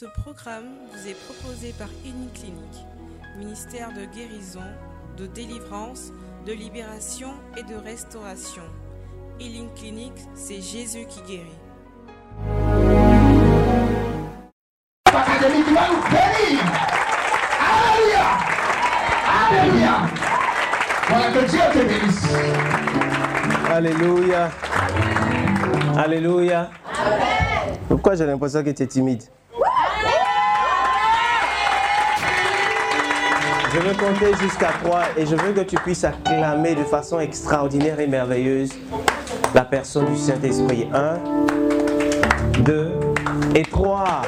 Ce programme vous est proposé par Clinique, ministère de guérison, de délivrance, de libération et de restauration. Healing Clinic, c'est Jésus qui guérit. Alléluia. Alléluia. Alléluia. Alléluia. Pourquoi j'ai l'impression que tu es timide? Je veux compter jusqu'à 3 et je veux que tu puisses acclamer de façon extraordinaire et merveilleuse la personne du Saint-Esprit. 1, 2 et 3.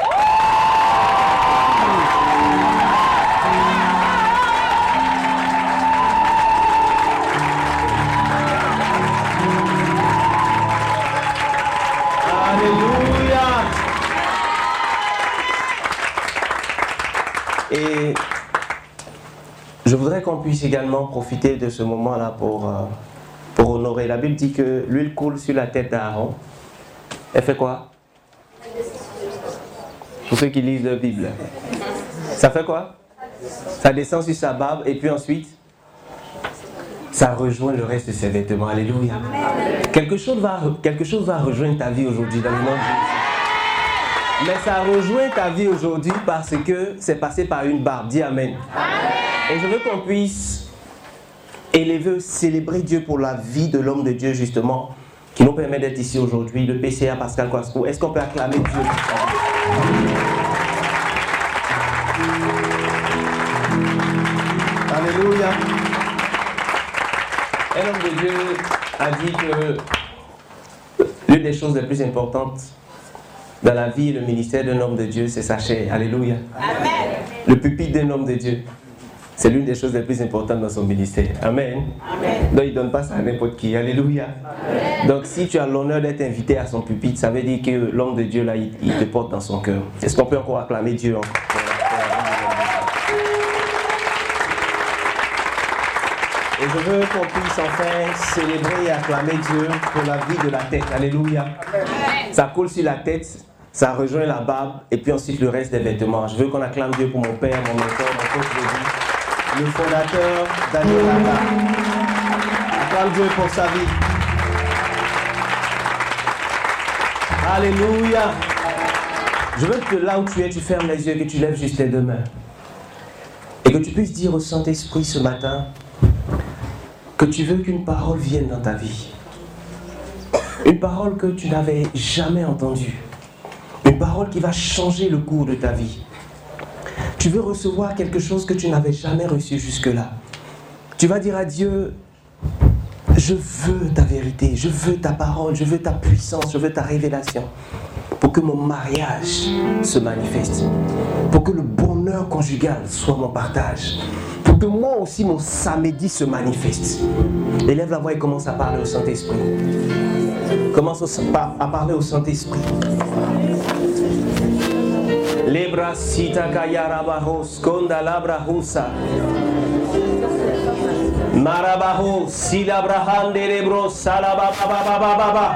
Je voudrais qu'on puisse également profiter de ce moment-là pour, euh, pour honorer. La Bible dit que l'huile coule sur la tête d'Aaron. Elle fait quoi? Pour ceux qui lisent la Bible. Ça fait quoi? Ça descend sur sa barbe et puis ensuite, ça rejoint le reste de ses vêtements. Alléluia. Quelque chose, va, quelque chose va rejoindre ta vie aujourd'hui dans le nom de Jésus. Mais ça rejoint ta vie aujourd'hui parce que c'est passé par une barbe. Dis Amen. Et je veux qu'on puisse élever, célébrer Dieu pour la vie de l'homme de Dieu, justement, qui nous permet d'être ici aujourd'hui, le PCA Pascal Quasco. Est-ce qu'on peut acclamer Dieu pour vie Alléluia. Un homme de Dieu a dit que l'une des choses les plus importantes dans la vie et le ministère d'un homme de Dieu, c'est sa chair. Alléluia. Le pupitre d'un homme de Dieu. C'est l'une des choses les plus importantes dans son ministère. Amen. Donc il ne donne pas ça à n'importe qui. Alléluia. Donc si tu as l'honneur d'être invité à son pupitre, ça veut dire que l'homme de Dieu, là, il, il te porte dans son cœur. Est-ce qu'on peut encore acclamer Dieu encore Et je veux qu'on puisse enfin célébrer et acclamer Dieu pour la vie de la tête. Alléluia. Ça coule sur la tête, ça rejoint la barbe et puis ensuite le reste des vêtements. Je veux qu'on acclame Dieu pour mon père, mon mentor, mon coach de vie, le fondateur Daniel. Acclame Dieu pour sa vie. Alléluia. Je veux que là où tu es, tu fermes les yeux, que tu lèves juste les deux mains. Et que tu puisses dire au Saint-Esprit ce matin que tu veux qu'une parole vienne dans ta vie. Une parole que tu n'avais jamais entendue. Une parole qui va changer le cours de ta vie. Tu veux recevoir quelque chose que tu n'avais jamais reçu jusque-là. Tu vas dire à Dieu, je veux ta vérité, je veux ta parole, je veux ta puissance, je veux ta révélation. Pour que mon mariage se manifeste. Pour que le bonheur conjugal soit mon partage. Pour que moi aussi mon samedi se manifeste. Élève la voix et commence à parler au Saint-Esprit. Commence à parler au Saint-Esprit. Lebra sita kayarabajos, condalabra jusa. Marabajo, silabrahan de lebro, salababababababa.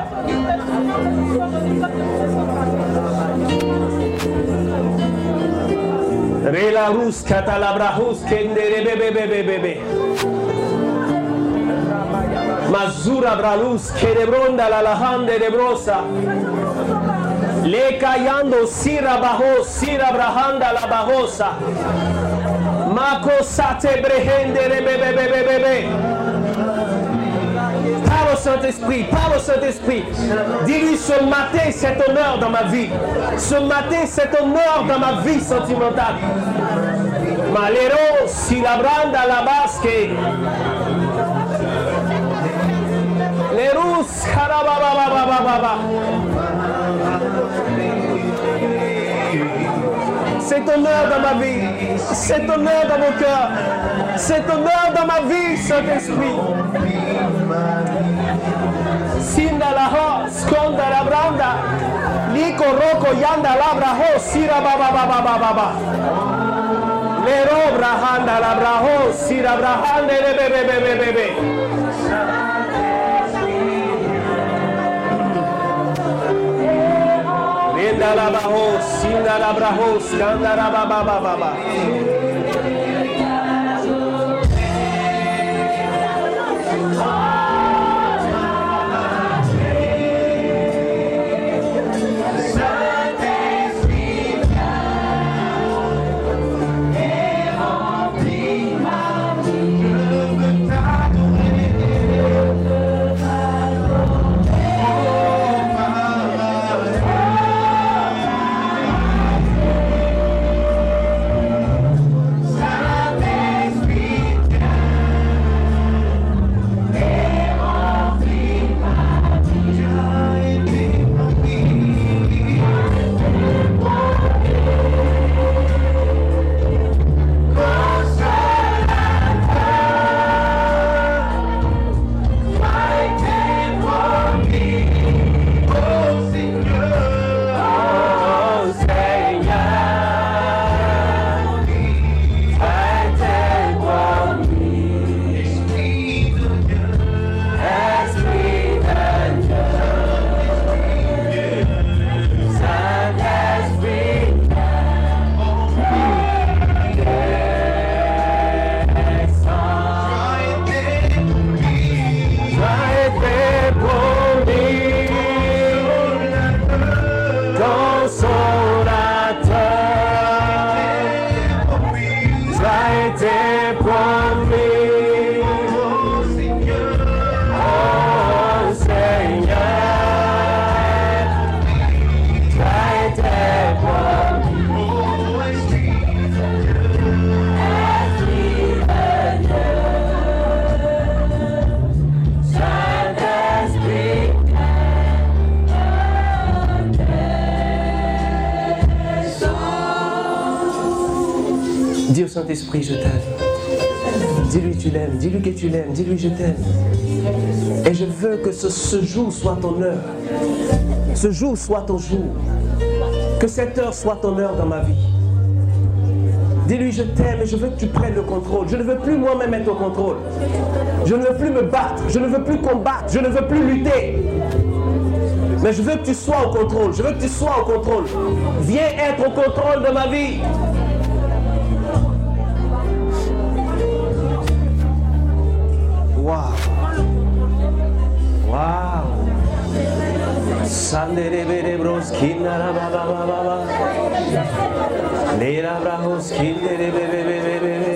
Rela rus catalabrajus kenderebebebebebebe. Mazura bralus, querebronda la lahan de lebrosa. Le cayando sira bajo sira brahanda la bajosa. Mako sate brehende de bebe bebe bebe. Parle au Saint-Esprit, parle au Saint-Esprit. Dis-lui ce matin cet honneur dans ma vie. Ce matin cet honneur dans ma vie sentimentale. Malero si la basque. Les rousses, karababababababa. Cet honneur dans ma vie, cet honneur dans mon cœur, cet honneur dans ma vie, Saint-Esprit. Sinda la ho, sconda la branda, liko roko yanda labra ho, sira baba baba baba baba. Le ro brahanda la braho, sira brahande le bebe bebe bebe. Sindarabarros, Sindarabarros, Candarababababá. Dis-lui que tu l'aimes, dis-lui je t'aime. Et je veux que ce, ce jour soit ton heure. Ce jour soit ton jour. Que cette heure soit ton heure dans ma vie. Dis-lui je t'aime et je veux que tu prennes le contrôle. Je ne veux plus moi-même être au contrôle. Je ne veux plus me battre. Je ne veux plus combattre. Je ne veux plus lutter. Mais je veux que tu sois au contrôle. Je veux que tu sois au contrôle. Viens être au contrôle de ma vie. Sandere bros kinara ba ba ba ba ba. Lera brahos kindere be be be be be be.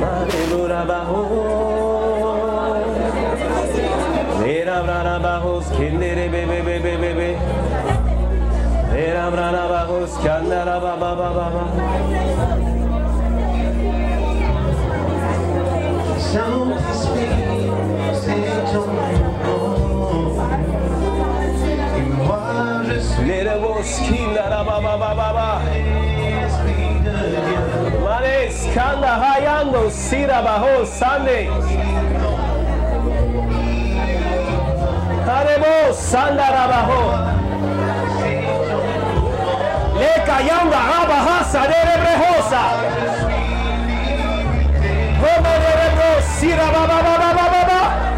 Mare bura baho. Lera brana bahos kindere be be be be be be. Lera brana bahos kandara ba ba ba ba ba. Saint-Esprit, c'est ton nom. Nerevos kilara baba baba baba. Mares kanda hayando sira bajo sande. Sanda rabaho. Le cayanda abaja sadere brejosa. Como nerevos sira baba baba baba baba.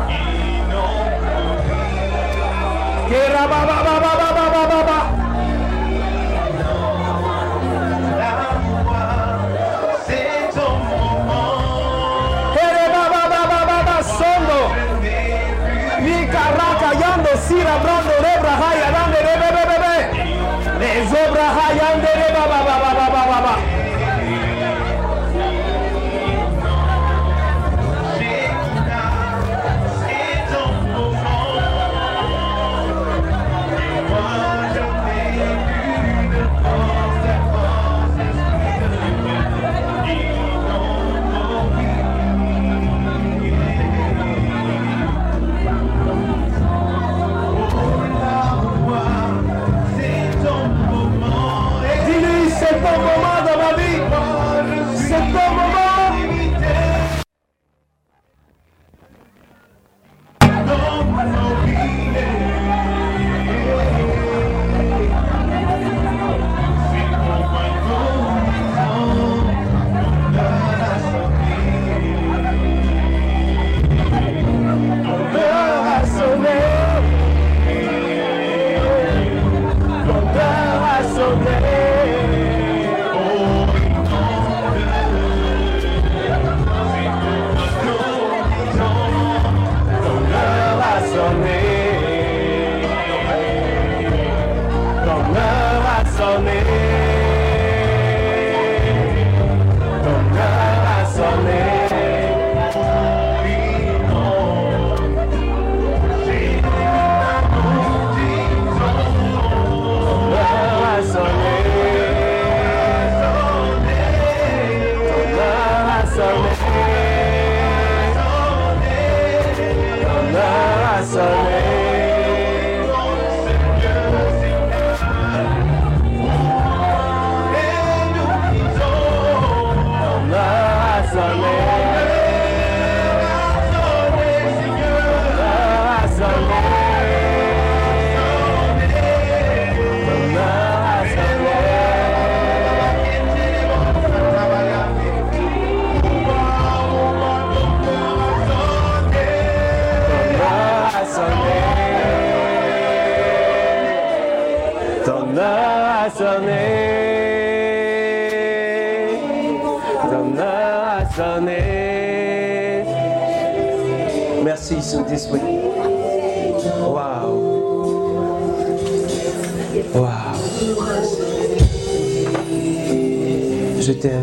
Sira brando de braja y adande de bebé bebé. bebé Les obra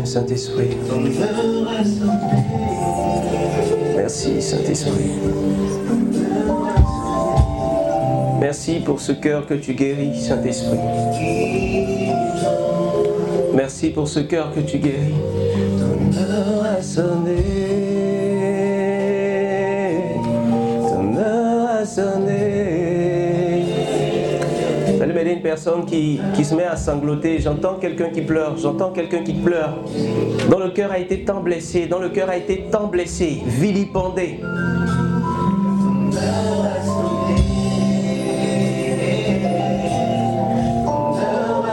Saint-Esprit. Merci Saint-Esprit. Merci pour ce cœur que tu guéris, Saint-Esprit. Merci pour ce cœur que tu guéris. Ton heure a sonné. Ton heure a sonné. M'aider une personne qui, qui se met à sangloter. J'entends quelqu'un qui pleure. J'entends quelqu'un qui pleure. Dont le cœur a été tant blessé. Dont le cœur a été tant blessé. Vilipendé.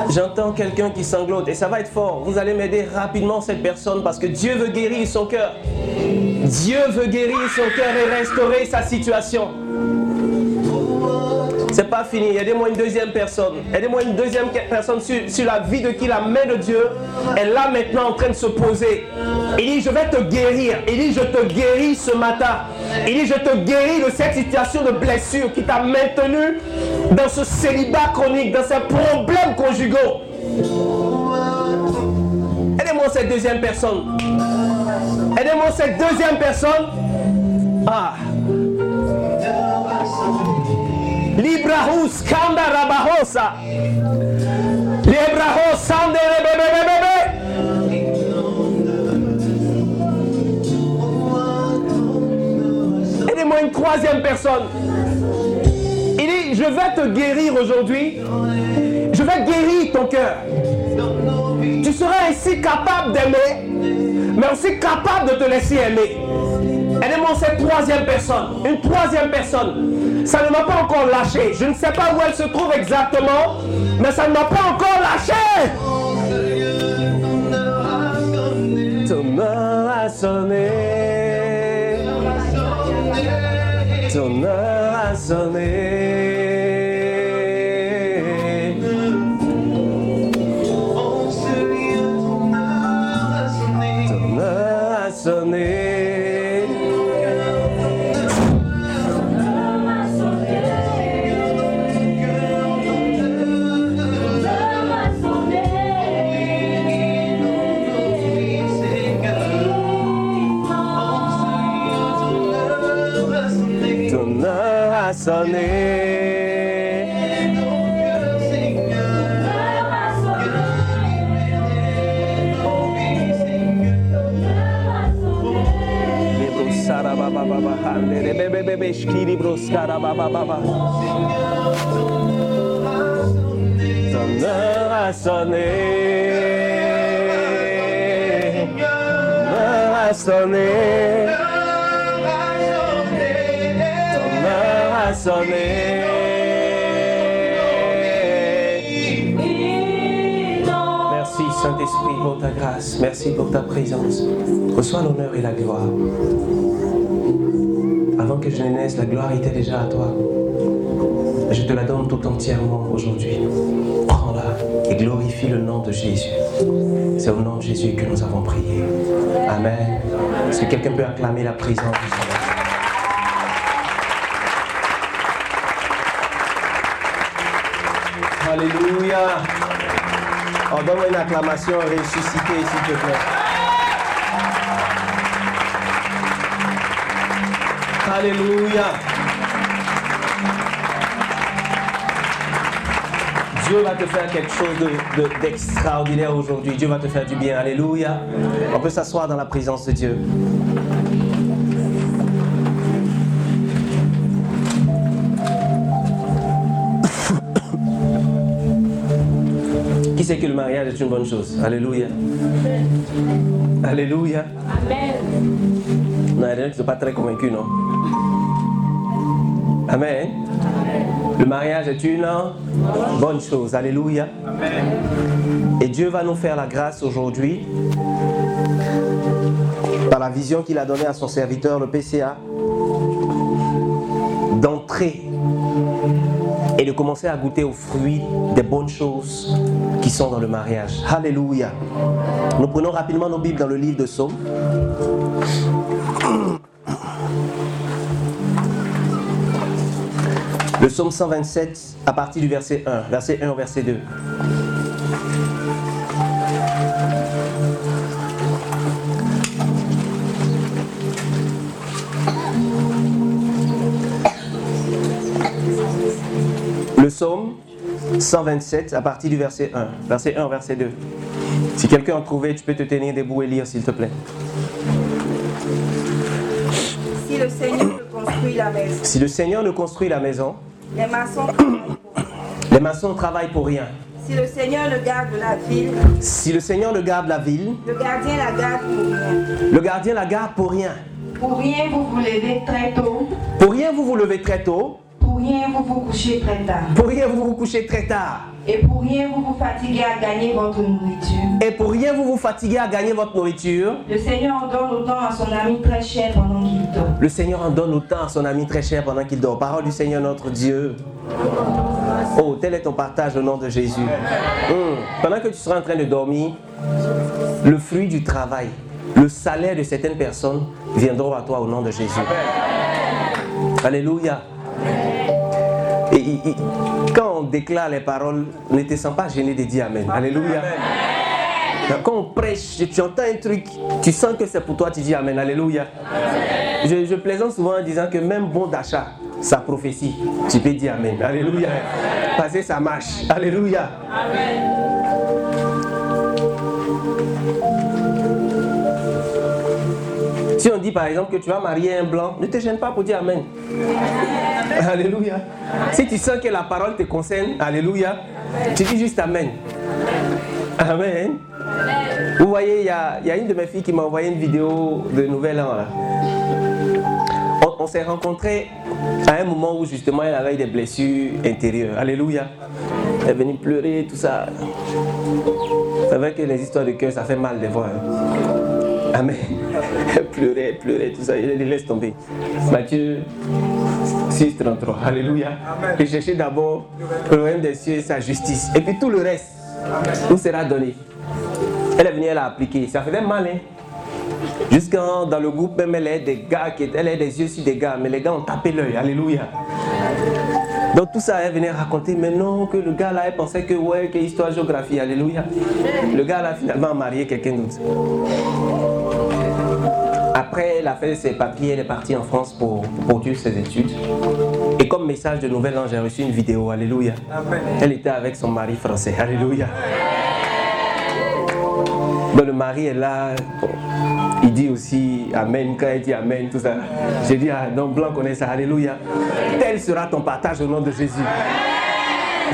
J'entends quelqu'un qui sanglote et ça va être fort. Vous allez m'aider rapidement cette personne parce que Dieu veut guérir son cœur. Dieu veut guérir son cœur et restaurer sa situation. Fini. Aidez-moi une deuxième personne. Aidez-moi une deuxième personne sur, sur la vie de qui la main de Dieu est là maintenant en train de se poser. Il dit, je vais te guérir. Il dit, je te guéris ce matin. Il dit, je te guéris de cette situation de blessure qui t'a maintenu dans ce célibat chronique, dans ces problèmes conjugaux. Aidez-moi cette deuxième personne. Aidez-moi cette deuxième personne. Ah. Librahus kanda rabahosa. Librahos sande rebebebebebe. Aidez-moi une troisième personne. Il dit, je vais te guérir aujourd'hui. Je vais guérir ton cœur. Tu seras ainsi capable d'aimer, mais aussi capable de te laisser aimer. Aidez-moi cette troisième personne. Une troisième personne. Ça ne m'a pas encore lâché. Je ne sais pas où elle se trouve exactement, mais ça ne m'a pas encore lâché. skara ba ba ba ba handere be be be be skiri bro skara ba ba ba ba Tanrı hastane Tanrı hastane Tanrı hastane Saint-Esprit pour ta grâce. Merci pour ta présence. Reçois l'honneur et la gloire. Avant que je naisse, la gloire était déjà à toi. Je te la donne tout entièrement aujourd'hui. Prends-la et glorifie le nom de Jésus. C'est au nom de Jésus que nous avons prié. Amen. Est-ce que quelqu'un peut acclamer la présence du Seigneur? Oh, donne-moi une acclamation ressuscitée, s'il te plaît. Alléluia. Dieu va te faire quelque chose de- de- d'extraordinaire aujourd'hui. Dieu va te faire du bien. Alléluia. On peut s'asseoir dans la présence de Dieu. Sait que le mariage est une bonne chose Alléluia. Alléluia. Non, il y a des gens qui ne sont pas très convaincus, non? Amen. Le mariage est une bonne chose. Alléluia. Et Dieu va nous faire la grâce aujourd'hui, par la vision qu'il a donnée à son serviteur, le PCA, commencer à goûter aux fruits des bonnes choses qui sont dans le mariage. Alléluia. Nous prenons rapidement nos Bibles dans le livre de Psaume. Le psaume 127 à partir du verset 1, verset 1 au verset 2. 127 à partir du verset 1, verset 1 au verset 2. Si quelqu'un a trouvé, tu peux te tenir debout et lire s'il te plaît. Si le Seigneur ne construit la maison, Si le Seigneur ne construit la maison, les maçons travaillent pour rien. les maçons travaillent pour rien. Si le Seigneur ne garde la ville, Si le Seigneur ne garde la ville, le gardien la garde pour rien. le gardien la garde pour rien. Pour rien, vous vous levez très tôt. Pour rien, vous vous levez très tôt. Pour rien, vous vous couchez très tard. Pour rien, vous vous couchez très tard. Et pour rien, vous vous fatiguez à gagner votre nourriture. Et pour rien, vous vous fatiguez à gagner votre nourriture. Le Seigneur en donne autant à son ami très cher pendant qu'il dort. Le Seigneur en donne autant à son ami très cher pendant qu'il dort. Parole du Seigneur notre Dieu. Oh, tel est ton partage au nom de Jésus. Hum. Pendant que tu seras en train de dormir, le fruit du travail, le salaire de certaines personnes viendront à toi au nom de Jésus. Alléluia. Quand on déclare les paroles, ne te sens pas gêné de dire Amen. Alléluia. Quand on prêche, tu entends un truc, tu sens que c'est pour toi, tu dis Amen. Alléluia. Je, je plaisante souvent en disant que même bon d'achat, sa prophétie, tu peux dire Amen. Alléluia. Parce que ça marche. Alléluia. Si on dit par exemple que tu vas marier un blanc, ne te gêne pas pour dire Amen. Alléluia. Si tu sens que la parole te concerne, Alléluia, tu dis juste Amen. Amen. Vous voyez, il y a, il y a une de mes filles qui m'a envoyé une vidéo de Nouvel An. là. On, on s'est rencontrés à un moment où justement elle avait des blessures intérieures. Alléluia. Elle est venue pleurer, tout ça. C'est vrai que les histoires de cœur, ça fait mal fois. hein. Amen. Elle pleurait, elle pleurait, tout ça. Il dit, laisse tomber. Matthieu 6, 33. Alléluia. Et cherchez d'abord le royaume des cieux et sa justice. Et puis tout le reste nous sera donné. Elle est venue, elle a appliqué. Ça faisait mal, hein. Jusqu'à dans le groupe, même elle est des gars qui elle a des yeux sur des gars, mais les gars ont tapé l'œil. Alléluia. Donc tout ça, elle venait raconter, mais non, que le gars là, elle pensait que ouais, que histoire, géographie, alléluia. Le gars là, finalement, a marié quelqu'un d'autre. Après, elle a fait ses papiers, elle est partie en France pour, pour poursuivre ses études. Et comme message de Nouvel An, j'ai reçu une vidéo, alléluia. Elle était avec son mari français, alléluia. Bon, le mari est là, il dit aussi Amen, quand il dit Amen, tout ça. J'ai dit, ah non, blanc connaît ça, Alléluia. Tel sera ton partage au nom de Jésus.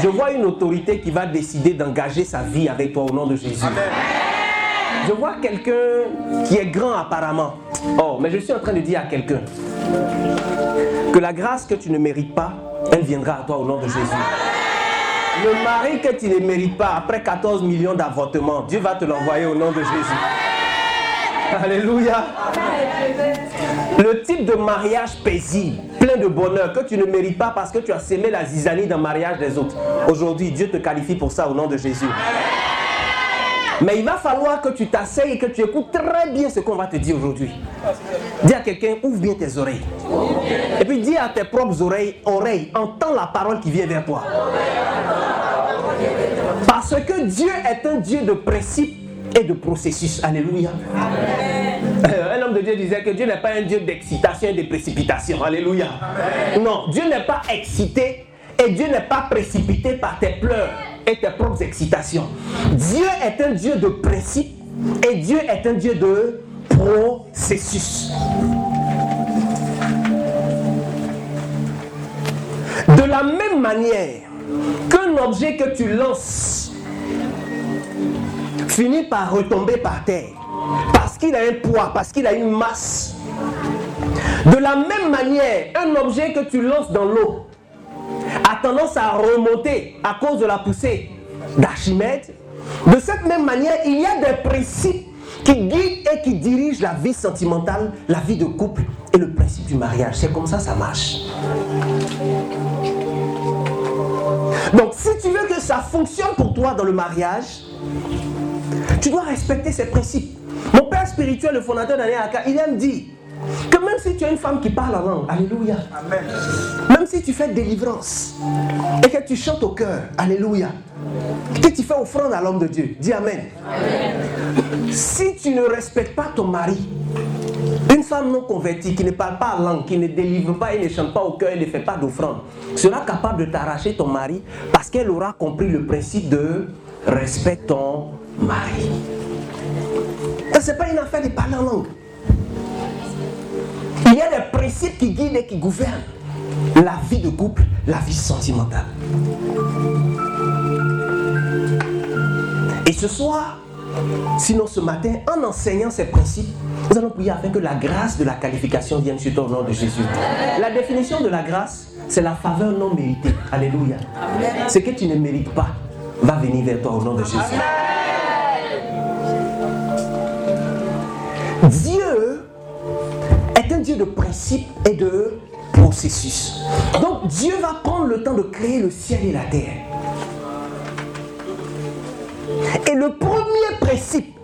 Je vois une autorité qui va décider d'engager sa vie avec toi au nom de Jésus. Je vois quelqu'un qui est grand apparemment. Oh, mais je suis en train de dire à quelqu'un que la grâce que tu ne mérites pas, elle viendra à toi au nom de Jésus. Le mari que tu ne mérites pas, après 14 millions d'avortements, Dieu va te l'envoyer au nom de Jésus. Alléluia. Le type de mariage paisible, plein de bonheur, que tu ne mérites pas parce que tu as sémé la zizanie dans le mariage des autres. Aujourd'hui, Dieu te qualifie pour ça au nom de Jésus. Mais il va falloir que tu t'asseyes et que tu écoutes très bien ce qu'on va te dire aujourd'hui. Dis à quelqu'un, ouvre bien tes oreilles. Et puis dis à tes propres oreilles, oreilles, entends la parole qui vient vers toi. Parce que Dieu est un Dieu de principe et de processus. Alléluia. Euh, Un homme de Dieu disait que Dieu n'est pas un Dieu d'excitation et de précipitation. Alléluia. Non, Dieu n'est pas excité et Dieu n'est pas précipité par tes pleurs tes propres excitations. Dieu est un Dieu de principe et Dieu est un Dieu de processus. De la même manière qu'un objet que tu lances finit par retomber par terre parce qu'il a un poids, parce qu'il a une masse. De la même manière, un objet que tu lances dans l'eau a tendance à remonter à cause de la poussée d'Archimède. De cette même manière, il y a des principes qui guident et qui dirigent la vie sentimentale, la vie de couple et le principe du mariage. C'est comme ça ça marche. Donc si tu veux que ça fonctionne pour toi dans le mariage, tu dois respecter ces principes. Mon père spirituel, le fondateur d'Anéaka, il aime dire que même si tu as une femme qui parle en langue, Alléluia, même si tu fais délivrance et que tu chantes au cœur, Alléluia, que tu fais offrande à l'homme de Dieu, dis Amen. Si tu ne respectes pas ton mari, une femme non convertie qui ne parle pas en langue, qui ne délivre pas et ne chante pas au cœur et ne fait pas d'offrande, sera capable de t'arracher ton mari parce qu'elle aura compris le principe de respecte ton mari. Ce n'est pas une affaire de parler en langue. Il y a des principes qui guident et qui gouvernent la vie de couple, la vie sentimentale. Et ce soir, sinon ce matin, en enseignant ces principes, nous allons prier afin que la grâce de la qualification vienne sur toi au nom de Jésus. La définition de la grâce, c'est la faveur non méritée. Alléluia. Ce que tu ne mérites pas va venir vers toi au nom de Jésus. Dieu Dieu de principe et de processus. Donc Dieu va prendre le temps de créer le ciel et la terre. Et le premier principe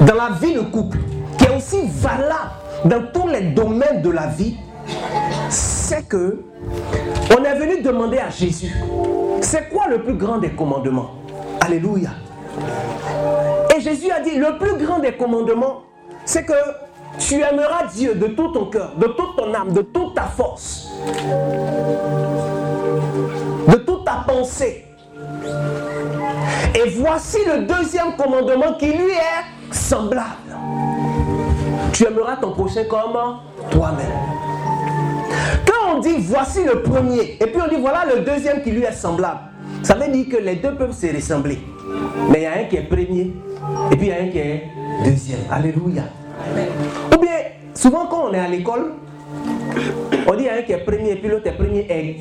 dans la vie de couple, qui est aussi valable dans tous les domaines de la vie, c'est que on est venu demander à Jésus, c'est quoi le plus grand des commandements? Alléluia. Et Jésus a dit, le plus grand des commandements, c'est que tu aimeras Dieu de tout ton cœur, de toute ton âme, de toute ta force, de toute ta pensée. Et voici le deuxième commandement qui lui est semblable. Tu aimeras ton prochain comme toi-même. Quand on dit voici le premier, et puis on dit voilà le deuxième qui lui est semblable, ça veut dire que les deux peuvent se ressembler. Mais il y a un qui est premier, et puis il y a un qui est deuxième. Alléluia. Ou bien, souvent quand on est à l'école, on dit a un qui est premier, et puis l'autre est premier ex.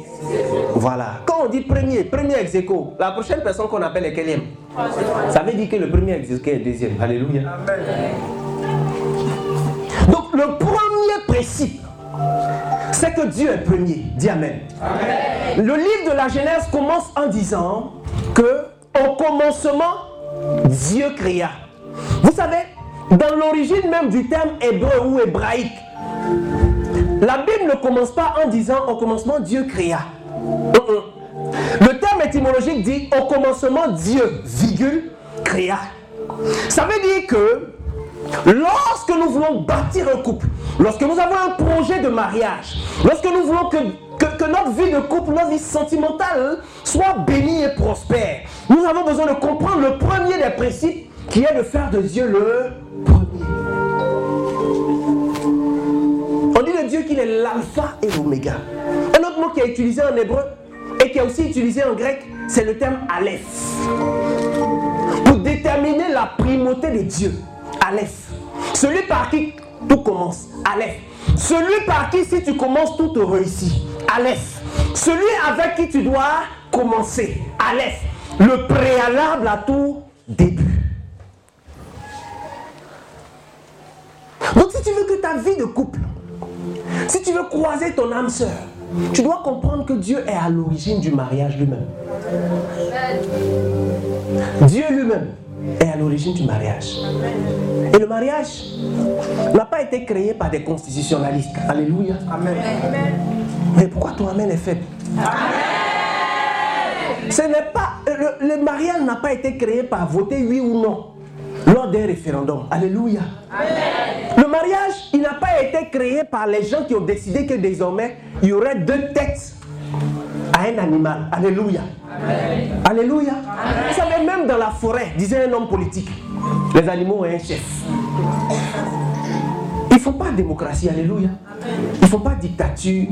Voilà. Quand on dit premier, premier ex aequo, la prochaine personne qu'on appelle est quelle Ça veut dire que le premier ex est deuxième. Alléluia. Donc le premier principe, c'est que Dieu est premier. Dis Amen. Le livre de la Genèse commence en disant que au commencement, Dieu créa. Vous savez, dans l'origine même du terme hébreu ou hébraïque, la Bible ne commence pas en disant au commencement Dieu créa. Le terme étymologique dit au commencement Dieu, virgule, créa. Ça veut dire que lorsque nous voulons bâtir un couple, lorsque nous avons un projet de mariage, lorsque nous voulons que, que- que notre vie de couple, notre vie sentimentale soit bénie et prospère, nous avons besoin de comprendre le premier des principes qui est de faire de Dieu le qu'il est l'alpha et l'oméga. Un autre mot qui est utilisé en hébreu et qui est aussi utilisé en grec, c'est le terme aleph. Pour déterminer la primauté de Dieu. Aleph. Celui par qui tout commence. Aleph. Celui par qui si tu commences tout te réussit. Aleph. Celui avec qui tu dois commencer. Aleph. Le préalable à tout début. Donc si tu veux que ta vie de couple, si tu veux croiser ton âme sœur, tu dois comprendre que Dieu est à l'origine du mariage lui-même. Dieu lui-même est à l'origine du mariage. Et le mariage n'a pas été créé par des constitutionnalistes. Alléluia. Mais pourquoi ton amen est faible? Ce n'est pas le- le mariage n'a pas été créé par voter oui ou non lors d'un référendum. Alléluia. Le mariage, il n'a pas été créé par les gens qui ont décidé que désormais, il y aurait deux têtes à un animal. Alléluia. Alléluia. Vous savez, même dans la forêt, disait un homme politique, les animaux ont un chef. Ils ne font pas démocratie, alléluia. Ils ne font pas dictature.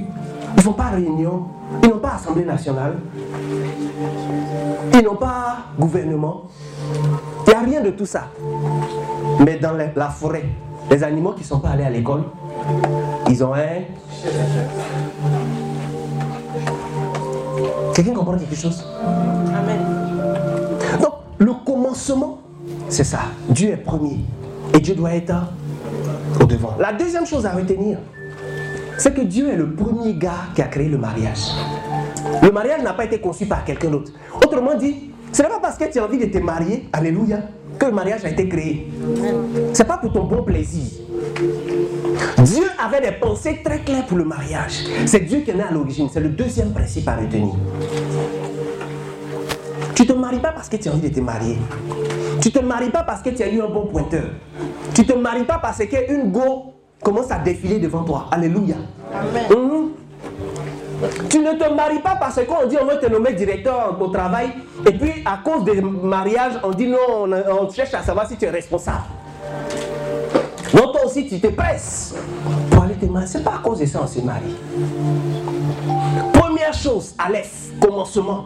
Ils ne font pas réunion. Ils n'ont pas assemblée nationale. Ils n'ont pas gouvernement. Il n'y a rien de tout ça. Mais dans la, forêt, les animaux qui ne sont pas allés à l'école, ils ont un. Quelqu'un comprend quelque chose? Donc, le commencement, c'est ça. Dieu est premier. Et Dieu doit être au devant. La deuxième chose à retenir, c'est que Dieu est le premier gars qui a créé le mariage. Le mariage n'a pas été conçu par quelqu'un d'autre. Autrement dit, ce n'est pas parce que tu as envie de te marier, alléluia, que le mariage a été créé. Ce n'est pas pour ton bon plaisir. Dieu avait des pensées très claires pour le mariage. C'est Dieu qui en est à l'origine. C'est le deuxième principe à retenir. Tu ne te maries pas parce que tu as envie de te marier. Tu ne te maries pas parce que tu as eu un bon pointeur. Tu ne te maries pas parce qu'une go commence à défiler devant toi. Alléluia. Mhm. Tu ne te maries pas parce qu'on dit on veut te nommer directeur au travail et puis à cause des mariages on dit non, on, on cherche à savoir si tu es responsable. Donc toi aussi tu te presses pour aller te marier. C'est pas à cause de ça on se marie. Première chose, Aleph, commencement,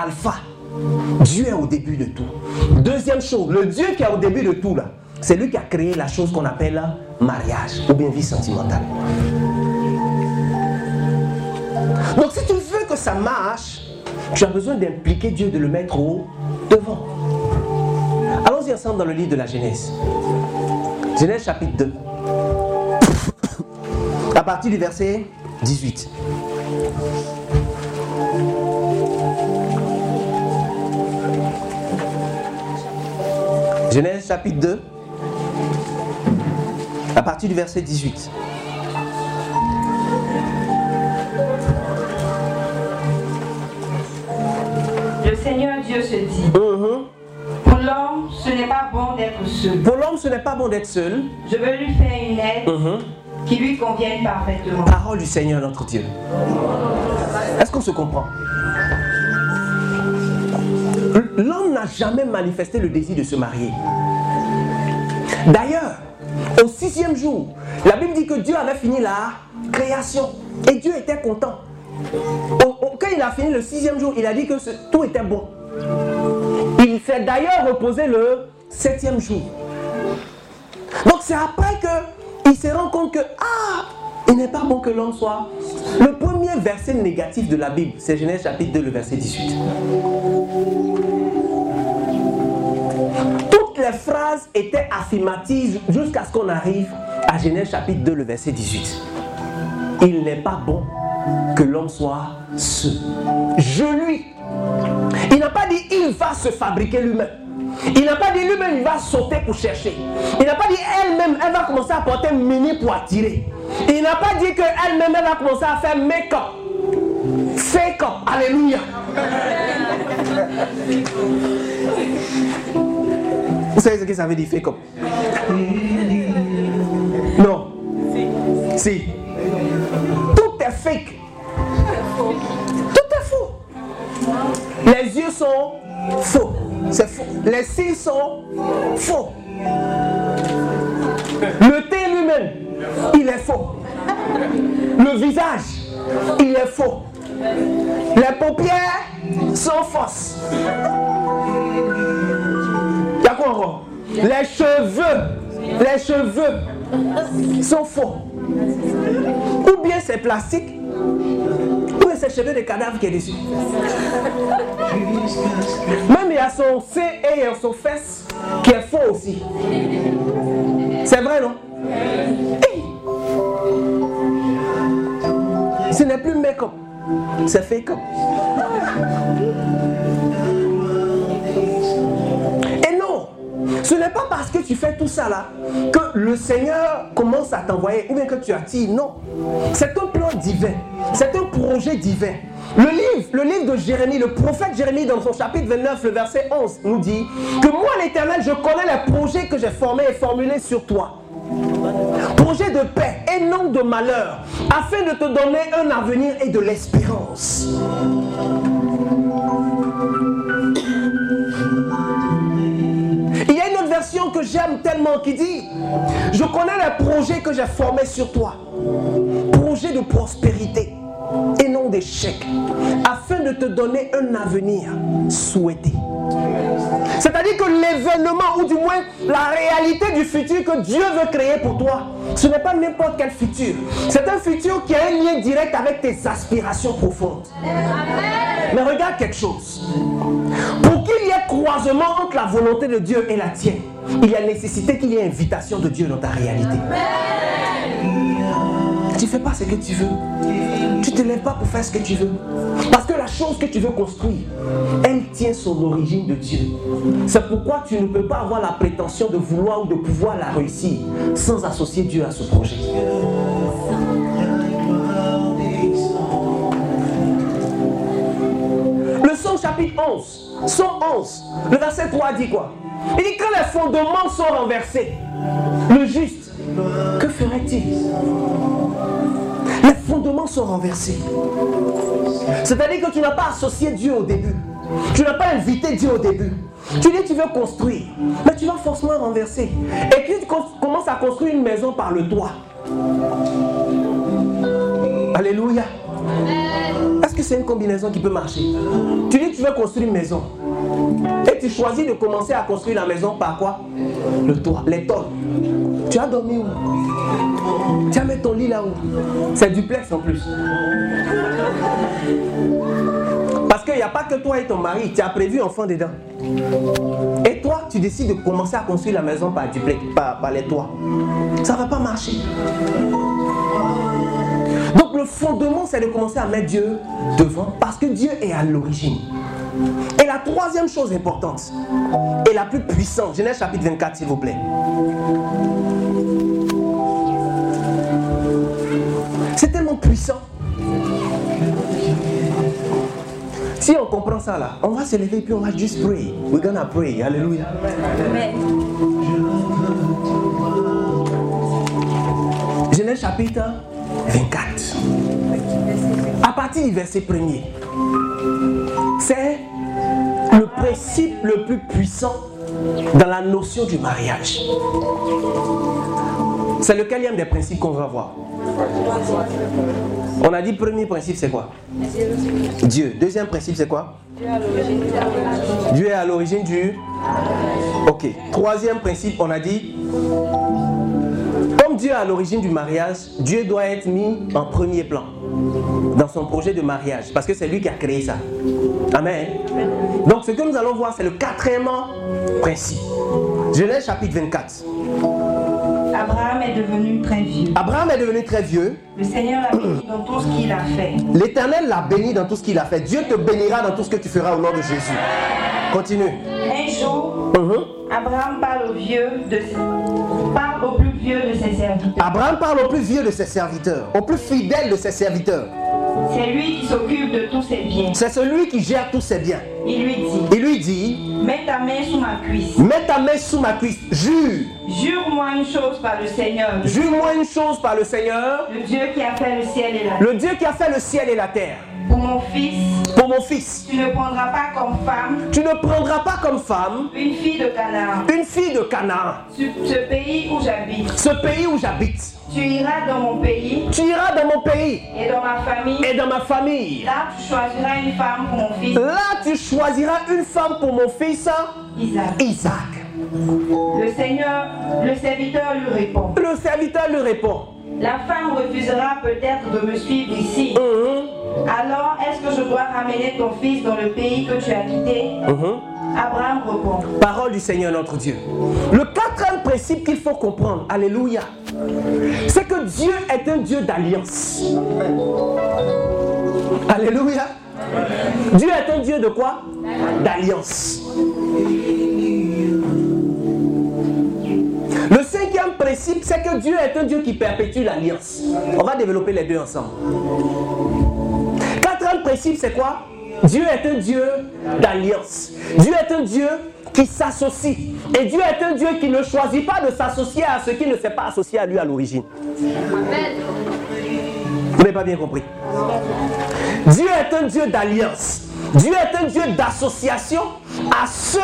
Alpha. Dieu est au début de tout. Deuxième chose, le Dieu qui est au début de tout là, c'est lui qui a créé la chose qu'on appelle mariage ou bien vie sentimentale. Donc si tu veux que ça marche, tu as besoin d'impliquer Dieu, de le mettre au devant. Allons-y ensemble dans le livre de la Genèse. Genèse chapitre 2. À partir du verset 18. Genèse chapitre 2. À partir du verset 18. Le Seigneur Dieu se dit, Mhm. pour l'homme, ce n'est pas bon d'être seul. Pour l'homme, ce n'est pas bon d'être seul. Je veux lui faire une aide Mhm. qui lui convienne parfaitement. Parole du Seigneur notre Dieu. Est-ce qu'on se comprend? L'homme n'a jamais manifesté le désir de se marier. D'ailleurs, au sixième jour, la Bible dit que Dieu avait fini la création. Et Dieu était content. Quand il a fini le sixième jour, il a dit que tout était bon. Il s'est d'ailleurs reposé le septième jour. Donc c'est après que il se rend compte que ah, il n'est pas bon que l'homme soit. Le premier verset négatif de la Bible, c'est Genèse chapitre 2, le verset 18. Les phrases étaient affirmatives jusqu'à ce qu'on arrive à Genèse chapitre 2, le verset 18. Il n'est pas bon que l'homme soit seul. Je lui. Il n'a pas dit il va se fabriquer lui-même. Il n'a pas dit lui-même il va sauter pour chercher. Il n'a pas dit elle-même elle va commencer à porter mini pour attirer. Il n'a pas dit qu'elle-même elle va commencer à faire make-up. Fake-up. Alléluia. Vous savez ce que ça veut dire fake-up Non. Si. Tout est fake. Tout est faux. Les yeux sont faux. C'est faux. Les cils sont faux. Le thé lui-même, il est faux. Le visage, il est faux. Les paupières sont fausses. Les cheveux, les cheveux sont faux. Ou bien c'est plastique, ou c'est cheveux de cadavre qui est dessus. Même il y a son C et il y a son fesse qui est faux aussi. C'est vrai, non! Ce n'est plus make-up, c'est fake-up. Ce n'est pas parce que tu fais tout ça là que le Seigneur commence à t'envoyer ou bien que tu attires. Non, c'est un plan divin, c'est un projet divin. Le livre, le livre de Jérémie, le prophète Jérémie, dans son chapitre 29, le verset 11, nous dit que moi, l'Éternel, je connais les projets que j'ai formés et formulés sur toi. Projet de paix et non de malheur, afin de te donner un avenir et de l'espérance. Que j'aime tellement qui dit, je connais les projets que j'ai formés sur toi. Projet de prospérité et non d'échec, afin de te donner un avenir souhaité. C'est-à-dire que l'événement, ou du moins la réalité du futur que Dieu veut créer pour toi, ce n'est pas n'importe quel futur. C'est un futur qui a un lien direct avec tes aspirations profondes. Mais regarde quelque chose. Pour qu'il y ait croisement entre la volonté de Dieu et la tienne, il y a nécessité qu'il y ait invitation de Dieu dans ta réalité. Tu ne fais pas ce que tu veux. Tu ne te lèves pas pour faire ce que tu veux. Parce que la chose que tu veux construire, elle tient son origine de Dieu. C'est pourquoi tu ne peux pas avoir la prétention de vouloir ou de pouvoir la réussir sans associer Dieu à ce projet. Le Somme chapitre 11, Somme 11, le verset 3 dit quoi? Il dit que les fondements sont renversés. Le juste, que Les fondements sont renversés. C'est-à-dire que tu n'as pas associé Dieu au début. Tu n'as pas invité Dieu au début. Tu dis que tu veux construire, mais tu vas forcément renverser. Et puis tu com- commences à construire une maison par le toit. Alléluia. Est-ce que c'est une combinaison qui peut marcher? Tu dis que tu veux construire une maison. Et tu choisis de commencer à construire la maison par quoi? Le toit, les tôles. Tu as dormi où? Tu as mis ton lit là où? C'est duplex en plus. Parce qu'il n'y a pas que toi et ton mari, tu as prévu enfant dedans. Et toi, tu décides de commencer à construire la maison par duplex, par, par les toits. Ça ne va pas marcher. Donc le fondement, c'est de commencer à mettre Dieu devant parce que Dieu est à l'origine. Et la troisième chose importante et la plus puissante, Genèse chapitre 24 s'il vous plaît. C'est tellement puissant. Si on comprend ça là, on va se lever puis on va juste pray. We're gonna pray. Alléluia. Genèse chapitre 24. À partir du verset premier, c'est principe le plus puissant dans la notion du mariage. C'est le quatrième des principes qu'on va voir? On a dit premier principe c'est quoi? Dieu. Deuxième principe c'est quoi? Dieu est à l'origine du... Ok. Troisième principe on a dit Dieu est à l'origine du mariage, Dieu doit être mis en premier plan dans son projet de mariage parce que c'est lui qui a créé ça. Amen. Donc ce que nous allons voir, c'est le quatrième principe. Genèse chapitre 24. Abraham est devenu très vieux. Abraham est devenu très vieux. Le Seigneur l'a béni dans tout ce qu'il a fait. L'Éternel l'a béni dans tout ce qu'il a fait. Dieu te bénira dans tout ce que tu feras au nom de Jésus. Continue. Un jour, Mhm. Abraham parle au vieux de parle au plus vieux de ses serviteurs. Abraham parle au plus vieux de ses serviteurs, au plus fidèle de ses serviteurs. C'est lui qui s'occupe de tous ses biens. C'est celui qui gère tous ses biens. Il lui dit Il lui dit Mets ta main sous ma cuisse. Mets ta main sous ma cuisse. Jure. Jure-moi une chose par le Seigneur, Jure-moi une chose par le Seigneur, le Dieu qui a fait le ciel et la terre. le Dieu qui a fait le ciel et la terre. Pour mon fils, Pour mon fils, tu ne prendras pas comme femme tu ne prendras pas comme femme une fille de Canaan. une fille de Canaan, ce pays où j'habite, ce pays où j'habite. tu iras dans mon pays Tu iras dans mon pays et dans ma famille. et dans ma famille. Là, tu choisiras une femme pour mon fils Là, tu choisiras une femme pour mon fils Isaac. Isaac. Le Seigneur, le serviteur lui répond Le serviteur lui répond La femme refusera peut-être de me suivre ici. Mhm, Alors, est-ce que je dois ramener ton fils dans le pays que tu as quitté mhm. Abraham répond Parole du Seigneur notre Dieu. Le quatrième principe qu'il faut comprendre, Alléluia, c'est que Dieu est un Dieu d'alliance. Alléluia. Dieu est un Dieu de quoi? D'alliance. Le cinquième principe, c'est que Dieu est un Dieu qui perpétue l'alliance. On va développer les deux ensemble. Quatrième principe, c'est quoi? Dieu est un Dieu d'alliance. Dieu est un Dieu qui s'associe. Et Dieu est un Dieu qui ne choisit pas de s'associer à ceux qui ne s'est pas associé à lui à l'origine. Vous n'avez pas bien compris. Dieu est un Dieu d'alliance. Dieu est un Dieu d'association à ceux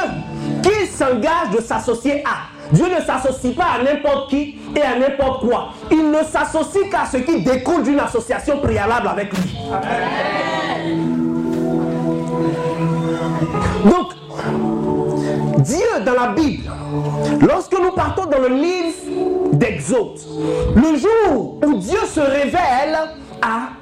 qui s'engagent de s'associer à. Dieu ne s'associe pas à n'importe qui et à n'importe quoi. Il ne s'associe qu'à ce qui découle d'une association préalable avec lui. Donc, Dieu dans la Bible, lorsque nous partons dans le livre d'Exode, le jour où Dieu se révèle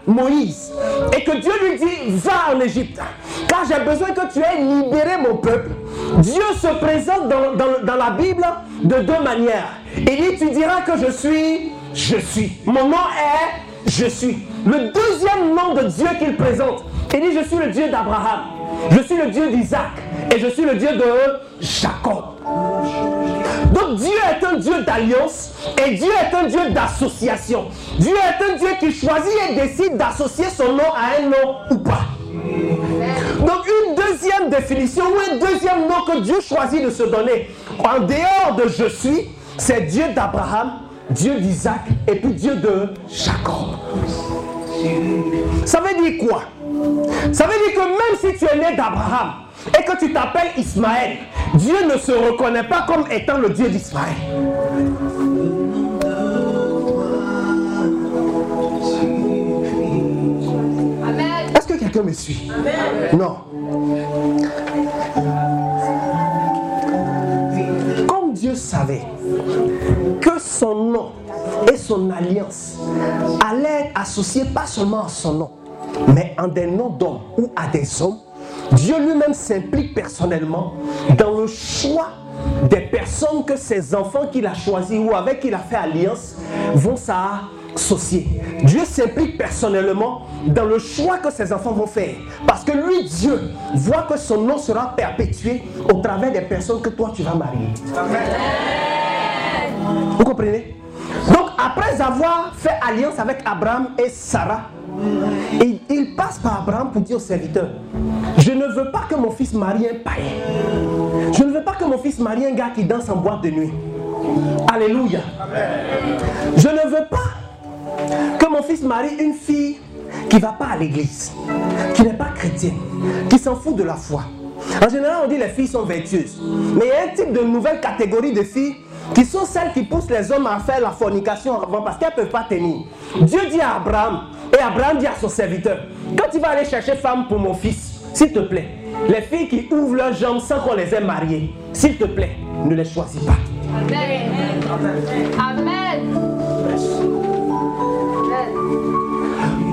Moïse et que Dieu lui dit va en Égypte car j'ai besoin que tu aies libéré mon peuple. Dieu se présente dans, dans- dans la Bible de deux manières. Il dit tu diras que je suis, je suis. Mon nom est, je suis. Le deuxième nom de Dieu qu'il présente, il dit je suis le Dieu d'Abraham, je suis le Dieu d'Isaac et je suis le Dieu de Jacob. Donc Dieu est un Dieu d'alliance et Dieu est un Dieu d'association. Dieu est un Dieu qui choisit et décide d'associer son nom à un nom ou pas. Donc une deuxième définition ou un deuxième nom que Dieu choisit de se donner en dehors de je suis, c'est Dieu d'Abraham, Dieu d'Isaac et puis Dieu de Jacob. Ça veut dire quoi? Ça veut dire que même si tu es né d'Abraham et que tu t'appelles Ismaël, Dieu ne se reconnaît pas comme étant le Dieu d'Ismaël. Est-ce que quelqu'un me suit? Non. Comme Dieu savait que son nom et son alliance allaient être associés pas seulement à son nom, mais en des noms d'hommes ou à des hommes, Dieu lui-même s'implique personnellement dans le choix des personnes que ses enfants qu'il a choisis ou avec qui il a fait alliance vont s'associer. Dieu s'implique personnellement dans le choix que ses enfants vont faire. Parce que lui, Dieu, voit que son nom sera perpétué au travers des personnes que toi tu vas marier. Vous comprenez? Donc après avoir fait alliance avec Abraham et Sarah, il, il passe par Abraham pour dire au serviteur, je ne veux pas que mon fils marie un païen. Je ne veux pas que mon fils marie un gars qui danse en boîte de nuit. Alléluia. Je ne veux pas que mon fils marie une fille qui ne va pas à l'église, qui n'est pas chrétienne, qui s'en fout de la foi. En général, on dit les filles sont vertueuses. Mais il y a un type de nouvelle catégorie de filles qui sont celles qui poussent les hommes à faire la fornication avant parce qu'elles ne peuvent pas tenir. Dieu dit à Abraham, et Abraham dit à son serviteur, quand tu vas aller chercher femme pour mon fils, s'il te plaît, les filles qui ouvrent leurs jambes sans qu'on les ait mariées, s'il te plaît, ne les choisis pas.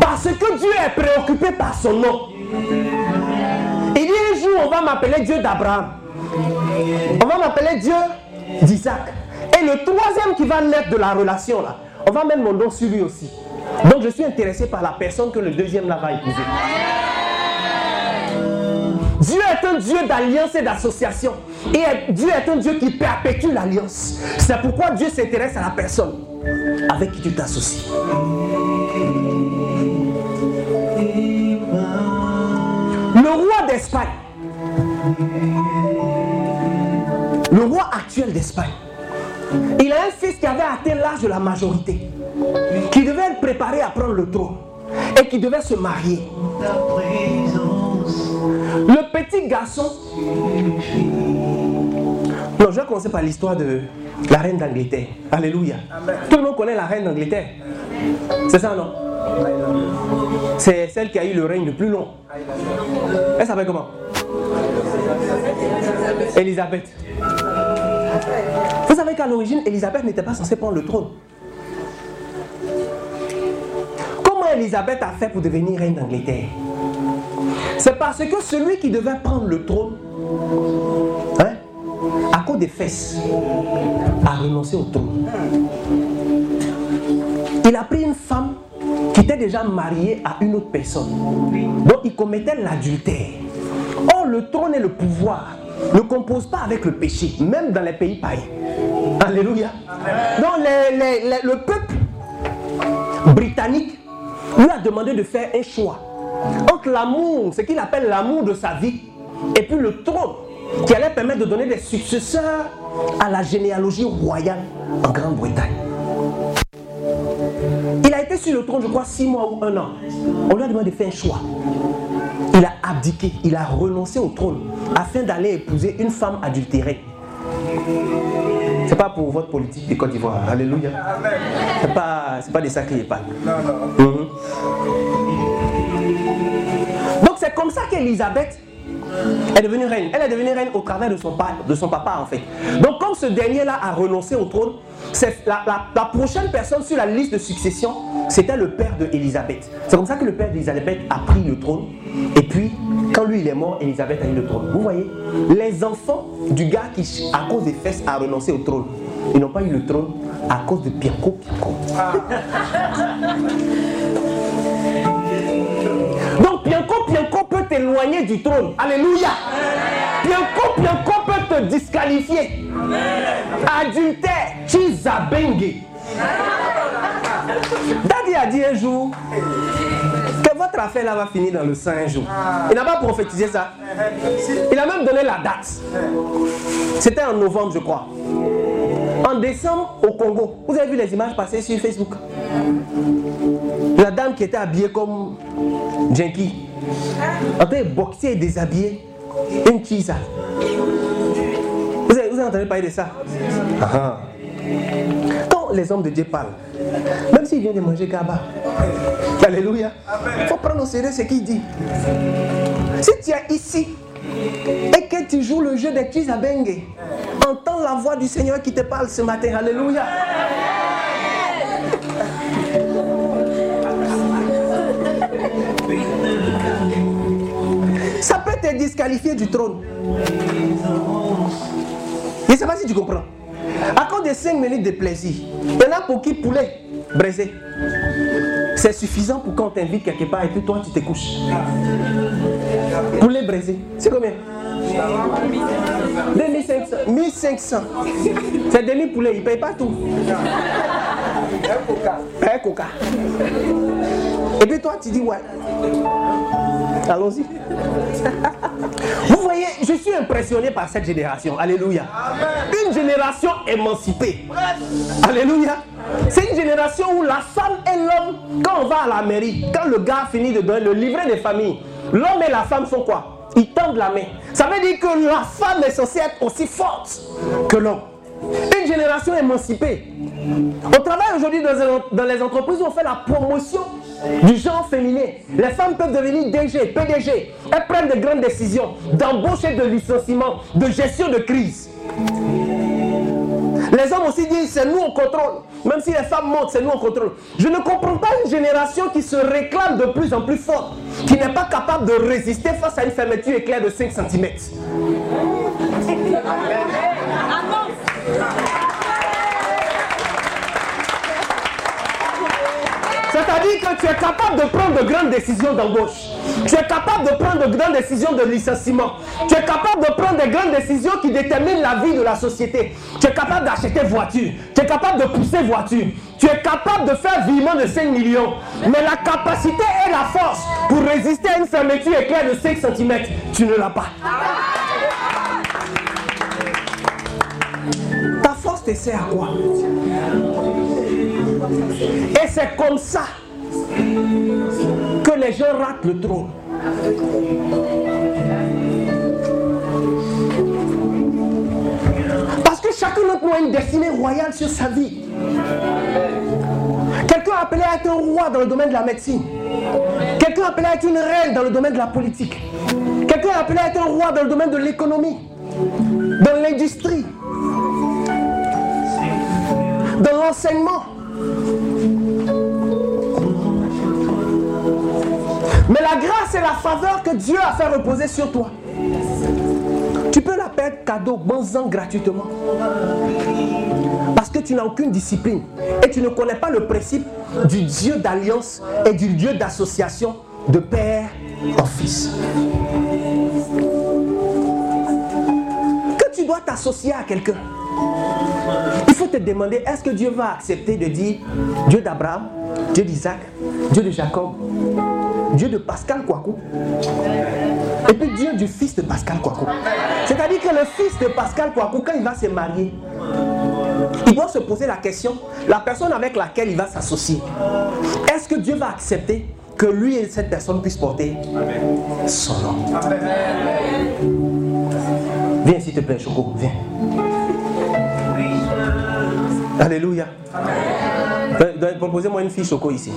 Parce que Dieu est préoccupé par son nom. Il dit un jour, on va m'appeler Dieu d'Abraham. On va m'appeler Dieu d'Isaac. Et le troisième qui va naître de la relation, là, on va mettre mon nom sur lui aussi. Donc je suis intéressé par la personne que le deuxième là va épouser. Dieu est un Dieu d'alliance et d'association. Et Dieu est un Dieu qui perpétue l'alliance. C'est pourquoi Dieu s'intéresse à la personne avec qui tu t'associes. Le roi d'Espagne, le roi actuel d'Espagne, il a un fils qui avait atteint l'âge de la majorité, qui devait être préparé à prendre le trône et qui devait se marier. Le petit garçon. Non, je vais commencer par l'histoire de la reine d'Angleterre. Alléluia. Tout le monde connaît la reine d'Angleterre. C'est ça, non? C'est celle qui a eu le règne le plus long. Elle s'appelle comment? Elisabeth. Vous savez qu'à l'origine, Elisabeth n'était pas censée prendre le trône. Comment Elisabeth a fait pour devenir reine d'Angleterre? C'est parce que celui qui devait prendre le trône, hein, à cause des fesses, a renoncé au trône. Il a pris une femme qui était déjà mariée à une autre personne. Donc il commettait l'adultère. Or, le trône et le pouvoir ne composent pas avec le péché, même dans les pays païens. Alléluia. Donc le peuple britannique lui a demandé de faire un choix entre l'amour, ce qu'il appelle l'amour de sa vie, et puis le trône qui allait permettre de donner des successeurs à la généalogie royale en Grande-Bretagne. Il a été sur le trône, je crois, six mois ou un an. On lui a demandé de faire un choix. Il a abdiqué, il a renoncé au trône afin d'aller épouser une femme adultérée. C'est pas pour votre politique de Côte d'Ivoire. Alléluia. C'est pas, c'est pas des sacrés pas. Mhm. Donc c'est comme ça qu'Élisabeth est devenue reine. Elle est devenue reine au travers de son, pa- de son papa en fait. Donc comme ce dernier-là a renoncé au trône, la, la- la prochaine personne sur la liste de succession, c'était le père de Élisabeth. C'est comme ça que le père d'Élisabeth a pris le trône. Et puis, quand lui il est mort, Élisabeth a eu le trône. Vous voyez, les enfants du gars qui, à cause des fesses, a renoncé au trône, ils n'ont pas eu le trône à cause de Pianco Pianco. Donc Pianco Pianco peut t'éloigner du trône. Alléluia. Pianco Pianco peut te disqualifier. Adultère, Chizabengue. Daddy a dit un jour que votre affaire là va finir dans le sang un jour. Il n'a pas prophétisé ça. Il a même donné la date. C'était en novembre, je crois. En décembre, au Congo. Vous avez vu les images passer sur Facebook La dame qui était habillée comme Jenky. En train de boxer et déshabiller une chisa. Vous avez, vous avez entendu parler de ça? Ah ah. Quand les hommes de Dieu parlent, même s'ils viennent de manger Gaba, Alléluia, il faut prendre au sérieux ce qu'il dit. Si tu es ici et que tu joues le jeu des Chizabengue, entends la voix du Seigneur qui te parle ce matin. Alléluia. Ça peut te disqualifier du trône. Je ne sais pas si tu comprends. À cause de 5 minutes de plaisir, il y en a pour qui poulet braisé. C'est suffisant pour qu'on t'invite quelque part et puis toi tu te couches. Poulet braisé, c'est combien? 2500. 1500. C'est demi-poulet, il ne paye pas tout. Un coca. Et puis toi tu dis ouais. Allons-y. Vous voyez, je suis impressionné par cette génération. Alléluia. Une génération émancipée. Alléluia. C'est une génération où la femme et l'homme, quand on va à la mairie, quand le gars finit de donner le livret des familles, l'homme et la femme font quoi? Ils tendent la main. Ça veut dire que la femme est censée être aussi forte que l'homme. Une génération émancipée. Au travail aujourd'hui dans, les entreprises, on fait la promotion du genre féminin. Les femmes peuvent devenir DG, PDG. Elles prennent de grandes décisions d'embauche et de licenciement, de gestion de crise. Les hommes aussi disent c'est nous on contrôle. Même si les femmes montent, c'est nous on contrôle. Je ne comprends pas une génération qui se réclame de plus en plus forte, qui n'est pas capable de résister face à une fermeture éclair de 5 cm. C'est-à-dire que tu es capable de prendre de grandes décisions d'embauche. Tu es capable de prendre de grandes décisions de licenciement. Tu es capable de prendre des grandes décisions qui déterminent la vie de la société. Tu es capable d'acheter voiture. Tu es capable de pousser voiture. Tu es capable de faire virement de 5 millions. Mais la capacité et la force pour résister à une fermeture éclair de 5 cm, tu ne l'as pas. Force à quoi Et c'est comme ça que les gens ratent le trône. Parce que chacun d'entre nous a une destinée royale sur sa vie. Quelqu'un appelé à être un roi dans le domaine de la médecine. Quelqu'un appelé à être une reine dans le domaine de la politique. Quelqu'un appelé à être un roi dans le domaine de l'économie, dans l'industrie, dans l'enseignement. Mais la grâce et la faveur que Dieu a fait reposer sur toi, tu peux la perdre cadeau, bon gratuitement. Parce que tu n'as aucune discipline et tu ne connais pas le principe du Dieu d'alliance et du Dieu d'association de père en fils. Que tu dois t'associer à quelqu'un, te demander est-ce que Dieu va accepter de dire Dieu d'Abraham, Dieu d'Isaac, Dieu de Jacob Dieu de Pascal Kouakou. Et puis Dieu du fils de Pascal Kouakou. C'est-à-dire que le fils de Pascal Kouakou, quand il va se marier, il doit se poser la question, la personne avec laquelle il va s'associer, est-ce que Dieu va accepter que lui et cette personne puissent porter son nom? Viens s'il te plaît, Choco, viens. Alléluia. Don- don- Proposez-moi une fille Choco ici.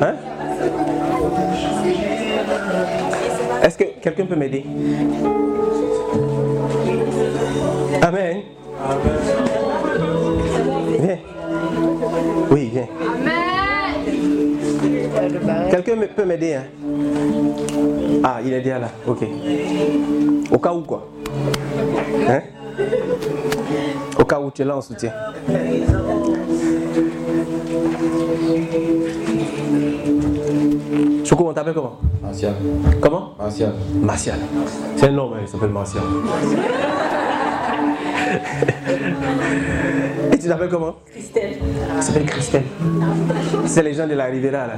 Hein? Est-ce que quelqu'un peut m'aider? Amen. Viens. Oui, viens. Quelqu'un me- peut m'aider hein? Ah, il est déjà là. Ok. Au cas où quoi Hein? Au cas où tu es là en soutien. Choco, on t'appelle comment? Martial. Comment? Martial. Martial. C'est un nom, hein, il s'appelle Martial. Et tu t'appelles comment? Christelle. Il s'appelle Christelle. C'est les gens de la Rivera là,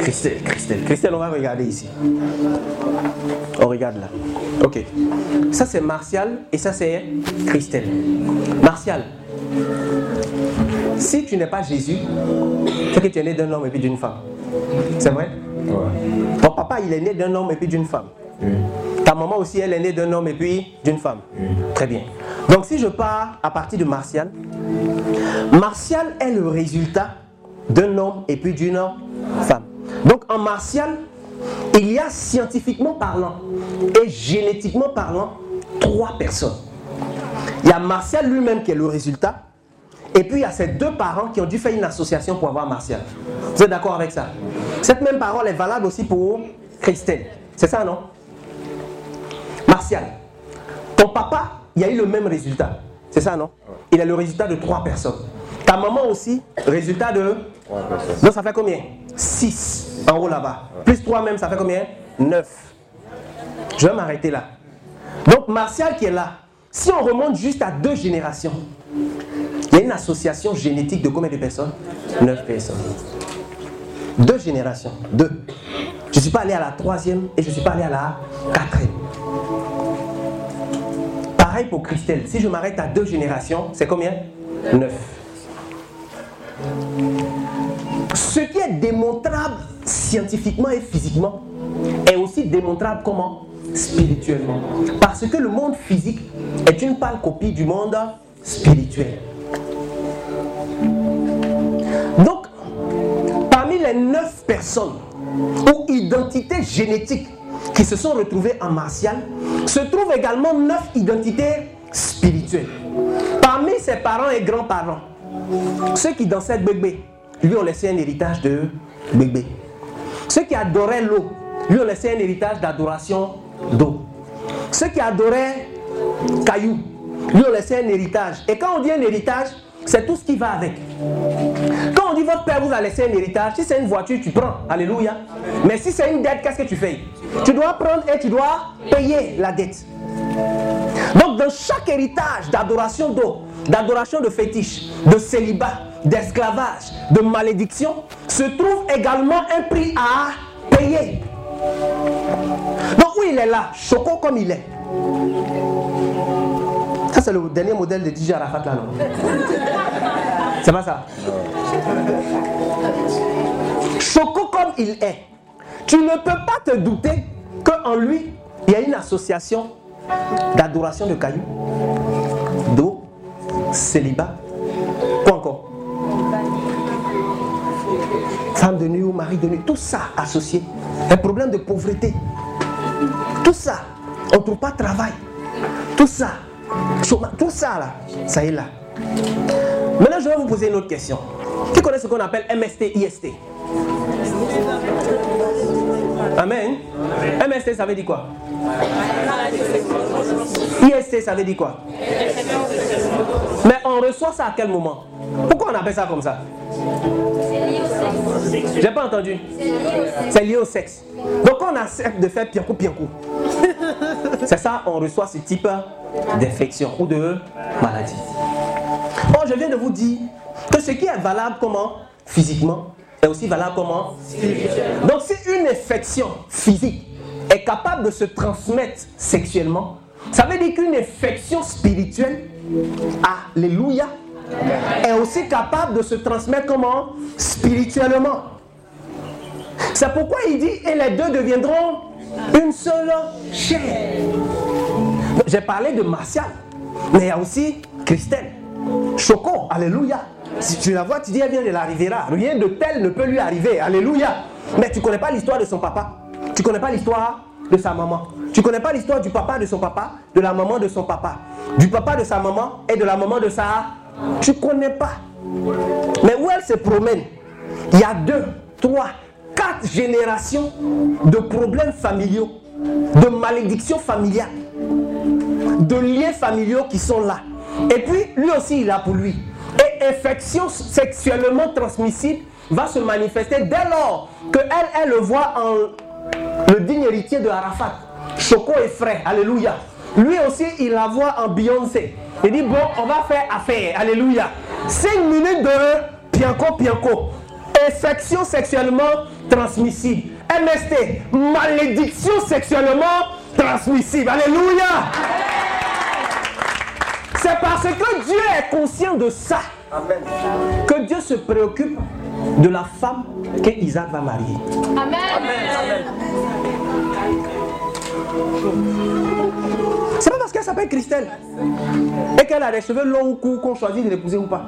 Christelle, Christelle. Christelle, on va regarder ici. Regarde là. Ok. Ça c'est Martial et ça c'est Christelle. Martial. Si tu n'es pas Jésus, c'est que tu es né d'un homme et puis d'une femme. C'est vrai? Ouais. Ton papa, il est né d'un homme et puis d'une femme. Oui. Ta maman aussi, elle est née d'un homme et puis d'une femme. Très bien. Donc si je pars à partir de Martial, Martial est le résultat d'un homme et puis d'une femme. Donc en Martial, il y a scientifiquement parlant et génétiquement parlant trois personnes. Il y a Martial lui-même qui est le résultat. Et puis il y a ces deux parents qui ont dû faire une association pour avoir Martial. Vous êtes d'accord avec ça? Cette même parole est valable aussi pour Christelle. C'est ça, non? Martial, ton papa, il y a eu le même résultat. C'est ça, non? Il est le résultat de trois personnes. Ta maman aussi, résultat de... Trois personnes. Donc ça fait combien? 6 en haut là-bas. Plus 3 même, ça fait combien? 9. Je vais m'arrêter là. Donc Martial qui est là, si on remonte juste à deux générations, il y a une association génétique de combien de personnes? 9 personnes. Deux générations. Deux. Je ne suis pas allé à la troisième et je ne suis pas allé à la quatrième. Pareil pour Christelle. Si je m'arrête à deux générations, c'est combien? 9. Ce qui est démontrable scientifiquement et physiquement est aussi démontrable comment Spirituellement. Parce que le monde physique est une pâle copie du monde spirituel. Donc, parmi les neuf personnes ou identités génétiques qui se sont retrouvées en martial, se trouvent également neuf identités spirituelles. Parmi ses parents et grands-parents, ceux qui dansaient bébé, lui ont laissé un héritage de bébé. Ceux qui adoraient l'eau, lui ont laissé un héritage d'adoration d'eau. Ceux qui adoraient cailloux, lui ont laissé un héritage. Et quand on dit un héritage, c'est tout ce qui va avec. Quand on dit votre père vous a laissé un héritage, si c'est une voiture, tu prends. Alléluia. Mais si c'est une dette, qu'est-ce que tu fais Tu dois prendre et tu dois payer la dette. Donc dans chaque héritage d'adoration d'eau, d'adoration de fétiche, de célibat, d'esclavage, de malédiction, se trouve également un prix à payer. Donc où il est là, choco comme il est. Ça c'est le dernier modèle de DJ Arafat là, non? C'est pas ça? Choco comme il est. Tu ne peux pas te douter qu'en lui, il y a une association d'adoration de cailloux, d'eau, célibat, quoi encore? Femme de nuit ou mari de nuit, tout ça associé. Un problème de pauvreté. Tout ça, on ne trouve pas de travail. Tout ça, tout ça là, ça est là. Maintenant, je vais vous poser une autre question. Qui connaît ce qu'on appelle MST, IST Amen. MST, ça veut dire quoi? IST, ça veut dire quoi? Mais on reçoit ça à quel moment? Pourquoi on appelle ça comme ça? J'ai pas entendu. C'est lié au sexe. Donc on accepte de faire piankou piankou. C'est ça, on reçoit ce type d'infection ou de maladie. Or, je viens de vous dire que ce qui est valable comment? Physiquement est aussi valable comment? Donc si une infection physique est capable de se transmettre sexuellement, ça veut dire qu'une infection spirituelle, alléluia, est aussi capable de se transmettre comment Spirituellement. C'est pourquoi il dit, et les deux deviendront une seule chair. J'ai parlé de Martial, mais il y a aussi Christelle. Choco, alléluia. Si tu la vois, tu dis, elle vient de la Riviera. Rien de tel ne peut lui arriver, alléluia. Mais tu ne connais pas l'histoire de son papa. Tu ne connais pas l'histoire de sa maman. Tu ne connais pas l'histoire du papa de son papa, de la maman de son papa, du papa de sa maman et de la maman de sa... Tu connais pas. Mais où elle se promène, il y a deux, trois, quatre générations de problèmes familiaux, de malédictions familiales, de liens familiaux qui sont là. Et puis, lui aussi, il a pour lui. Et infection sexuellement transmissible va se manifester dès lors que elle, elle le voit en le digne héritier de Arafat. Choco est frais, alléluia. Lui aussi, il la voit en Beyoncé. Il dit, bon, on va faire affaire, alléluia. 5 minutes de pianco, pianco. Infection sexuellement transmissible. MST, malédiction sexuellement transmissible. Alléluia. C'est parce que Dieu est conscient de ça que Dieu se préoccupe de la femme que Isaac va marier. C'est pas parce qu'elle s'appelle Christelle et qu'elle a longs ou courts qu'on choisit de l'épouser ou pas.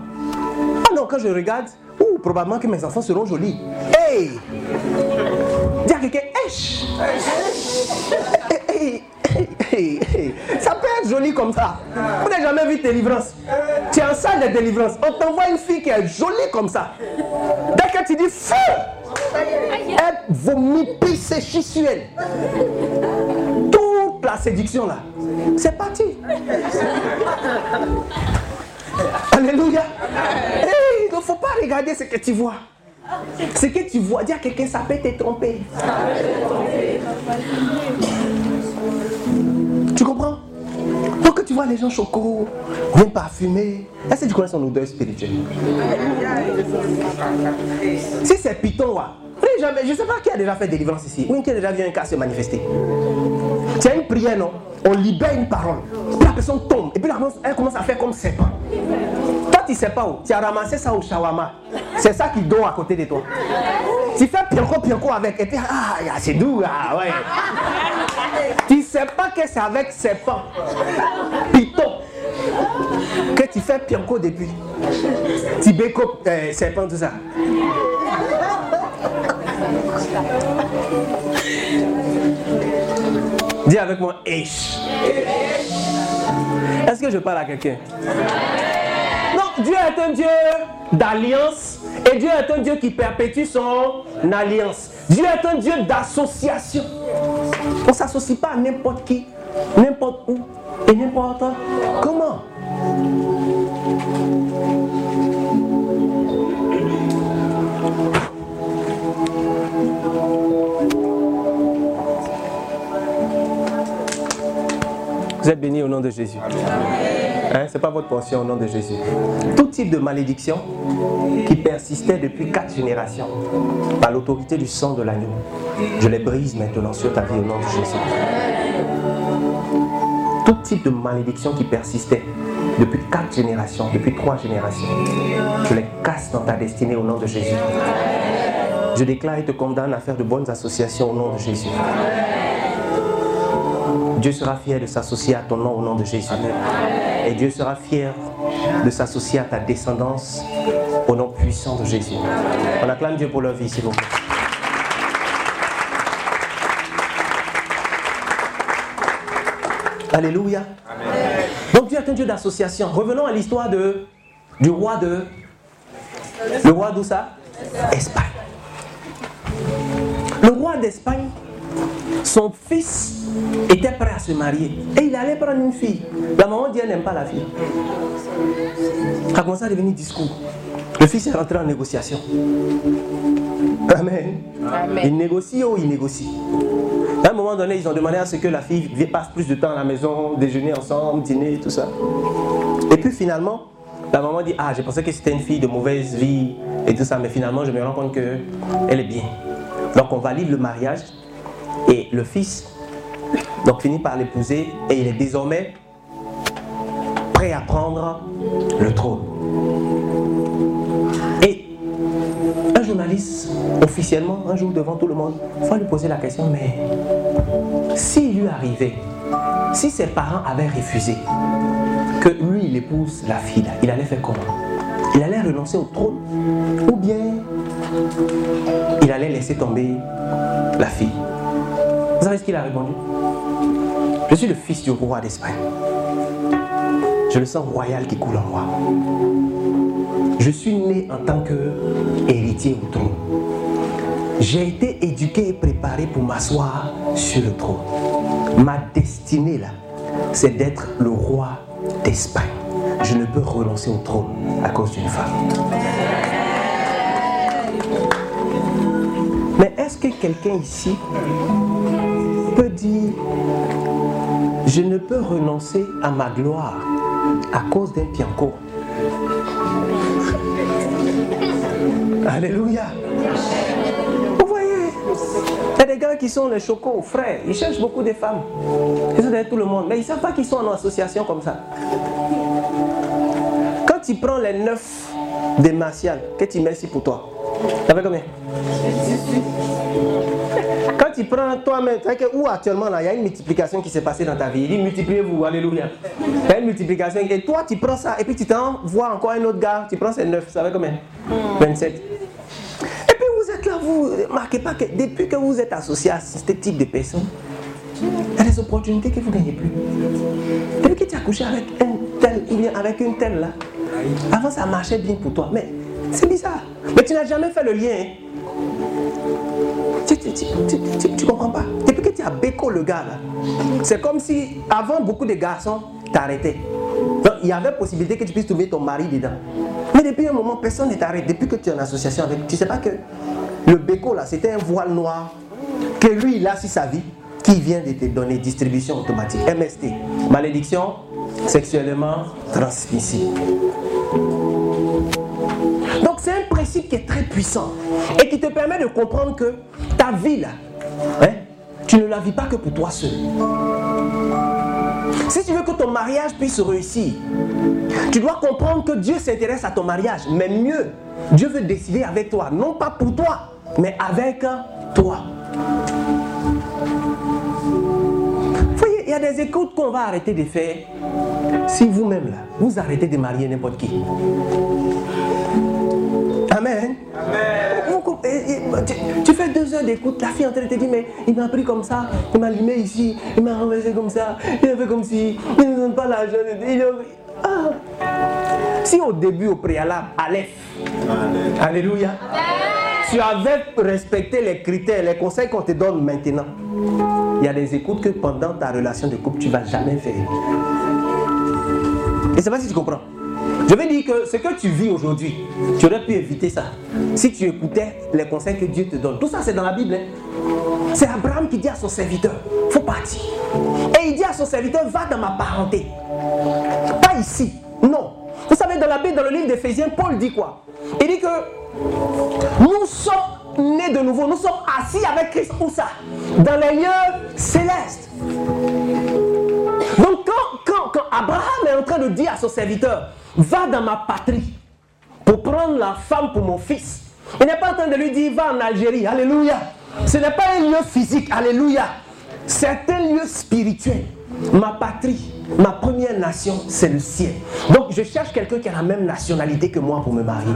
Ah non, quand je regarde, ouh, probablement que mes enfants seront jolis. Hey Dis à quelqu'un. Ça peut être joli comme ça. Vous n'avez jamais vu délivrance. Tu es en salle de délivrance. On t'envoie une fille qui est jolie comme ça. Dès que tu dis feu, elle vomit, sur elle. Toute la séduction là, c'est parti. Alléluia. Hey, il ne faut pas regarder ce que tu vois. Ce que tu vois, dis à quelqu'un, ça peut te tromper. Tu comprends? Donc tu vois les gens chocos, bien parfumés. Est-ce que tu connais son odeur spirituelle? Si c'est Python, ouais. Jamais- je ne sais pas qui a déjà fait délivrance ici. Ou qui a déjà vu un cas se manifester. Tu as une prière, non? On libère une parole. La personne tombe. Et puis la personne, elle commence à faire comme serpent. Toi, tu ne sais pas où. Tu as ramassé ça au shawarma. C'est ça qui dort à côté de toi. Tu fais pianco pianco avec. Et puis, ah, c'est doux, ah, ouais. Tu sais pas que c'est avec serpent. Python. Que tu fais pianco depuis. Tibéco, euh, serpent, tout ça. Dis avec moi, Esh. Est-ce que je parle à quelqu'un? Dieu est un Dieu d'alliance et Dieu est un Dieu qui perpétue son alliance. Dieu est un Dieu d'association. On ne s'associe pas à n'importe qui, n'importe où et n'importe comment. Vous êtes bénis au nom de Jésus. Hein, Ce n'est pas votre portion au nom de Jésus. Tout type de malédiction qui persistait depuis quatre générations par l'autorité du sang de l'agneau, je les brise maintenant sur ta vie au nom de Jésus. Tout type de malédiction qui persistait depuis quatre générations, depuis trois générations, je les casse dans ta destinée au nom de Jésus. Je déclare et te condamne à faire de bonnes associations au nom de Jésus. Dieu sera fier de s'associer à ton nom au nom de Jésus. Et Dieu sera fier de s'associer à ta descendance au nom puissant de Jésus. On acclame Dieu pour leur vie, s'il vous plaît. Alléluia. Donc Dieu est un Dieu d'association. Revenons à l'histoire de, du roi de... Le roi d'où ça? Espagne. Le roi d'Espagne, son fils était prêt à se marier. Et il allait prendre une fille. La maman dit elle n'aime pas la fille. Ça a commencé à devenir discours. Le fils est rentré en négociation. Amen. Il négocie ou il négocie? À un moment donné, ils ont demandé à ce que la fille passe plus de temps à la maison, déjeuner ensemble, dîner, tout ça. Et puis finalement, la maman dit Ah, je pensais que c'était une fille de mauvaise vie et tout ça, mais finalement, je me rends compte qu'elle est bien. Donc, on valide le mariage et le fils donc, finit par l'épouser et il est désormais prêt à prendre le trône. Et un journaliste, officiellement, un jour devant tout le monde, va lui poser la question, mais s'il lui arrivait, si ses parents avaient refusé que lui, il épouse la fille, il allait faire comment? Il allait renoncer au trône ou bien il allait laisser tomber la fille? Vous savez ce qu'il a répondu Je suis le fils du roi d'Espagne. Je le sens royal qui coule en moi. Je suis né en tant que héritier au trône. J'ai été éduqué et préparé pour m'asseoir sur le trône. Ma destinée là, c'est d'être le roi d'Espagne. Je ne peux renoncer au trône à cause d'une femme. Mais est-ce que quelqu'un ici je ne peux renoncer à ma gloire à cause d'un pianco Alléluia. Vous voyez, il y a des gars qui sont les chocos, frères, ils cherchent beaucoup de femmes. Ils sont tout le monde, mais ils ne savent pas qu'ils sont en association comme ça. Quand tu prends les neuf des martiales, que tu mets ici pour toi, ça fait combien? Tu prends toi-même, que où actuellement là, il y a une multiplication qui s'est passée dans ta vie. Il dit multipliez-vous, alléluia. Il y a une multiplication. Et toi, tu prends ça, et puis tu t'envoies encore un autre gars, tu prends ces neuf, ça fait combien? 27. Et puis vous êtes là, vous ne remarquez pas que depuis que vous êtes associé à ce type de personnes, il y a des opportunités que vous ne gagnez plus. Depuis que tu as couché avec un tel avec une telle là, avant ça marchait bien pour toi, mais c'est bizarre. Mais tu n'as jamais fait le lien. Tu comprends pas. Depuis que tu as béco le gars là, c'est comme si avant beaucoup de garçons t'arrêtaient. Donc il y avait possibilité que tu puisses trouver ton mari dedans. Mais depuis un moment, personne ne t'arrête. Depuis que tu es en association avec, tu sais pas que le béco là, c'était un voile noir que lui il a sur sa vie qui vient de te donner distribution automatique. MST, malédiction sexuellement transmissible. Qui est très puissant et qui te permet de comprendre que ta vie là, hein, tu ne la vis pas que pour toi seul. Si tu veux que ton mariage puisse réussir, tu dois comprendre que Dieu s'intéresse à ton mariage, mais mieux, Dieu veut décider avec toi, non pas pour toi, mais avec toi. Voyez, il y a des écoutes qu'on va arrêter de faire si vous-même là, vous arrêtez de marier n'importe qui. Amen. Tu, tu fais deux heures d'écoute, la fille en train de te dire, mais il m'a pris comme ça, il m'a allumé ici, il m'a renversé comme ça, il a fait comme si, il ne donne pas l'argent. Ah. Si au début, au préalable, Aleph, Alléluia, tu avais respecté les critères, les conseils qu'on te donne maintenant, il y a des écoutes que pendant ta relation de couple, tu ne vas jamais faire. Et je ne sais pas si tu comprends. Je veux dire que ce que tu vis aujourd'hui, tu aurais pu éviter ça si tu écoutais les conseils que Dieu te donne. Tout ça, c'est dans la Bible. hein. C'est Abraham qui dit à son serviteur, faut partir. Et il dit à son serviteur, va dans ma parenté. Pas ici. Non. Vous savez, dans la Bible, dans le livre d'Éphésiens, Paul dit quoi? Il dit que nous sommes nés de nouveau, nous sommes assis avec Christ. Où ça? Dans les lieux célestes. Donc quand, quand, quand Abraham est en train de dire à son serviteur, va dans ma patrie pour prendre la femme pour mon fils, il n'est pas en train de lui dire, va en Algérie, alléluia. Ce n'est pas un lieu physique, alléluia. C'est un lieu spirituel. Ma patrie, ma première nation, c'est le ciel. Donc je cherche quelqu'un qui a la même nationalité que moi pour me marier.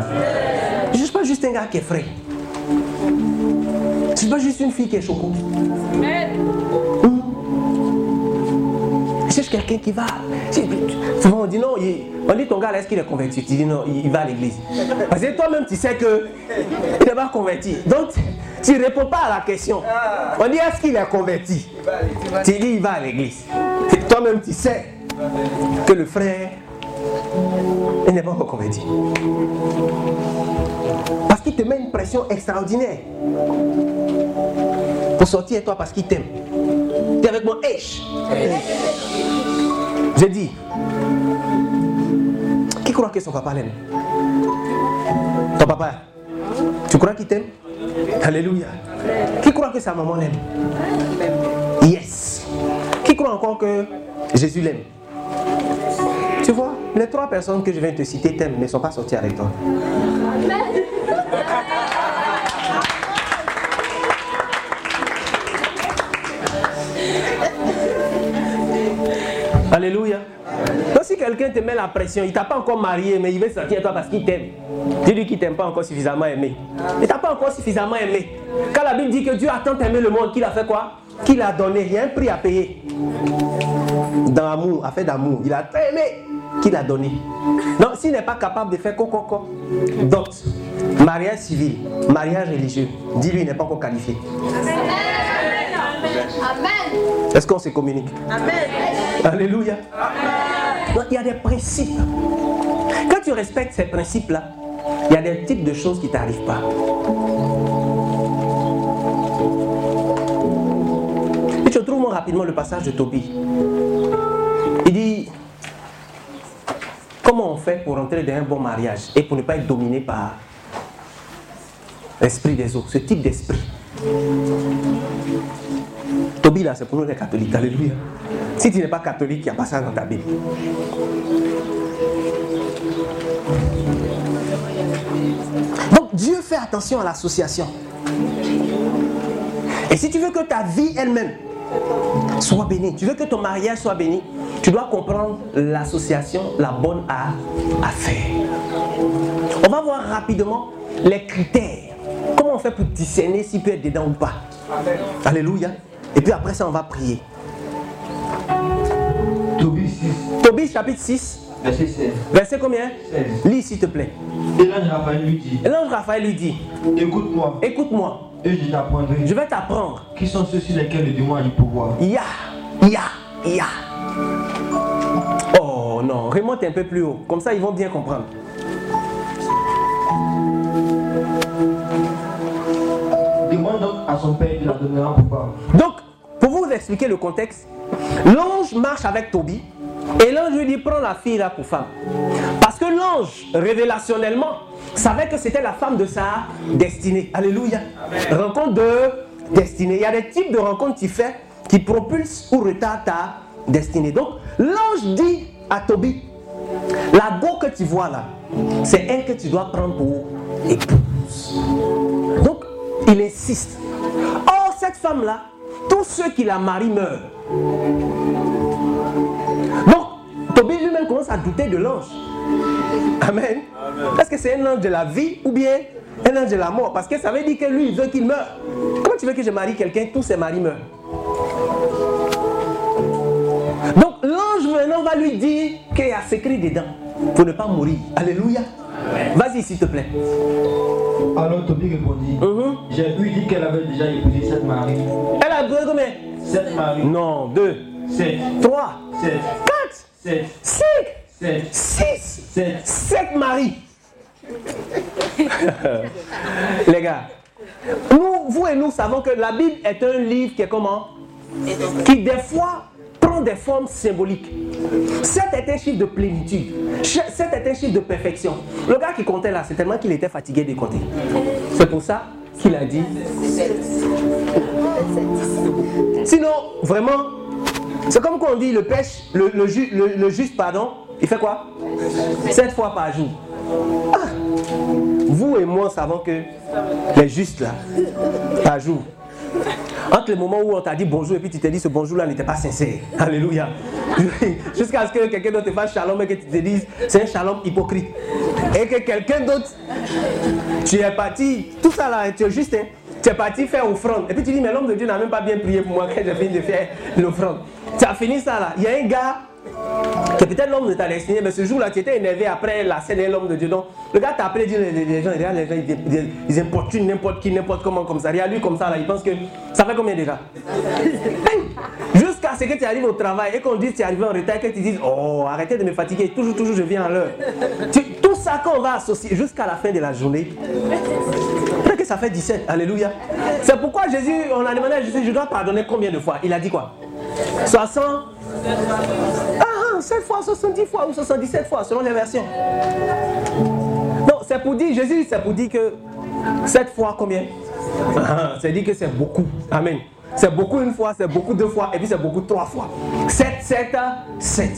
Je ne cherche pas juste un gars qui est frais. Je ne cherche pas juste une fille qui est choco. Cherche quelqu'un qui va. Souvent on dit non, on dit ton gars est-ce qu'il est converti? Tu dis non, il va à l'église. Parce que toi-même tu sais que il n'est pas converti. Donc tu ne réponds pas à la question. On dit est-ce qu'il est converti? Tu dis il va à l'église. Toi-même tu sais que le frère il n'est pas encore converti. Parce qu'il te met une pression extraordinaire. Pour sortir toi parce qu'il t'aime. Avec moi, H. J'ai dit, qui croit que son papa l'aime? Ton papa Tu crois qu'il t'aime? Alléluia. Qui croit que sa maman l'aime? Yes. Qui croit encore que Jésus l'aime? Tu vois, les trois personnes que je viens de te citer t'aiment, mais ne sont pas sorties avec toi. Alléluia. Donc si quelqu'un te met la pression, il t'a pas encore marié, mais il veut sortir avec toi parce qu'il t'aime. Dis-lui qu'il t'aime pas encore suffisamment aimé. Il t'a pas encore suffisamment aimé. Quand la Bible dit que Dieu a tant aimé le monde qu'il a fait quoi? Qu'il a donné, il y a un prix à payer. Dans l'amour, affaire d'amour, il a tant aimé qu'il a donné. Donc s'il n'est pas capable de faire coco, coco, dot, mariage civil, mariage religieux, dis-lui il n'est pas encore qualifié. Est-ce qu'on se communique? Alléluia. Donc, il y a des principes. Quand tu respectes ces principes-là, il y a des types de choses qui ne t'arrivent pas. Et tu trouves rapidement le passage de Tobie. Il dit Comment on fait pour entrer dans un bon mariage et pour ne pas être dominé par l'esprit des autres, ce type d'esprit? Tobie là, c'est pour nous les catholiques. Alléluia. Si tu n'es pas catholique, il n'y a pas ça dans ta Bible. Donc Dieu fait attention à l'association. Et si tu veux que ta vie elle-même soit bénie, tu veux que ton mariage soit béni, tu dois comprendre l'association, la bonne à, à faire. On va voir rapidement les critères. Comment on fait pour discerner s'il peut être dedans ou pas. Alléluia. Et puis après ça, on va prier. Tobie 6, Tobie chapitre 6, verset 16. verset combien? 16. Lis s'il te plaît. Et l'ange Raphaël lui dit Et l'ange Raphaël lui dit, Écoute-moi, écoute-moi, et je t'apprendrai je vais t'apprendre. qui sont ceux sur lesquels le démon a du pouvoir? Ya, ya, ya. Oh non, remonte un peu plus haut. Comme ça, ils vont bien comprendre. Demande donc à son père, il la donnera pouvoir. Donc, expliquer le contexte, l'ange marche avec Tobie et l'ange lui dit prends la fille là pour femme. Parce que l'ange, révélationnellement, savait que c'était la femme de sa destinée. Alléluia. Rencontre de destinée. Il y a des types de rencontres qui fait qui propulsent ou retardent ta destinée. Donc, l'ange dit à Tobie la go que tu vois là, c'est elle que tu dois prendre pour épouse. Donc, il insiste. Or, cette femme-là, tous ceux qui la marient meurent. Donc, Tobie lui-même commence à douter de l'ange. Amen. Est-ce que c'est un ange de la vie ou bien un ange de la mort? Parce que ça veut dire que lui, il veut qu'il meure. Comment tu veux que je marie quelqu'un? Tous ses maris meurent. Donc, l'ange maintenant va lui dire qu'il y a secret dedans pour ne pas mourir. Alléluia. Vas-y, s'il te plaît. Alors Tobie répondit Mhm. J'ai eu dit qu'elle avait déjà épousé sept maris. Elle a donné combien? Sept maris. Non, deux, Sept. trois, Sept. quatre, Sept. cinq, Sept. six, Sept. sept maris. Les gars, nous, vous et nous savons que la Bible est un livre qui est comment? Qui des fois prend des formes symboliques. 7 est un chiffre de plénitude. 7 est un chiffre de perfection. Le gars qui comptait là, c'est tellement qu'il était fatigué de compter. C'est pour ça qu'il a dit. Sinon, vraiment, c'est comme quand on dit le pêche, le, le ju- le- le juste, pardon, il fait quoi? 7 fois par jour. Ah, vous et moi savons que les justes là, par jour, entre le moment où on t'a dit bonjour et puis tu te dis ce bonjour là n'était pas sincère. Alléluia. Jusqu'à ce que quelqu'un d'autre te fasse shalom et que tu te dises c'est un shalom hypocrite. Et que quelqu'un d'autre, tu es parti, tout ça là, tu es juste, hein, tu es parti faire offrande. Et puis tu dis mais l'homme de Dieu n'a même pas bien prié pour moi quand j'ai fini de faire l'offrande. Tu as fini ça là. Il y a un gars peut-être l'homme de ta destinée, mais ce jour-là, tu étais énervé après la scène de l'homme de Dieu. Donc, le gars t'a appelé, dit les, gens, regarde, les gens, ils, importunent n'importe qui, n'importe comment, comme ça. Regarde lui comme ça, là, il pense que ça fait combien déjà? Jusqu'à ce que tu arrives au travail et qu'on dise tu es arrivé en retard, que tu dises, oh, arrêtez de me fatiguer, toujours, toujours, je viens à l'heure. Tout ça qu'on va associer jusqu'à la fin de la journée, Peut-être que ça fait 17. Alléluia. C'est pourquoi Jésus, on a demandé à Jésus, je dois pardonner combien de fois? Il a dit quoi? 60 Ah, 7 fois, 70 fois ou 77 fois, selon les versions. Non, c'est pour dire, Jésus, c'est pour dire que 7 fois combien? Ah, Ça dit que c'est beaucoup. Amen. C'est beaucoup une fois, c'est beaucoup deux fois, et puis c'est beaucoup trois fois. 7, 7, 7.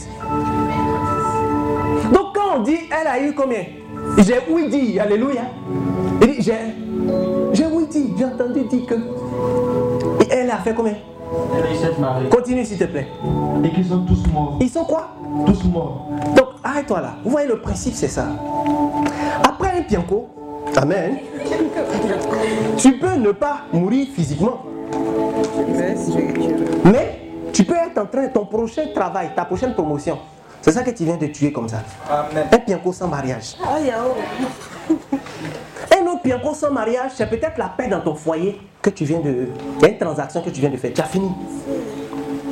Donc quand on dit, elle a eu combien? J'ai oui dit, alléluia. J'ai oui dit, j'ai entendu dire que. Et elle a fait combien? Continue s'il te plaît. Et qu'ils sont tous morts. Ils sont quoi? Tous morts. Donc, arrête-toi là. Vous voyez, le principe, c'est ça. Après un pianco, Amen, tu peux ne pas mourir physiquement. Mais tu peux être en train, ton prochain travail, ta prochaine promotion, c'est ça que tu viens de tuer comme ça. Un pianco sans mariage. Un autre pianco sans mariage, c'est peut-être la paix dans ton foyer que tu viens de. Y a une transaction que tu viens de faire. Tu as fini.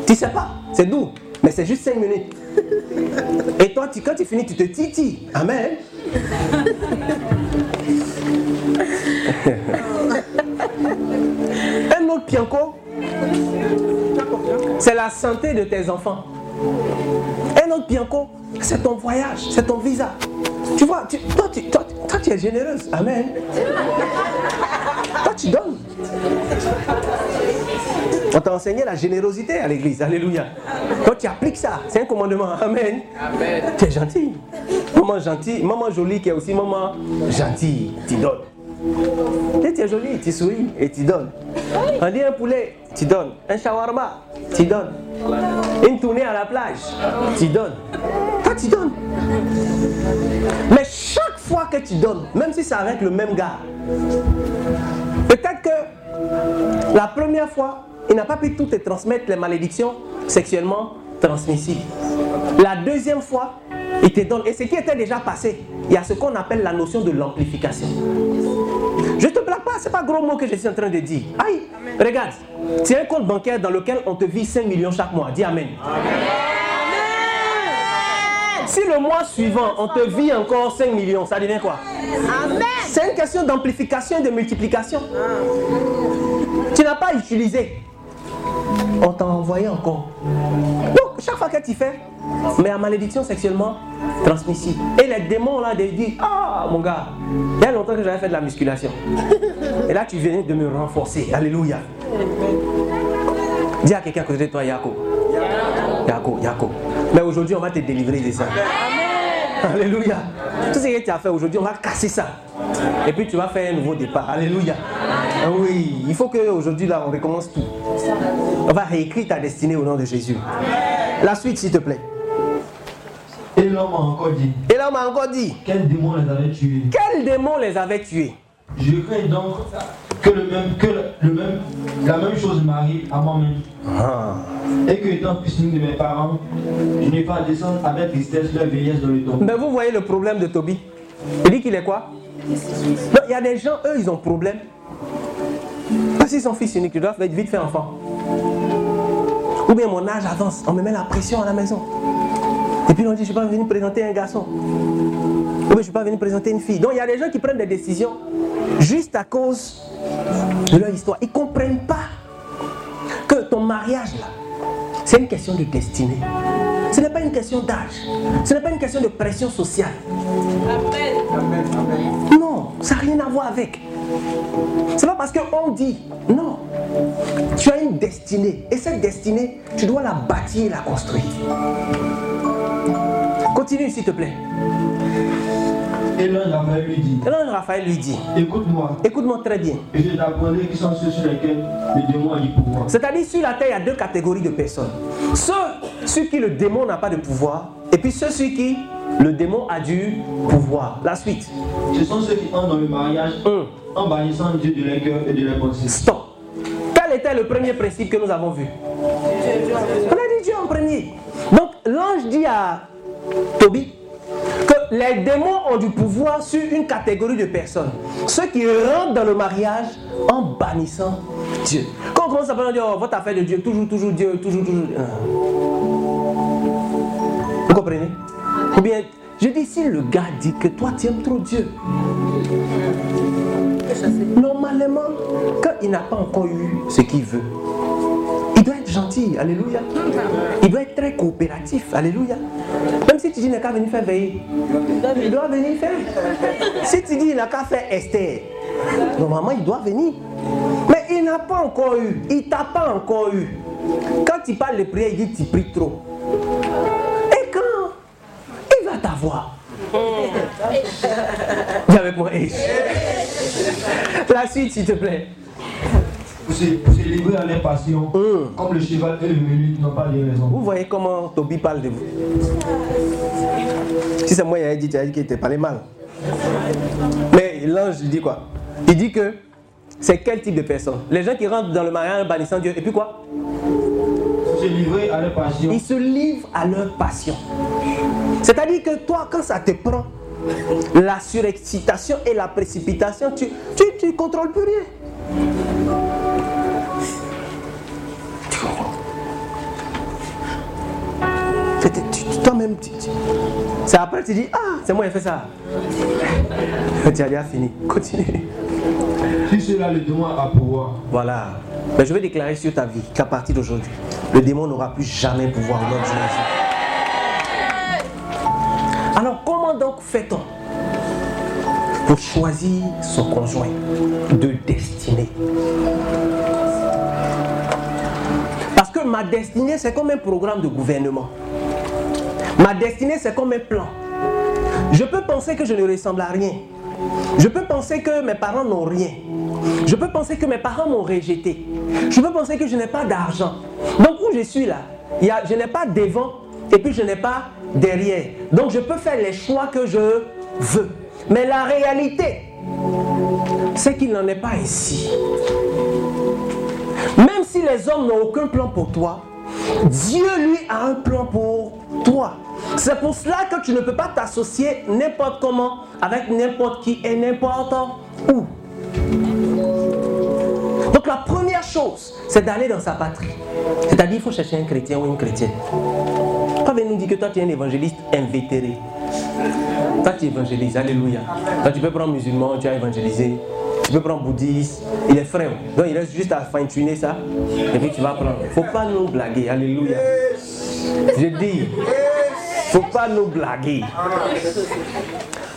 Tu sais pas, c'est doux, mais c'est juste 5 minutes. Et toi, tu- quand tu finis, tu te titilles. Amen. Un autre pianco, c'est la santé de tes enfants. Un autre pianco, c'est ton voyage, c'est ton visa. Tu vois, tu- toi, tu, toi, toi, tu es généreuse. Amen. Toi, tu donnes. On t'a enseigné la générosité à l'église. Alléluia. Toi, tu appliques ça. C'est un commandement. Amen. Tu es gentil. Maman gentille, maman jolie qui est aussi maman gentille. Tu donnes. Et tu es jolie, tu souris et tu donnes. On dit un poulet, tu donnes. Un shawarma, tu donnes. Une tournée à la plage, tu donnes. Tu donnes. Mais chaque fois que tu donnes, même si c'est avec le même gars, peut-être que la première fois, il n'a pas pu tout te transmettre les malédictions sexuellement transmissibles. La deuxième fois, il te donne. Et ce qui était déjà passé, il y a ce qu'on appelle la notion de l'amplification. Je te blague pas, c'est pas gros mot que je suis en train de dire. Aïe, regarde, c'est un compte bancaire dans lequel on te vit 5 millions chaque mois. Dis Amen. Si le mois suivant, on te vit encore 5 millions, ça devient quoi? C'est une question d'amplification et de multiplication. Tu n'as pas utilisé. On t'a envoyé encore. Donc, chaque fois que tu fais, mais à malédiction sexuellement transmissible. Et les démons là, ils disent Ah, mon gars, il y a longtemps que j'avais fait de la musculation. Et là, tu viens de me renforcer. Alléluia. Dis à quelqu'un à côté de toi, Yako. Yako, Yako. Mais aujourd'hui, on va te délivrer de ça. Alléluia. Tout ce que tu as fait aujourd'hui, on va casser ça. Et puis tu vas faire un nouveau départ. Alléluia. Ah Oui, il faut qu'aujourd'hui, là, on recommence tout. On va réécrire ta destinée au nom de Jésus. La suite, s'il te plaît. Et l'homme a encore dit Et là, on m'a encore dit, Quel démon les avait tués? Quel démon les avait tués? Je crains donc que, le même, que le même, la même chose m'arrive à moi-même. Et que, étant fils unique de mes parents, je n'ai pas à descendre avec tristesse leur vieillesse dans le tombeau. Mais vous voyez le problème de Toby Il dit qu'il est quoi? Il y a des gens, eux, ils ont problème. Parce qu'ils sont fils uniques, ils doivent vite faire enfant. Ou bien mon âge avance, on me met la pression à la maison. Et puis on dit, je ne suis pas venu présenter un garçon. Je ne suis pas venu présenter une fille. Donc il y a des gens qui prennent des décisions juste à cause de leur histoire. Ils ne comprennent pas que ton mariage là, c'est une question de destinée. Ce n'est pas une question d'âge. Ce n'est pas une question de pression sociale. Non, ça n'a rien à voir avec. C'est pas parce qu'on dit non. Tu as une destinée. Et cette destinée, tu dois la bâtir et la construire. Continue s'il te plaît. Et l'un d'entre eux lui dit Et là, Raphaël lui dit Écoute-moi, Écoute-moi très bien. et je t'apprendrai qui sont ceux sur lesquels le démon a du pouvoir. C'est-à-dire, sur la terre, il y a deux catégories de personnes. Ceux sur qui le démon n'a pas de pouvoir, et puis ceux sur qui le démon a du pouvoir. La suite. Ce sont ceux qui entrent dans le mariage en bannissant Dieu de leur cœur et de leur pensée. Stop. Quel était le premier principe que nous avons vu? On a dit Dieu en premier. Donc l'ange dit à Toby que les démons ont du pouvoir sur une catégorie de personnes. Ceux qui rentrent dans le mariage en bannissant Dieu. Quand on commence à dit oh, votre affaire de Dieu, toujours, toujours Dieu, toujours, toujours. Vous comprenez? Ou bien, je dis si le gars dit que toi tu aimes trop Dieu, Normalement, quand il n'a pas encore eu ce qu'il veut, doit être gentil, alléluia. Il doit être très coopératif, alléluia. Même si tu dis qu'il n'a qu'à venir faire veiller, il doit venir faire. Si tu dis qu'il n'a qu'à faire Esther, Normalement, il doit venir. Mais il n'a pas encore eu. Il t'a pas encore eu. Quand il parle de prière, il dit tu pries trop. Et quand il va t'avoir? Viens avec moi. La suite, s'il te plaît. Pour se, pour se livrer à leurs passions, comme le cheval et le menu n'ont pas de raison. Vous voyez comment Toby parle de vous Si c'est moi, il a dit, dit qu'il était parlé mal. Mais l'ange, dit quoi? Il dit que c'est quel type de personne? Les gens qui rentrent dans le mariage en bannissant Dieu, et puis quoi? Pour se livrer à leurs passions, Ils se livrent à leur passion. C'est-à-dire que toi, quand ça te prend, la surexcitation et la précipitation, tu tu, tu contrôles plus rien. Toi-même, c'est après tu dis, ah, c'est moi qui ai fait ça. tu as déjà fini. Continue. si cela le demande à pouvoir, Voilà. Mais je vais déclarer sur ta vie qu'à partir d'aujourd'hui, le démon n'aura plus jamais pouvoir au nom de Jésus. Alors comment donc fait-on pour choisir son conjoint de destinée? Parce que ma destinée, c'est comme un programme de gouvernement. Ma destinée, c'est comme un plan. Je peux penser que je ne ressemble à rien. Je peux penser que mes parents n'ont rien. Je peux penser que mes parents m'ont rejeté. Je peux penser que je n'ai pas d'argent. Donc où je suis là, il y je n'ai pas devant et puis je n'ai pas derrière. Donc je peux faire les choix que je veux. Mais la réalité, c'est qu'il n'en est pas ainsi. Même si les hommes n'ont aucun plan pour toi, Dieu lui a un plan pour toi. C'est pour cela que tu ne peux pas t'associer n'importe comment avec n'importe qui et n'importe où. Donc la première chose, c'est d'aller dans sa patrie. C'est-à-dire il faut chercher un chrétien ou une chrétienne. Pas venir nous dire que toi tu es un évangéliste invétéré. Toi tu évangélises, alléluia. Toi tu peux prendre musulman, tu as évangélisé. Tu peux prendre bouddhiste, il est frère. Donc il reste juste à fine-tuner ça. Et puis tu vas prendre. Faut pas nous blaguer, alléluia. Je dis, faut pas nous blaguer.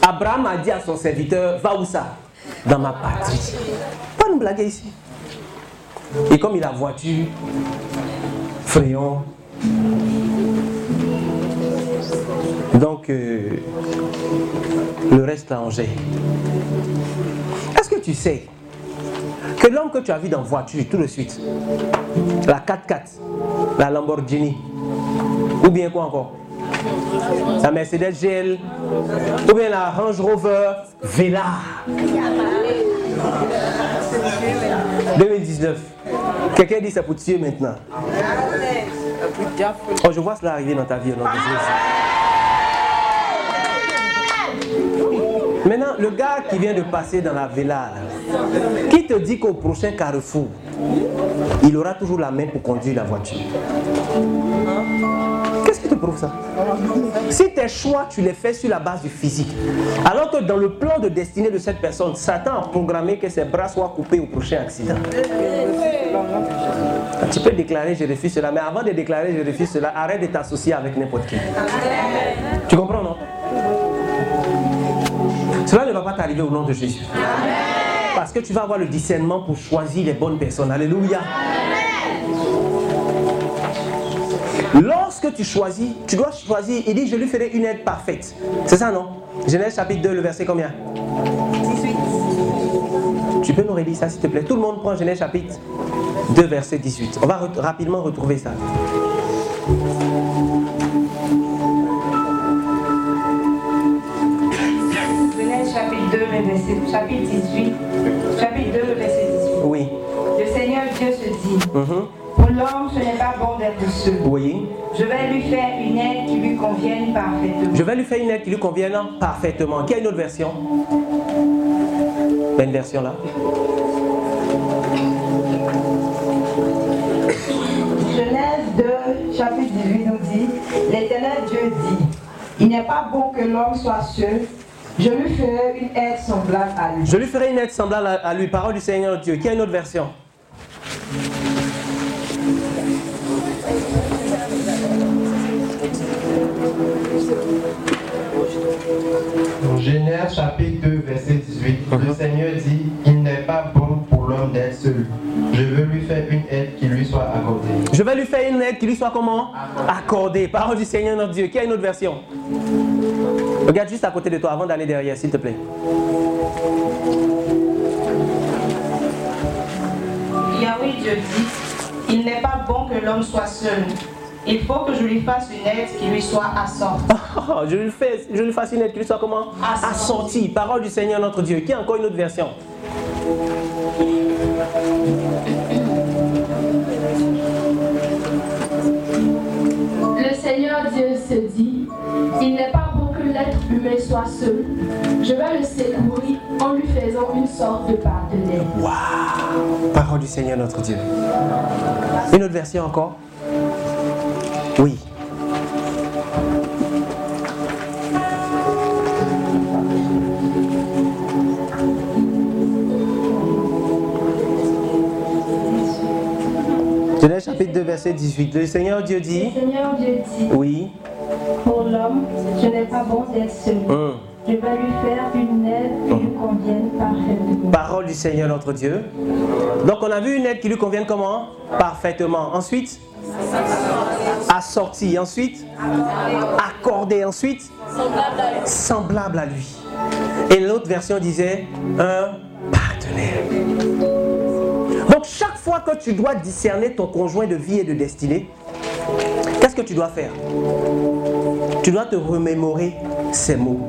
Abraham a dit à son serviteur, va où ça? Dans ma patrie. Pas nous blaguer ici. Et comme il a voiture, Fréon. Donc, euh, le reste là, on gère. Est-ce que tu sais que l'homme que tu as vu dans voiture tout de suite, la 4x4, la Lamborghini, ou bien quoi encore? La Mercedes GL, ou bien la Range Rover Vela 2019. Quelqu'un dit c'est pour tuer maintenant. Oh, je vois cela arriver dans ta vie au nom de Jésus. Le gars qui vient de passer dans la Vela, là, qui te dit qu'au prochain carrefour, il aura toujours la main pour conduire la voiture? Qu'est-ce qui te prouve ça? Si tes choix, tu les fais sur la base du physique, alors que dans le plan de destinée de cette personne, Satan a programmé que ses bras soient coupés au prochain accident. Tu peux déclarer je refuse cela, mais avant de déclarer je refuse cela, arrête de t'associer avec n'importe qui. Tu comprends, non? Cela ne va pas t'arriver au nom de Jésus. Parce que tu vas avoir le discernement pour choisir les bonnes personnes. Alléluia. Lorsque tu choisis, tu dois choisir, il dit je lui ferai une aide parfaite. C'est ça, non? Genèse chapitre 2, le verset combien? 18. Tu peux nous relire ça, s'il te plaît? Tout le monde prend Genèse chapitre 2, verset 18. On va re- rapidement retrouver ça. Verset, chapitre 18, chapitre 2, le verset 18. Oui. Le Seigneur Dieu se dit, Mhm. pour l'homme ce n'est pas bon d'être seul. Oui. Je vais lui faire une aide qui lui convienne parfaitement. Je vais lui faire une aide qui lui convienne parfaitement. Qui a une autre version? Une version là Genèse 2, chapitre 18 nous dit, l'Éternel Dieu dit, il n'est pas bon que l'homme soit seul, je lui ferai une aide semblable à lui. Je lui ferai une aide semblable à lui. Parole du Seigneur Dieu. Qui a une autre version? Genèse chapitre 2, verset 18. Le Seigneur dit je veux lui faire une aide qui lui soit accordée. Je vais lui faire une aide qui lui soit comment? Accordée. Parole du Seigneur notre Dieu. Qui a une autre version? Regarde juste à côté de toi avant d'aller derrière, s'il te plaît. Yahweh Dieu dit, il n'est pas bon que l'homme soit seul. Il faut que je lui fasse une aide qui lui soit assortie. Je, lui fais, je lui fasse une aide qui lui soit comment? Assortie. assortie. Parole du Seigneur notre Dieu. Qui a encore une autre version? Seigneur Dieu se dit, il n'est pas bon que l'être humain soit seul. Je vais le secourir en lui faisant une sorte de partenaire. Waouh Parole du Seigneur notre Dieu. Une autre version encore chapitre 2 verset 18. Le Seigneur Dieu Le dit Seigneur Dieu dit, Oui. pour l'homme, ce n'est pas bon d'être seul. Hum. Je vais lui faire une aide qui lui convienne parfaitement. Parole du Seigneur notre Dieu. Donc on a vu une aide qui lui convienne comment? Parfaitement. Ensuite? Assorti. Ensuite? Accordé. Ensuite? Semblable à lui. Et l'autre version disait un partenaire. Que tu dois discerner ton conjoint de vie et de destinée, qu'est-ce que tu dois faire? Tu dois te remémorer ces mots.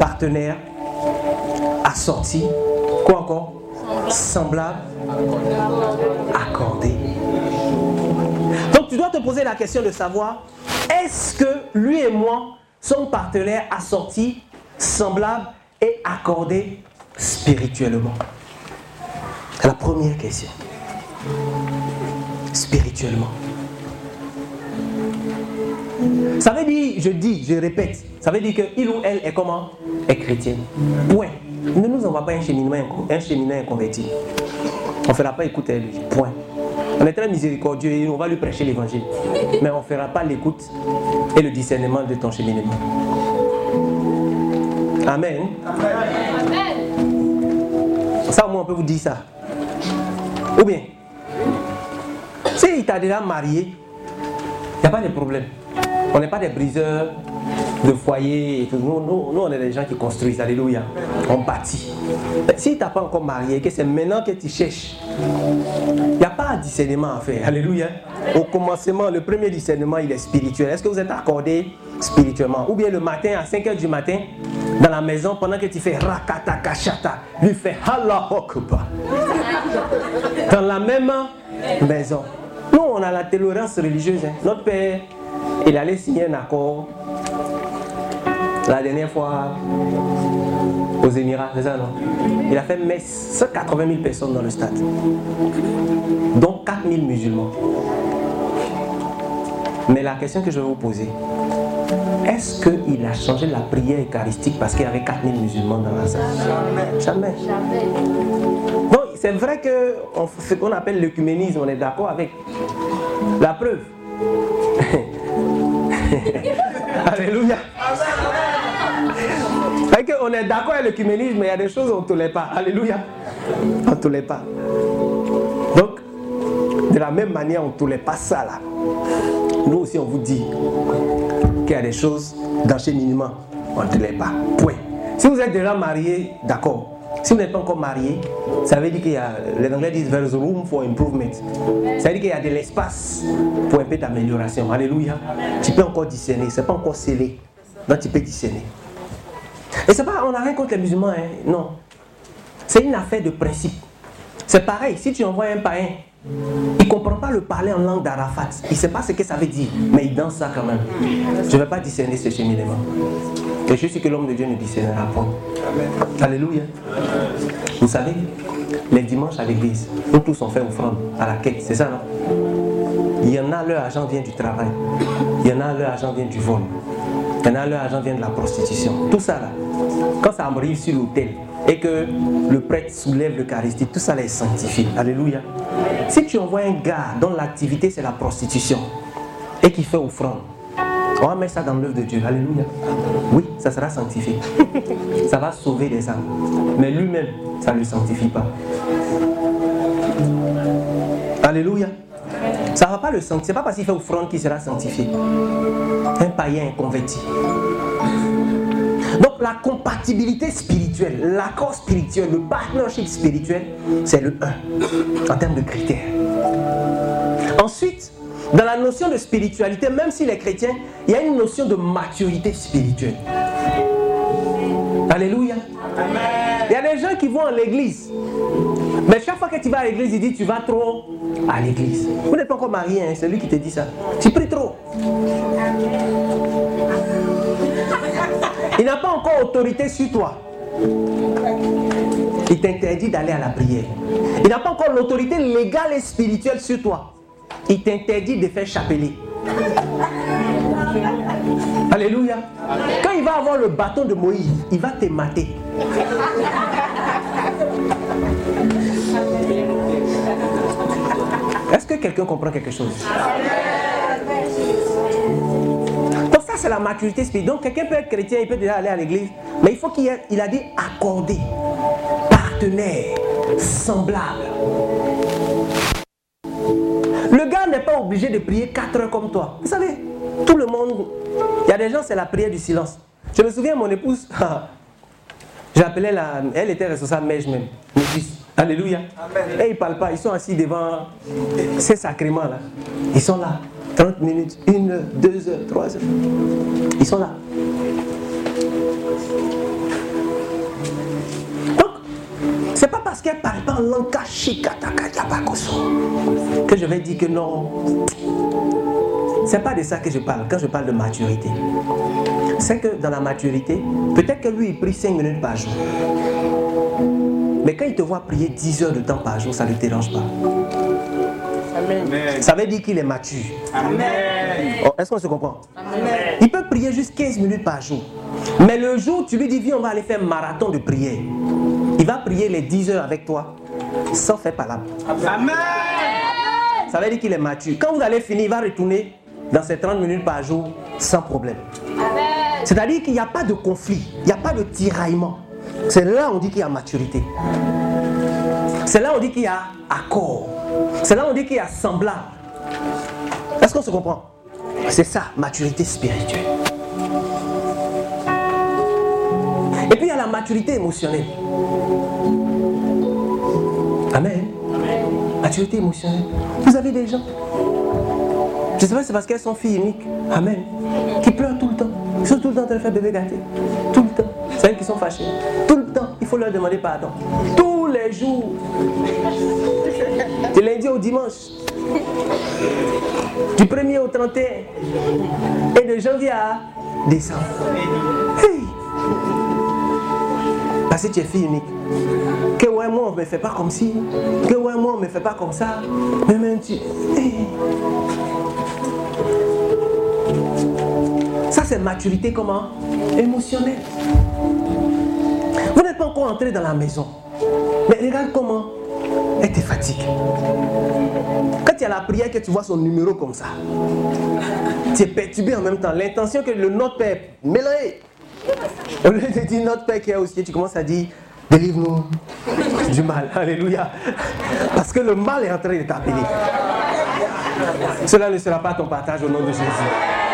Partenaire, assorti, quoi encore? Semblable, accordé. Donc tu dois te poser la question de savoir, est-ce que lui et moi sommes partenaires assortis, semblables et accordés spirituellement? La première question. Spirituellement. Ça veut dire, je dis, je répète, ça veut dire que il ou elle est comment? Est chrétienne. Point. Ne nous envoie pas un cheminement, inco- un cheminot inconverti. On ne fera pas écouter à lui. Point. On est très miséricordieux et on va lui prêcher l'évangile. Mais on ne fera pas l'écoute et le discernement de ton cheminement. Amen. Ça, au moins, on peut vous dire ça. Ou bien, s'il t'a déjà marié, il n'y a pas de problème. On n'est pas des briseurs de foyer et tout. Nous, nous, nous, on est des gens qui construisent. Alléluia. On bâtit. Mais si tu n'as pas encore marié, que c'est maintenant que tu cherches, il n'y a pas de discernement à faire. Alléluia. Au commencement, le premier discernement, il est spirituel. Est-ce que vous êtes accordé spirituellement? Ou bien le matin, à 5 h du matin, dans la maison, pendant que tu fais rakata kachata, lui fait Allah Akbar. Dans la même maison. Nous, on a la tolérance religieuse. hein. Notre père, il allait signer un accord la dernière fois aux Émirats, c'est ça, non? Il a fait messe 180 000 personnes dans le stade, dont 4 000 musulmans. Mais la question que je vais vous poser, est-ce qu'il a changé la prière eucharistique parce qu'il y avait 4 000 musulmans dans la salle? Jamais. Jamais. Donc, c'est vrai que on ce qu'on appelle l'œcuménisme, on est d'accord avec. La preuve. Alléluia. Qu'on est d'accord avec l'œcuménisme, mais il y a des choses on ne tolère pas. Alléluia. On ne tolère pas. Donc, de la même manière, on ne tolère pas ça là. Nous aussi, on vous dit qu'il y a des choses d'enchaînement, on ne tolère pas. Point. Si vous êtes déjà marié, d'accord. Si vous n'êtes pas encore marié, ça veut dire qu'il y a, les Anglais disent there's room for improvement. Ça veut dire qu'il y a de l'espace pour un peu d'amélioration. Alléluia. Tu peux encore discerner, c'est pas encore scellé. Donc tu peux discerner. Et c'est pas, on n'a rien contre les musulmans, hein. non. C'est une affaire de principe. C'est pareil, si tu envoies un païen, il ne comprend pas le parler en langue d'Arafat. Il ne sait pas ce que ça veut dire, mais il danse ça quand même. Je ne vais pas discerner ce cheminement. Et je suis que l'homme de Dieu ne discernera point. Alléluia. Vous savez, les dimanches à l'église, nous tous on fait offrande à la quête, c'est ça, non? Il y en a, leur argent vient du travail. Il y en a, leur argent vient du vol. Il y en a, leur argent vient de la prostitution. Tout ça là, quand ça arrive sur l'autel et que le prêtre soulève l'Eucharistie, tout ça là est sanctifié. Alléluia. Si tu envoies un gars dont l'activité c'est la prostitution et qui fait offrande, on va mettre ça dans l'œuvre de Dieu. Alléluia. Oui, ça sera sanctifié. ça va sauver des âmes. Mais lui-même, ça ne le sanctifie pas. Alléluia. Ça ne va pas le sanctifier. C'est pas parce qu'il fait offrande qu'il sera sanctifié. Un païen converti. Donc la compatibilité spirituelle, l'accord spirituel, le partnership spirituel, c'est le 1 en termes de critères. Ensuite, dans la notion de spiritualité, même s'il est chrétien, il y a une notion de maturité spirituelle. Alléluia. Il y a des gens qui vont à l'église. Mais chaque fois que tu vas à l'église, il dit tu vas trop à l'église. Vous n'êtes pas encore marié, hein, c'est lui qui te dit ça. Tu pries trop. Il n'a pas encore autorité sur toi. Il t'interdit d'aller à la prière. Il n'a pas encore l'autorité légale et spirituelle sur toi. Il t'interdit de faire chapelet. Alléluia. Quand il va avoir le bâton de Moïse, il va te mater. Est-ce que quelqu'un comprend quelque chose? C'est la maturité spirituelle. Donc quelqu'un peut être chrétien, il peut déjà aller à l'église, mais il faut qu'il ait, il a dit accordé, partenaire, semblable. Le gars n'est pas obligé de prier 4 heures comme toi. Vous savez, tout le monde, il y a des gens, c'est la prière du silence. Je me souviens, mon épouse, j'appelais la, elle était responsable mèche même, Mégis. Alléluia. Et ils ne parlent pas, ils sont assis devant ces sacrements là. Ils sont là, 30 minutes, 1 heure, 2 heures, 3 heures. Ils sont là. Donc, c'est pas parce qu'elle parle pas en langue que je vais dire que non. C'est pas de ça que je parle quand je parle de maturité. C'est que dans la maturité, peut-être que lui il prie 5 minutes par jour. Mais quand il te voit prier 10 heures de temps par jour, ça ne le dérange pas. Ça veut dire qu'il est mature. Oh, Est-ce qu'on se comprend? Il peut prier juste 15 minutes par jour. Mais le jour où tu lui dis, viens, on va aller faire un marathon de prière. Il va prier les 10 heures avec toi sans faire palabre. Ça veut dire qu'il est mature. Quand vous allez finir, il va retourner dans ses 30 minutes par jour sans problème. C'est-à-dire qu'il n'y a pas de conflit, il n'y a pas de tiraillement. C'est là où on dit qu'il y a maturité. C'est là où on dit qu'il y a accord. C'est là où on dit qu'il y a semblable. Est-ce qu'on se comprend? C'est ça, maturité spirituelle. Et puis il y a la maturité émotionnelle. Amen. Maturité émotionnelle. Vous avez des gens. Je ne sais pas si c'est parce qu'elles sont filles uniques. Amen. Qui pleurent tout le temps. Ils sont tout le temps en train de faire bébé gâté. Tout le temps. C'est elles qui sont fâchées. Tout le temps. Il faut leur demander pardon. Tous les jours. Du lundi au dimanche. Du 1er au 31. Et de janvier à décembre. Parce que tu es fille unique. Que ouais, moi, on ne me fait pas comme ci. Que ouais, moi, on ne me fait pas comme ça. Mais même tu. Ça, c'est maturité comment Émotionnelle. Vous n'êtes pas encore entré dans la maison. Mais regarde comment elle te fatigue. Quand il y a la prière que tu vois son numéro comme ça, tu es perturbé en même temps. L'intention que le Notre Père, mélangé. Au lieu de dire Notre Père qui est au ciel, tu commences à dire Délivre-nous du mal. Alléluia. Parce que le mal est en train de t'appeler. Cela ne sera pas ton partage au nom de Jésus.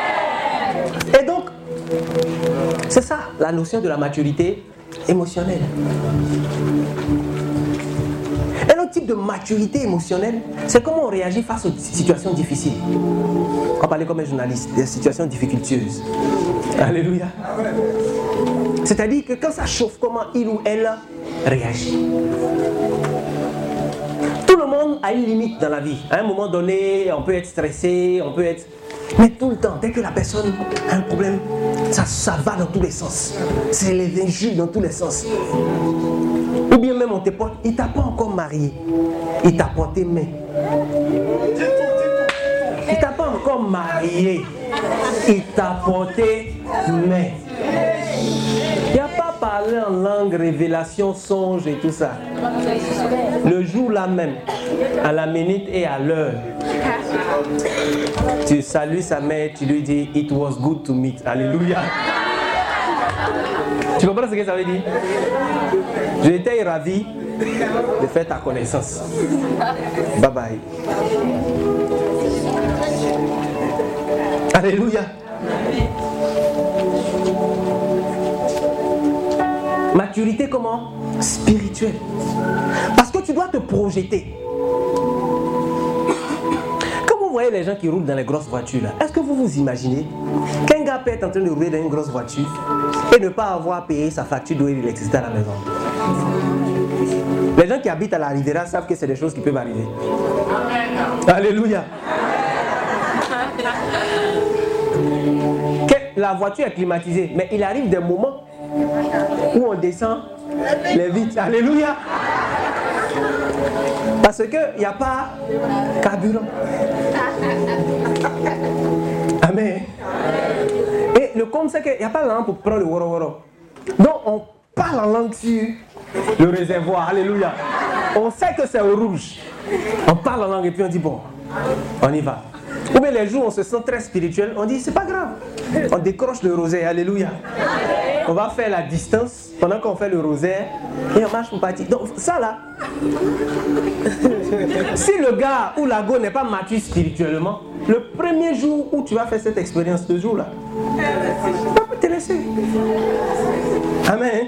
C'est ça la notion de la maturité émotionnelle. Un autre type de maturité émotionnelle, c'est comment on réagit face aux situations difficiles. On parler comme un journaliste, des situations difficultueuses. Alléluia. C'est-à-dire que quand ça chauffe, comment il ou elle réagit. Tout le monde a une limite dans la vie. À un moment donné, on peut être stressé, on peut être... Mais tout le temps, dès que la personne a un problème, ça, ça va dans tous les sens. C'est les injures dans tous les sens. Ou bien même on te porte, il t'a pas encore marié. Il t'a porté main. Il t'a pas encore marié. Il t'a porté main. En langue, révélation, songe et tout ça. Le jour là même, à la minute et à l'heure, tu salues sa mère, tu lui dis It was good to meet. Alléluia. Tu comprends ce que ça veut dire? J'étais ravi de faire ta connaissance. Bye bye. Alléluia. Maturité comment? Spirituelle. Parce que tu dois te projeter. Quand vous voyez les gens qui roulent dans les grosses voitures, est-ce que vous vous imaginez qu'un gars peut être en train de rouler dans une grosse voiture et ne pas avoir payé sa facture d'eau et d'électricité à la maison? Les gens qui habitent à la Riviera savent que c'est des choses qui peuvent arriver. Alléluia. Que la voiture est climatisée, mais il arrive des moments où on descend les vitres. Alléluia. Parce qu'il n'y a pas carburant. Amen. Et le com, c'est qu'il n'y a pas de langue pour prendre le woro woro. Donc on parle en langue sur le réservoir. Alléluia. On sait que c'est au rouge. On parle en langue et puis on dit bon, on y va. Ou bien les jours on se sent très spirituel, on dit c'est pas grave. On décroche le rosaire. Alléluia. On va faire la distance pendant qu'on fait le rosaire et on marche pour partir. Donc ça là, si le gars ou la go n'est pas mature spirituellement, le premier jour où tu vas faire cette expérience, ce jour là, tu vas te laisser. Amen.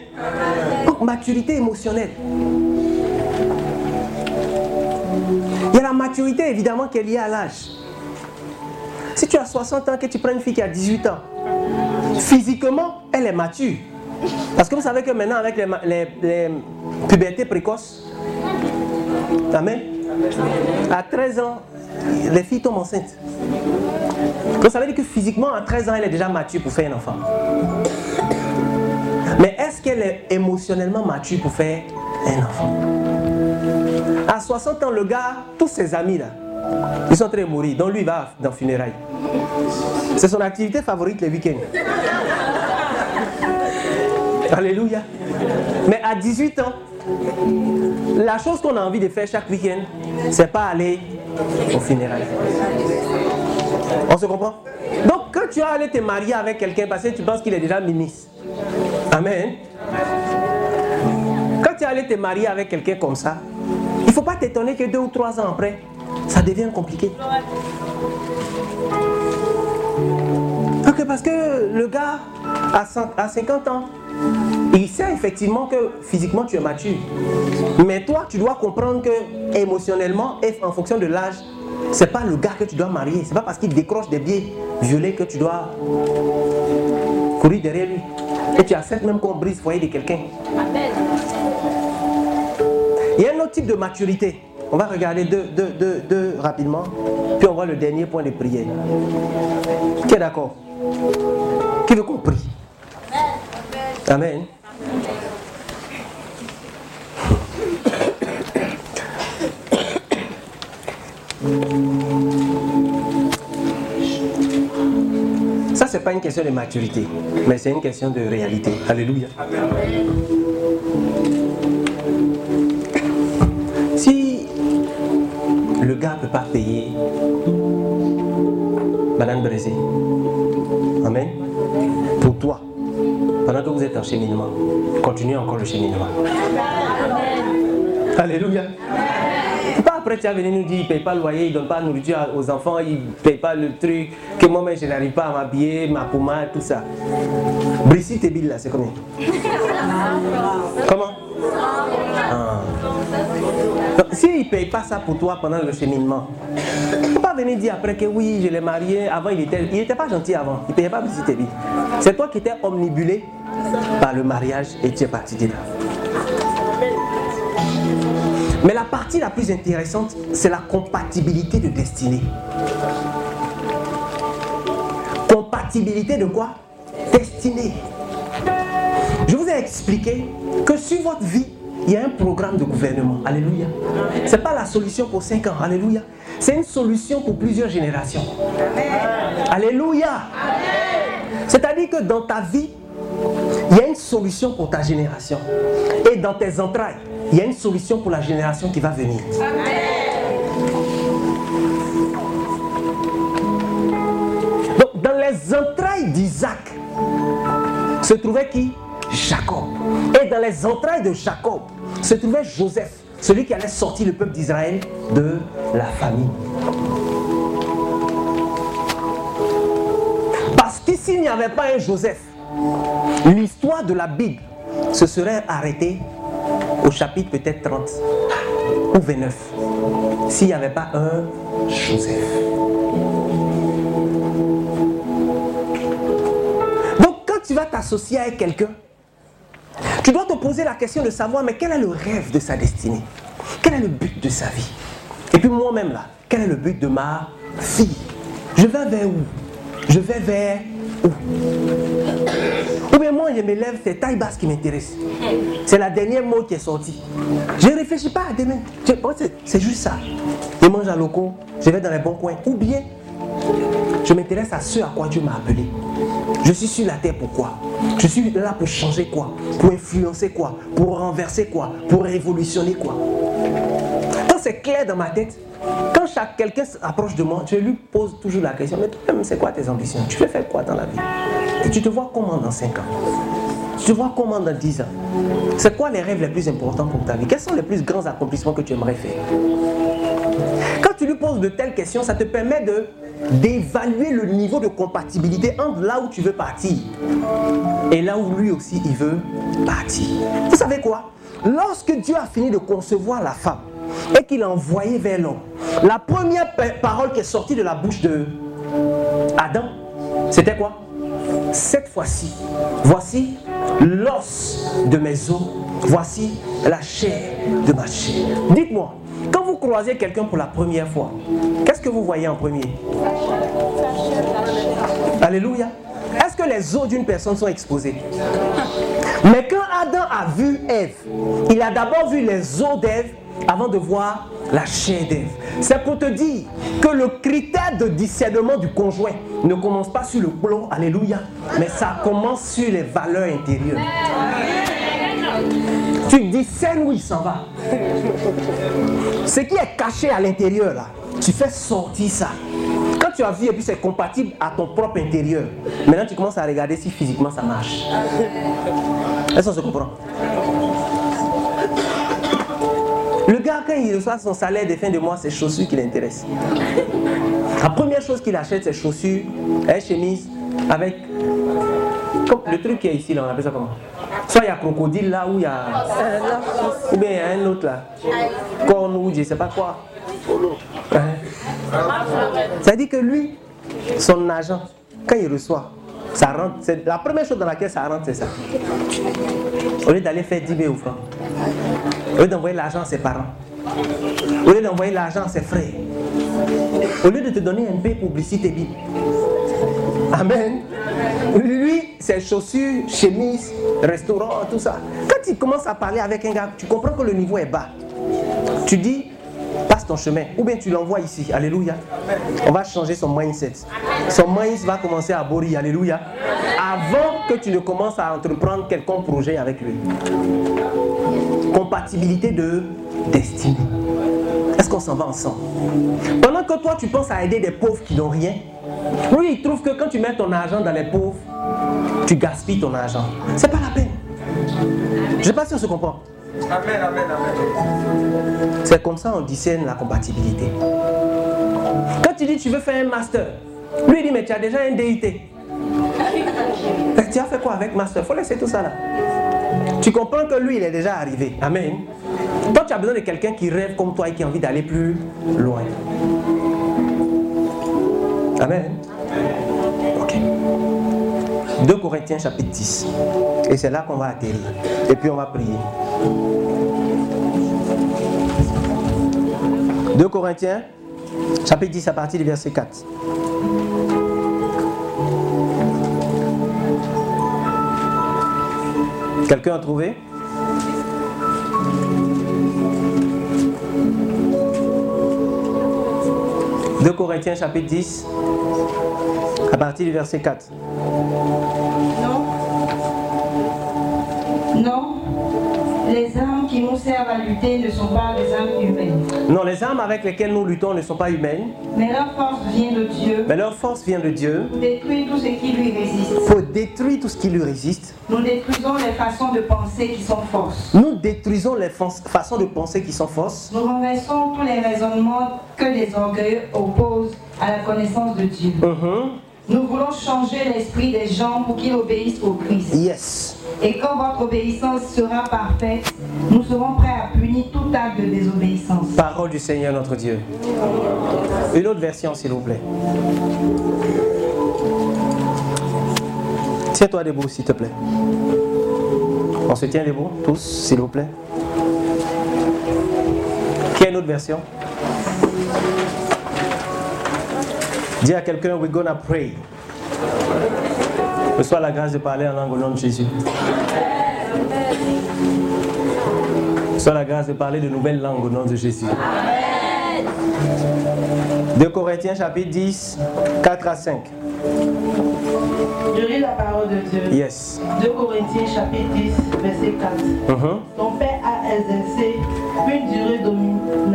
Donc maturité émotionnelle. Il y a la maturité évidemment qui est liée à l'âge. Si tu as 60 ans, que tu prends une fille qui a 18 ans, physiquement, elle est mature. Parce que vous savez que maintenant, avec les, les pubertés précoces, Amen. À 13 ans, les filles tombent enceintes. Donc ça veut dire que physiquement, à 13 ans, elle est déjà mature pour faire un enfant. Mais est-ce qu'elle est émotionnellement mature pour faire un enfant? À 60 ans, le gars, tous ses amis là, ils sont de mourir. Donc lui, va dans le funérailles. C'est son activité favorite les week-ends. Alléluia. Mais à 18 ans, la chose qu'on a envie de faire chaque week-end, c'est pas aller au funérailles. On se comprend? Donc quand tu vas aller te marier avec quelqu'un parce que tu penses qu'il est déjà ministre. Amen. Quand tu vas aller te marier avec quelqu'un comme ça, il ne faut pas t'étonner que deux ou trois ans après, ça devient compliqué. Ok, parce que le gars, à 50 ans, il sait effectivement que physiquement tu es mature. Mais toi, tu dois comprendre que émotionnellement et en fonction de l'âge, c'est pas le gars que tu dois marier. C'est pas parce qu'il décroche des biais violets que tu dois courir derrière lui. Et tu acceptes même qu'on brise le foyer de quelqu'un. Il y a un autre type de maturité. On va regarder deux, deux, deux, deux rapidement. Puis on voit le dernier point de prière. Qui est d'accord? Qui veut qu'on prie? Amen. Ça, c'est pas une question de maturité, mais c'est une question de réalité. Alléluia. Si le gars ne peut pas payer. Madame Brézé, Amen, pour toi, pendant que vous êtes en cheminement, continuez encore le cheminement. Alléluia. Pas après, tu vas venir nous dire, il ne paye pas le loyer, il ne donne pas de nourriture aux enfants, il ne paye pas le truc, que moi-même je n'arrive pas à m'habiller, ma pommade, tout ça. Brigitte et Bill, là, c'est combien? Comment? Ah. Donc, S'il ne paye pas ça pour toi pendant le cheminement, il ne faut pas venir dire après que oui, je l'ai marié. Avant, il n'était il était pas gentil avant. Il ne payait pas et Bill. C'est toi qui étais omnibulé par le mariage et tu es parti de là. Mais la partie la plus intéressante, c'est la compatibilité de destinée. Compatibilité de quoi? Destinée. Je vous ai expliqué que sur votre vie, il y a un programme de gouvernement. Alléluia. Ce n'est pas la solution pour 5 ans. Alléluia. C'est une solution pour plusieurs générations. Alléluia. C'est-à-dire que dans ta vie, il y a une solution pour ta génération. Et dans tes entrailles, il y a une solution pour la génération qui va venir. Donc, dans les entrailles d'Isaac se trouvait qui? Jacob. Et dans les entrailles de Jacob se trouvait Joseph, celui qui allait sortir le peuple d'Israël de la famine. s'il n'y avait pas un Joseph, l'histoire de la Bible se serait arrêtée au chapitre peut-être 30 ou 29. S'il n'y avait pas un Joseph. Donc quand tu vas t'associer avec quelqu'un, tu dois te poser la question de savoir, mais quel est le rêve de sa destinée? Quel est le but de sa vie? Et puis moi-même là, quel est le but de ma fille Je vais vers où? Je vais vers où? Ou bien moi, je me lève, c'est taille basse qui m'intéresse. C'est la dernière mot qui est sortie. Je ne réfléchis pas à demain. C'est- juste ça. Je mange à loco, je vais dans les bons coins. Ou bien, m'intéresse à ce à quoi Dieu m'a appelé. Je suis sur la terre pourquoi Je suis là pour changer quoi? Pour influencer quoi? Pour renverser quoi? Pour révolutionner quoi? Quand c'est clair dans ma tête, quand chaque quelqu'un s'approche de moi, je lui pose toujours la question, mais toi-même, c'est quoi tes ambitions? Tu veux faire quoi dans la vie? Et tu te vois comment dans 5 ans? Tu te vois comment dans 10 ans? C'est quoi les rêves les plus importants pour ta vie? Quels sont les plus grands accomplissements que tu aimerais faire? Quand tu lui poses de telles questions, ça te permet de d'évaluer le niveau de compatibilité entre là où tu veux partir et là où lui aussi il veut partir. Vous savez quoi? Lorsque Dieu a fini de concevoir la femme et qu'il l'a envoyée vers l'homme, la première pa- parole qui est sortie de la bouche de Adam, c'était quoi? Cette fois-ci, voici l'os de mes os, voici la chair de ma chair. Dites-moi, quand vous croisez quelqu'un pour la première fois, qu'est-ce que vous voyez en premier? Alléluia. Est-ce que les os d'une personne sont exposés? Mais quand Adam a vu Ève, il a d'abord vu les os d'Ève avant de voir la chair d'Ève. C'est pour te dire que le critère de discernement du conjoint ne commence pas sur le plomb, alléluia, mais ça commence sur les valeurs intérieures. Tu discernes où il s'en va. Ce qui est caché à l'intérieur là, tu fais sortir ça. Quand tu as vu et puis c'est compatible à ton propre intérieur, maintenant tu commences à regarder si physiquement ça marche. Est-ce qu'on se comprend? Le gars, quand il reçoit son salaire de fin de mois, c'est chaussures qui l'intéressent. La première chose qu'il achète, c'est chaussures, une chemise avec. Le truc qui est ici, là, on appelle ça comment? Soit il y a crocodile là, ou il y a. Ou bien il y a un autre là. Corne ou je sais pas quoi. Hein? Ça veut dire que lui, son argent, quand il reçoit, ça rentre. C'est la première chose dans laquelle ça rentre, c'est ça. Au lieu d'aller faire 10 000 francs, au lieu d'envoyer l'argent à ses parents, au lieu d'envoyer l'argent à ses frères, au lieu de te donner un peu publicité. Amen. Lui, ses chaussures, chemise, restaurant, tout ça. Quand il commence à parler avec un gars, tu comprends que le niveau est bas. Tu dis, passe ton chemin. Ou bien tu l'envoies ici. Alléluia. On va changer son mindset. Son mindset va commencer à bourrir. Alléluia. Avant que tu ne commences à entreprendre quelconque projet avec lui. Compatibilité de destinée. Est-ce qu'on s'en va ensemble? Pendant que toi, tu penses à aider des pauvres qui n'ont rien, lui, il trouve que quand tu mets ton argent dans les pauvres, tu gaspilles ton argent. C'est pas la peine. Je ne sais pas si on se comprend. Amen, amen, amen. C'est comme ça on discerne la compatibilité. Quand tu dis tu veux faire un master, lui il dit mais tu as déjà un DIT. Tu as fait quoi avec master? Faut laisser tout ça là. Tu comprends que lui il est déjà arrivé. Amen. Toi tu as besoin de quelqu'un qui rêve comme toi et qui a envie d'aller plus loin. Amen. Ok. 2 Corinthiens chapitre 10. Et c'est là qu'on va atterrir. Et puis on va prier. 2 Corinthiens, chapitre 10 à partir du verset 4. Quelqu'un a trouvé « 2 Corinthiens chapitre 10 à partir du verset 4. Non. Non. Les armes qui nous servent à lutter ne sont pas des armes humaines. Non, les armes avec lesquelles nous luttons ne sont pas humaines, Mais leur force vient de Dieu mais leur force vient de Dieu pour détruire tout ce qui lui résiste. pour détruire tout ce qui lui résiste. Nous détruisons les façons de penser qui sont fausses. Nous détruisons les fa- façons de penser qui sont fausses. Nous renversons tous les raisonnements que les orgueilleux opposent à la connaissance de Dieu. Mhm. Nous voulons changer l'esprit des gens pour qu'ils obéissent au Christ. Yes. Et quand votre obéissance sera parfaite, nous serons prêts à punir tout acte de désobéissance. Parole du Seigneur notre Dieu. Une autre version, s'il vous plaît. Tiens-toi debout, s'il te plaît. On se tient debout, tous, s'il vous plaît. Une autre version? Dis à quelqu'un, we're gonna pray. Reçois la grâce de parler en langue au nom de Jésus. Reçois la grâce de parler de nouvelles langues au nom de Jésus. 2 Corinthiens chapitre 10, 4 à 5. Je lis la parole de Dieu. Yes. 2 Corinthiens chapitre 10, verset 4. Mhm. Ton Père a exercé une durée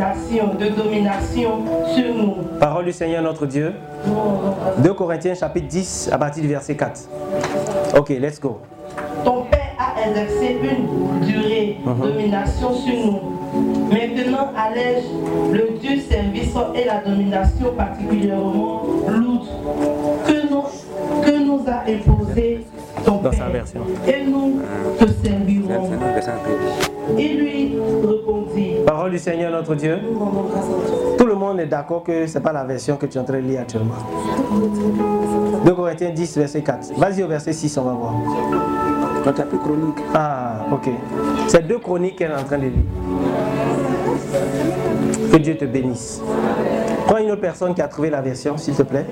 domination, de domination sur nous. Parole du Seigneur notre Dieu. 2 Corinthiens chapitre 10 à partir du verset 4. Ok, let's go. Ton Père a exercé une durée Mhm. domination sur nous. Maintenant allège le Dieu service et la domination particulièrement lourde que nous, que nous a imposé ton Dans sa version. Et nous te servirons. Il lui répondit. Parole du Seigneur notre Dieu. Tout le monde est d'accord que ce n'est pas la version que tu es en train de lire actuellement. 2 Corinthiens 10, verset 4. Vas-y au verset 6, on va voir. Ah, ok. C'est deux chroniques qu'elle est en train de lire. Que Dieu te bénisse. Prends une autre personne qui a trouvé la version, s'il te plaît.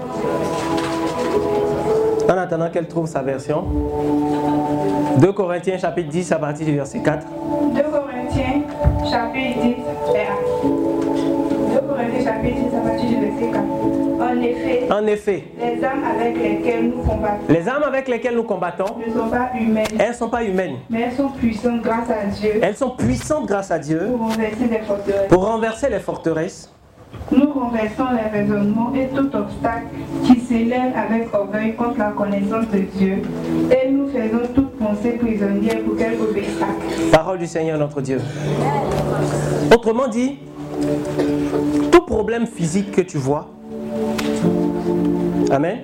En attendant qu'elle trouve sa version. 2 Corinthiens chapitre 10 à partir du verset 4. 2 Corinthiens, chapitre 10, et 2 Corinthiens, chapitre 10, à partir du verset 4. En effet, En effet, les âmes avec lesquelles nous combattons les armes avec lesquelles nous combattons, ne sont pas humaines, elles ne sont pas humaines. mais elles sont puissantes grâce à Dieu Elles sont puissantes grâce à Dieu pour renverser les forteresses. pour renverser les forteresses. Nous renversons les raisonnements et tout obstacle qui s'élève avec orgueil contre la connaissance de Dieu, et nous faisons toute pensée prisonnière pour qu'elle obéisse. Parole du Seigneur notre Dieu. Autrement dit, tout problème physique que tu vois, Amen,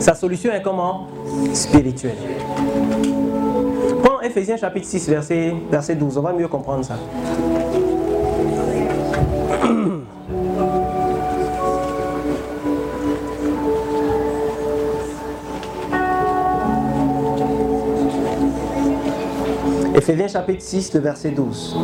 sa solution est comment? Spirituelle. Prends Ephésiens chapitre 6, verset, verset 12, on va mieux comprendre ça. Ephésiens chapitre 6, le verset 12.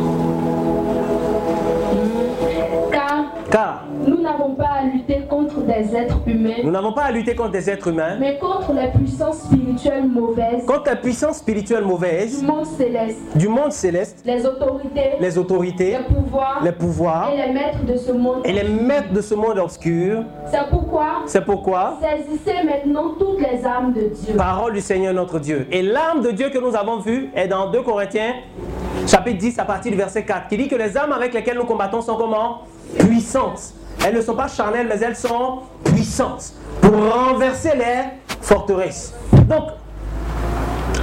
Êtres humains, nous n'avons pas à lutter contre des êtres humains, mais contre les puissances spirituelles mauvaises. Contre la puissance spirituelle du mauvaise monde céleste, du monde céleste, les autorités, les autorités, les pouvoirs. Les pouvoirs. Et les maîtres de ce monde. et les maîtres de ce monde obscur. C'est pourquoi C'est pourquoi, saisissez maintenant toutes les âmes de Dieu. parole du Seigneur notre Dieu. Et l'âme de Dieu que nous avons vue est dans 2 Corinthiens, chapitre 10, à partir du verset 4, qui dit que les âmes avec lesquelles nous combattons sont comment? Puissantes. Elles ne sont pas charnelles, mais elles sont puissantes pour renverser les forteresses. Donc,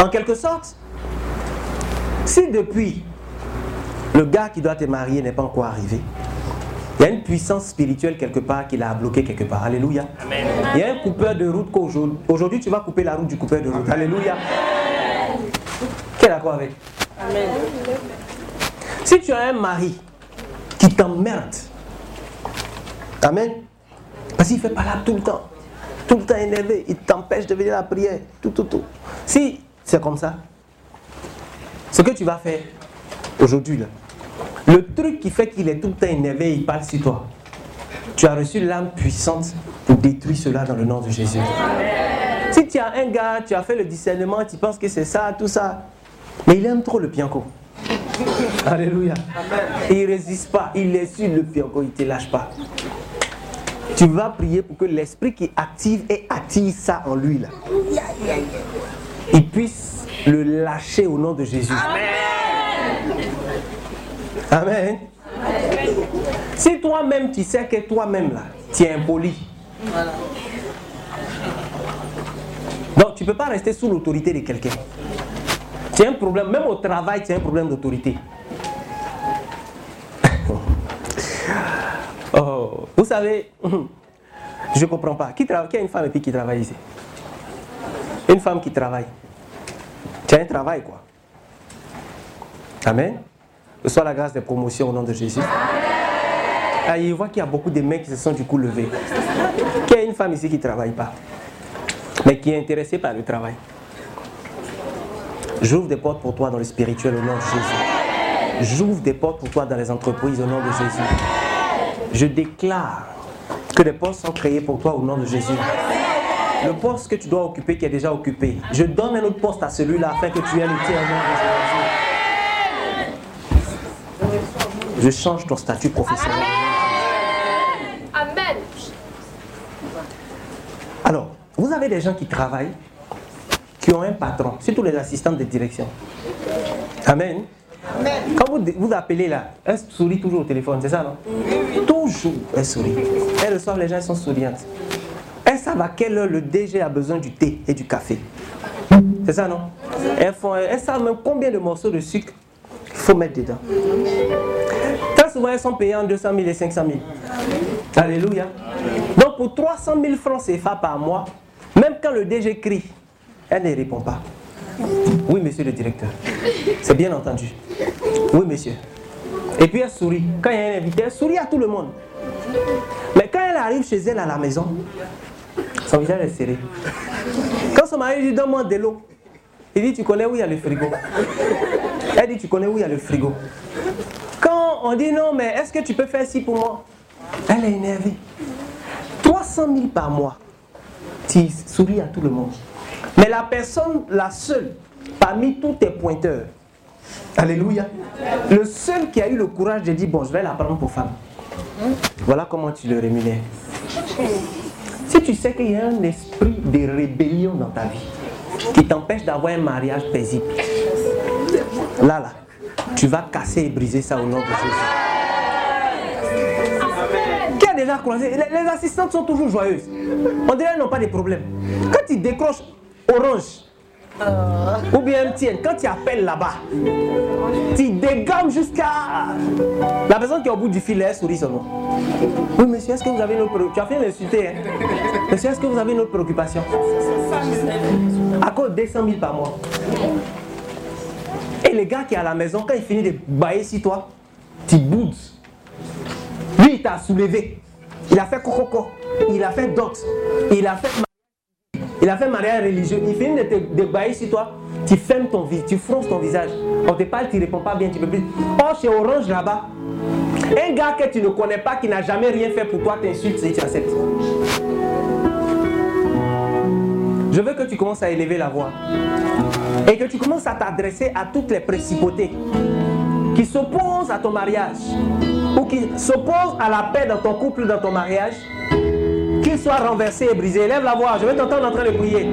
en quelque sorte, si depuis le gars qui doit te marier n'est pas encore arrivé, il y a une puissance spirituelle quelque part qui l'a bloqué quelque part. Alléluia. Il y a un coupeur de route qu'aujourd'hui aujourd'hui, tu vas couper la route du coupeur de route. Alléluia. Qui est d'accord avec? Si tu as un mari qui t'emmerde, Amen. Parce qu'il ne fait pas là tout le temps. Tout le temps énervé. Il t'empêche de venir à la prière. Tout, tout, tout. Si c'est comme ça, ce que tu vas faire aujourd'hui, là, le truc qui fait qu'il est tout le temps énervé, il parle sur toi. Tu as reçu l'âme puissante pour détruire cela dans le nom de Jésus. Si tu as un gars, tu as fait le discernement, tu penses que c'est ça, tout ça, mais il aime trop le pianco. Alléluia. Il ne résiste pas, il est sur le pianco, il ne te lâche pas. Tu vas prier pour que l'esprit qui active et attire ça en lui, là, il puisse le lâcher au nom de Jésus. Amen. Si toi-même, tu sais que toi-même, là, tu es impoli. Donc, tu ne peux pas rester sous l'autorité de quelqu'un. Tu as un problème, même au travail, tu as un problème d'autorité. Oh, vous savez, Je ne comprends pas. Qui, qui a une femme et puis qui travaille ici? Une femme qui travaille. Tu as un travail, quoi. Amen. Reçois la grâce des promotions au nom de Jésus. Ah, il voit qu'il y a beaucoup de mecs qui se sont du coup levés. Qui a une femme ici qui ne travaille pas, mais qui est intéressée par le travail. J'ouvre des portes pour toi dans le spirituel au nom de Jésus. J'ouvre des portes pour toi dans les entreprises au nom de Jésus. Je déclare que des postes sont créés pour toi au nom de Jésus. Le poste que tu dois occuper qui est déjà occupé. Je donne un autre poste à celui-là afin que tu aies le tien au nom de Jésus. Je change ton statut professionnel. Amen. Alors, vous avez des gens qui travaillent, qui ont un patron, surtout les assistants de direction. Amen. Quand vous, vous appelez là, elle sourit toujours au téléphone, c'est ça, non? Toujours, elle sourit. Elles reçoivent les gens, elles sont souriantes. Elles savent à quelle heure le DG a besoin du thé et du café. C'est ça, non? Elles, elles savent même combien de morceaux de sucre il faut mettre dedans. Très souvent, elles sont payées en 200 000 et 500 000. Alléluia. Donc, pour 300 000 francs CFA par mois, même quand le DG crie, elle ne répond pas. Oui, monsieur le directeur. C'est bien entendu. Oui, monsieur. Et puis elle sourit. Quand il y a un invité, elle sourit à tout le monde. Mais quand elle arrive chez elle à la maison, son visage est serré. Quand son mari lui dit Donne-moi de l'eau, il dit Tu connais où il y a le frigo? Elle dit Tu connais où il y a le frigo? Quand on dit Non, mais est-ce que tu peux faire ci pour moi? Elle est énervée. 300 000 par mois. Tu souris à tout le monde. Mais la personne, la seule, parmi tous tes pointeurs, Alléluia, le seul qui a eu le courage de dire, bon, je vais la prendre pour femme. Voilà comment tu le rémunères. Si tu sais qu'il y a un esprit de rébellion dans ta vie, qui t'empêche d'avoir un mariage paisible, là, là, tu vas casser et briser ça au nom de Jésus. Qui a déjà croisé les, assistantes sont toujours joyeuses. On dirait qu'elles n'ont pas de problème. Quand ils décrochent orange, ou bien MTN, quand tu appelles là-bas, tu dégammes jusqu'à la personne qui est au bout du fil, elle sourit seulement. Oui, monsieur, est-ce que vous avez une autre Tu as fait l'insulter, hein Monsieur, est-ce que vous avez une autre préoccupation? À cause de 200 000 par mois. Et le gars qui est à la maison, quand il finit de bailler sur toi, tu boudes. Lui, il t'a soulevé. Il a fait coco, il a fait dot, il a fait il a fait mariage religieux. Il finit de te de bailler sur toi. Tu fermes ton visage, tu fronces ton visage. On te parle, tu ne réponds pas bien, tu peux plus. Or, chez Orange là-bas, un gars que tu ne connais pas, qui n'a jamais rien fait pour toi, t'insulte et tu acceptes. Je veux que tu commences à élever la voix. Et que tu commences à t'adresser à toutes les principautés qui s'opposent à ton mariage ou qui s'opposent à la paix dans ton couple, dans ton mariage soit renversé et brisé. Lève la voix, je vais t'entendre en train de prier.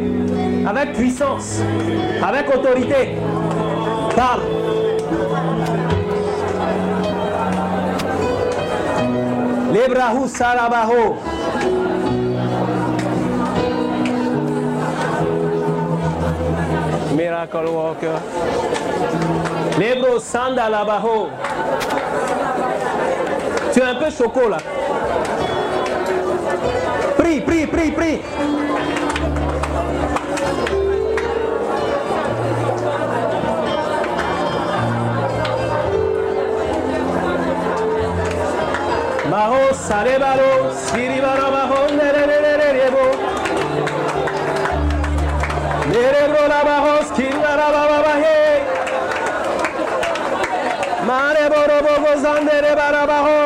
Avec puissance, avec autorité. Parle. Lebrahu Sarabaho. Miracle Walker. Lebro Sandalabaho. Tu es un peu choco là. Pri, pri, pri, pri. Maho sare baro, siri baro, bajo, nere, nere, nere, bo. Nere, bro, la bajo, skin, la, la, la, la, he. Mare, boro, bogo, zandere, bara, bajo.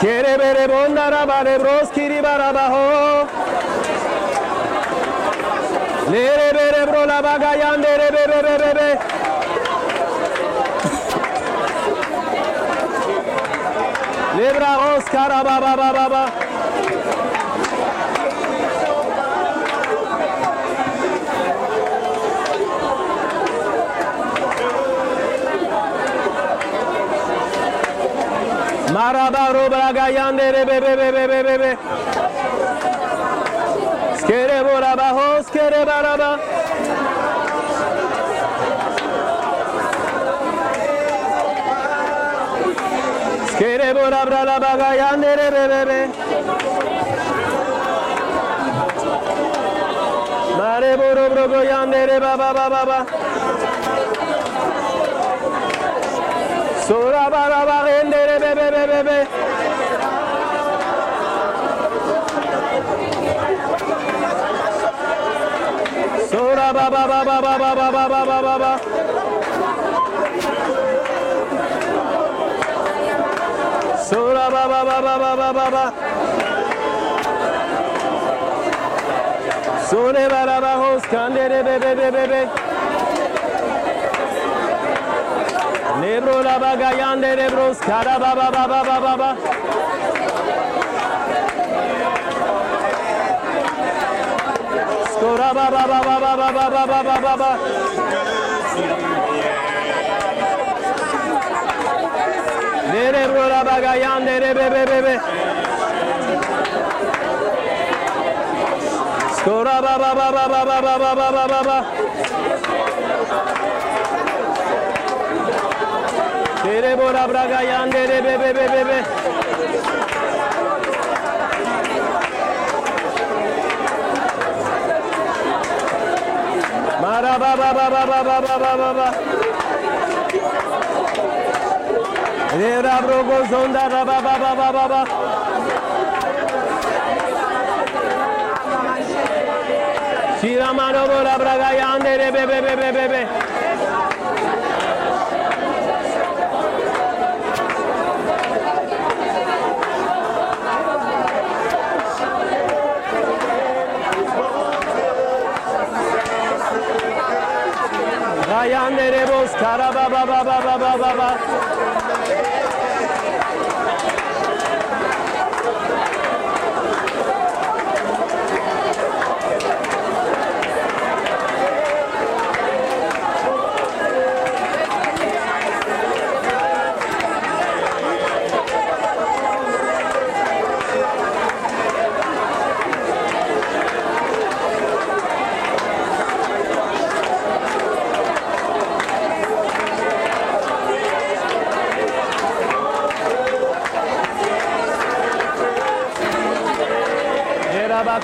Quiere ver bondarabare bros kiribarabajo. Lere bere bro la bagayan dere bere bere bere. Lebra os baba baba. Karabaro bragayande rebe bebe bebe bebe. Skere boraba hos kere baraba. Skere borabra la bagayande rebe bebe. Mare borobro goyande reba baba baba. Sora ba ba ba yandere be be be be be. Sora ba ba ba ba ba ba ba ba ba ba ba ba. Sora ba ba ba ba ba ba ba ba. Sone ba la ba hos kandere be be be be be. Nebro la ba ga yandere bros kara ba ba ba ba ba ba ba. Skora ba ba ba ba ba ba ba ba ba ba ba ba. Nere bro la ba ga yandere be be be be. Skora ba ba ba ba ba ba ba ba ba ba ba तेरे बोरा ब्रागा यान दे रे बे बे बे बे बे मारा बाबा बाबा बाबा बाबा बाबा रे राब्रो को जोंदा बाबा बाबा बाबा बाबा Siramano bora braga yandere be be be be be be. Bayan Erebos Karababa baba baba baba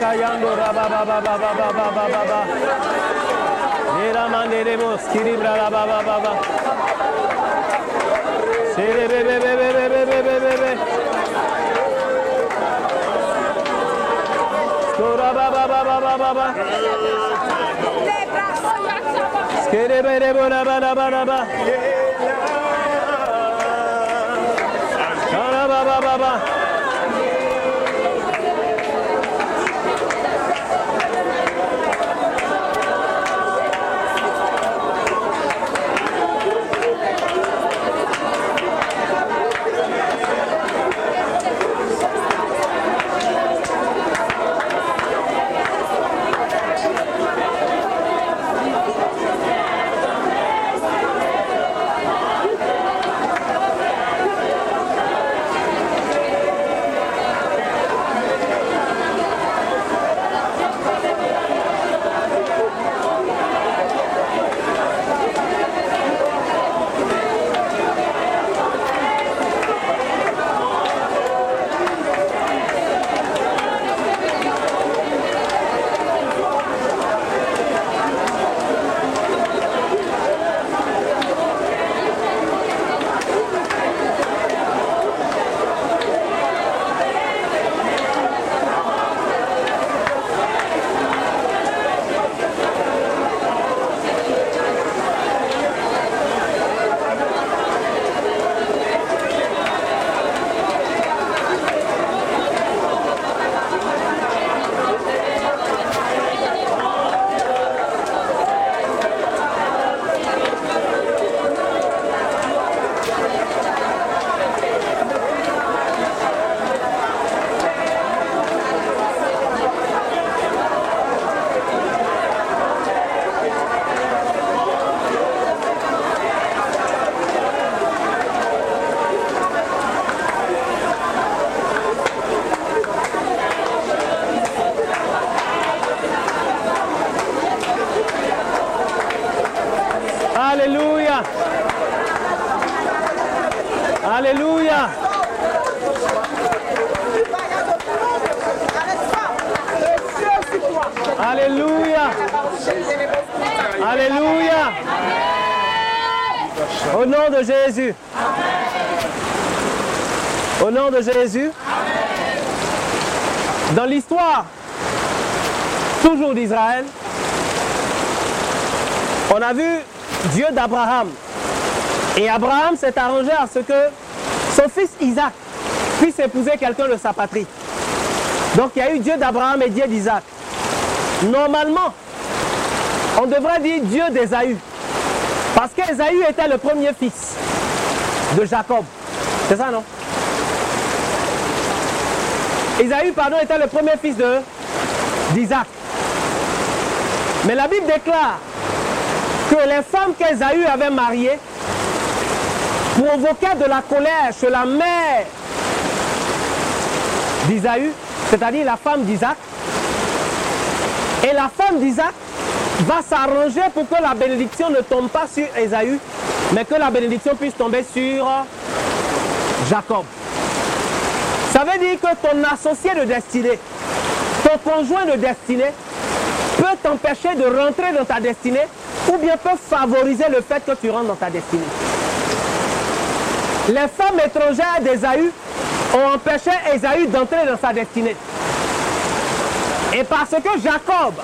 Kayango Raba ba. Baba ba ba Nera Manderemos ba ba ba. Baba Sere be be be be be be be be be ba ba ba. Kere bere Baba ba ba ba ba ba. Raba ba ba ba ba. Alléluia. Alléluia. Alléluia. Alléluia. Au nom de Jésus. Au nom de Jésus. Dans l'histoire, toujours d'Israël, on a vu Dieu d'Abraham. Et Abraham s'est arrangé à ce que son fils Isaac puisse épouser quelqu'un de sa patrie. Donc il y a eu Dieu d'Abraham et Dieu d'Isaac. Normalement, on devrait dire Dieu d'Ésaü. Parce qu'Ésaü était le premier fils de Jacob. C'est ça, non? Ésaü, pardon, était le premier fils d'Isaac. Mais la Bible déclare que les femmes qu'Ésaü avait mariées provoquaient de la colère chez la mère d'Isaü, c'est-à-dire la femme d'Isaac. Et la femme d'Isaac va s'arranger pour que la bénédiction ne tombe pas sur Ésaü, mais que la bénédiction puisse tomber sur Jacob. Ça veut dire que ton associé de destinée, ton conjoint de destinée, peut t'empêcher de rentrer dans ta destinée ou bien peut favoriser le fait que tu rentres dans ta destinée. Les femmes étrangères d'Ésaü ont empêché Ésaü d'entrer dans sa destinée. Et parce que Jacob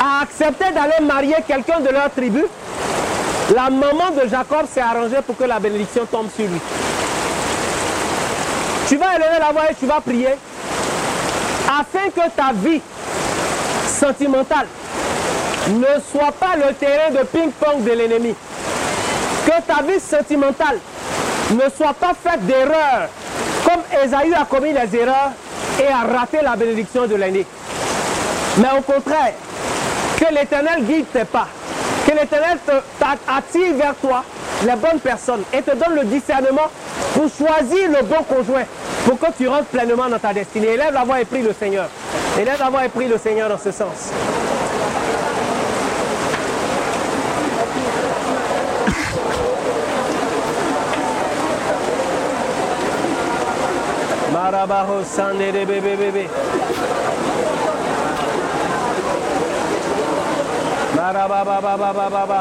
a accepté d'aller marier quelqu'un de leur tribu, la maman de Jacob s'est arrangée pour que la bénédiction tombe sur lui. Tu vas élever la voix et tu vas prier afin que ta vie sentimentale ne soit pas le terrain de ping-pong de l'ennemi. Que ta vie sentimentale ne soit pas faite d'erreurs, comme Esaü a commis les erreurs et a raté la bénédiction de l'année. Mais au contraire, que l'Éternel guide tes pas, que l'Éternel attire vers toi les bonnes personnes et te donne le discernement pour choisir le bon conjoint, pour que tu rentres pleinement dans ta destinée. Élève la voix et le Seigneur. Élève la voix et le Seigneur dans ce sens. Araba hosan erebe bebe bebe. Araba ba ba ba ba ba ba.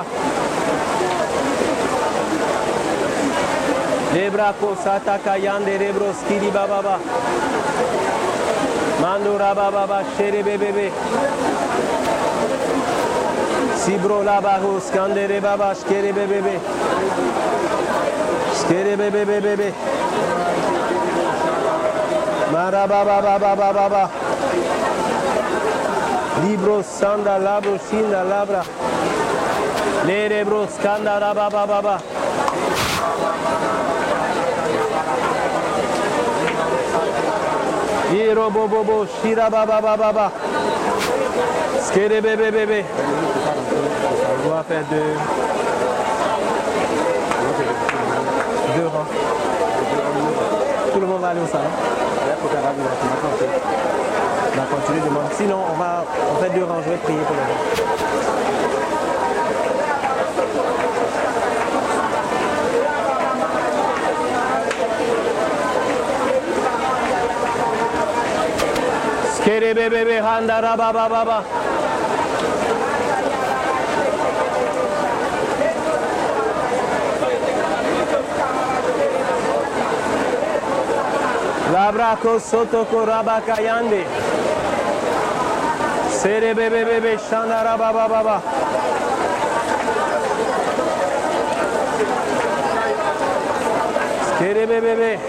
Lebrako sataka yan derebro stidi baba ba. Mandura ba ba ba seri bebe bebe. Sibro laba hoskan dereba ba ba seri bebe bebe. Seri bebe bebe bebe. Marabababababa. Libro sanda labro shinda labra. Lere bro skanda rabababa. Iro bobo bo shira baba baba baba. Skere bébé bébé. On doit faire deux. Deux rangs. Tout le monde va aller au salon. Sinon, on va on fait deux rangs. Je vais prier pour les gens. Rabra sotoko Koraba Kayandi. Sere bebe bebe şanda raba baba baba. Sere bebe bebe.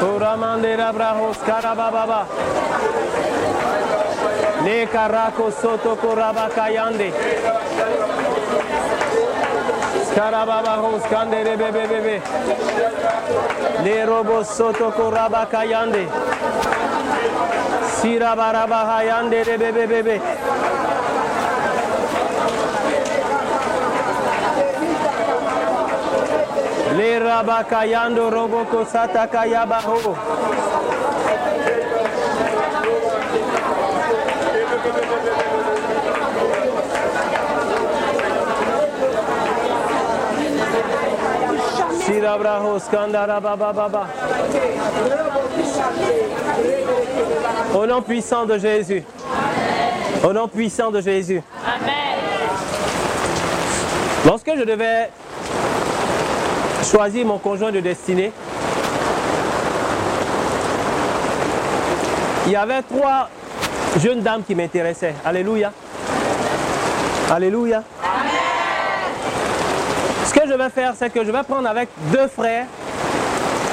Koramande rabra hoskara baba. Ne ba. karako sotoko koraba kayande. Skarababa hos kandere bebe bebe. Le robo soto koraba kayande. Sira baraba hayande de bebe bebe. Le rabakayando roboko skandara baba baba. Au nom puissant de Jésus. Au nom puissant de Jésus. Lorsque je devais choisir mon conjoint de destinée, il y avait trois jeunes dames qui m'intéressaient. Alléluia. Alléluia. Ce que je vais faire, c'est que je vais prendre avec deux frères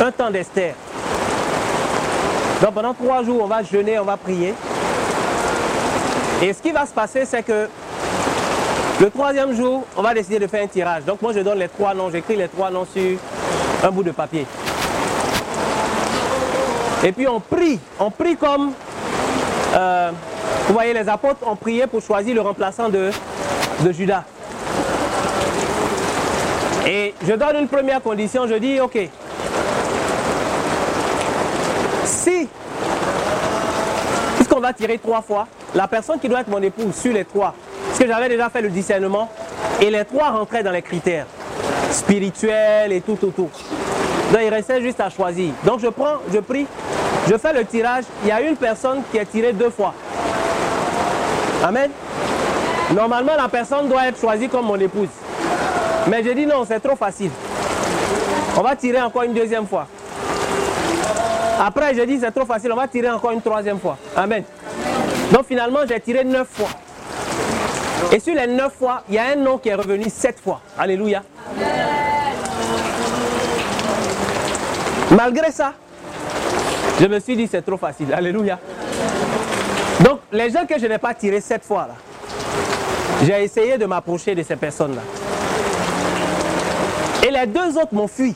un temps d'Esther. Donc pendant trois jours, on va jeûner, on va prier. Et ce qui va se passer, c'est que le troisième jour, on va décider de faire un tirage. Donc moi, je donne les trois noms, j'écris les trois noms sur un bout de papier. Et puis on prie, on prie comme, euh, vous voyez, les apôtres ont prié pour choisir le remplaçant de, de Judas. Et je donne une première condition, je dis, ok, si, puisqu'on va tirer trois fois, la personne qui doit être mon épouse sur les trois, parce que j'avais déjà fait le discernement, et les trois rentraient dans les critères spirituels et tout, tout, tout. Donc il restait juste à choisir. Donc je prends, je prie, je fais le tirage. Il y a une personne qui est tirée deux fois. Amen. Normalement, la personne doit être choisie comme mon épouse. Mais j'ai dit non, c'est trop facile. On va tirer encore une deuxième fois. Après, j'ai dit c'est trop facile, on va tirer encore une troisième fois. Amen. Donc finalement, j'ai tiré neuf fois. Et sur les neuf fois, il y a un nom qui est revenu sept fois. Alléluia. Malgré ça, je me suis dit c'est trop facile. Alléluia. Donc les gens que je n'ai pas tirés sept fois là, j'ai essayé de m'approcher de ces personnes-là. Et les deux autres m'ont fui.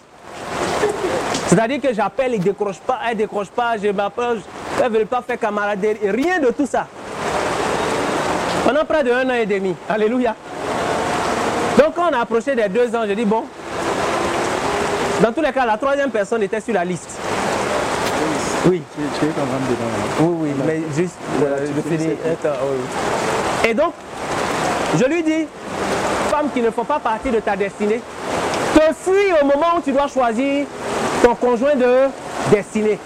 C'est-à-dire que j'appelle, ils ne décrochent pas, elles ne décrochent pas, je m'approche, elles ne veulent pas faire camaraderie, rien de tout ça. Pendant près de un an et demi. Alléluia. Donc quand on a approché des deux ans, j'ai dit bon, dans tous les cas, la troisième personne était sur la liste. Oui. Tu es quand même dedans. Oui, oui, mais juste, euh, je finis. Attends, oui. Et donc, je lui dis, femme qui ne font pas partie de ta destinée, fuis au moment où tu dois choisir ton conjoint de destinée.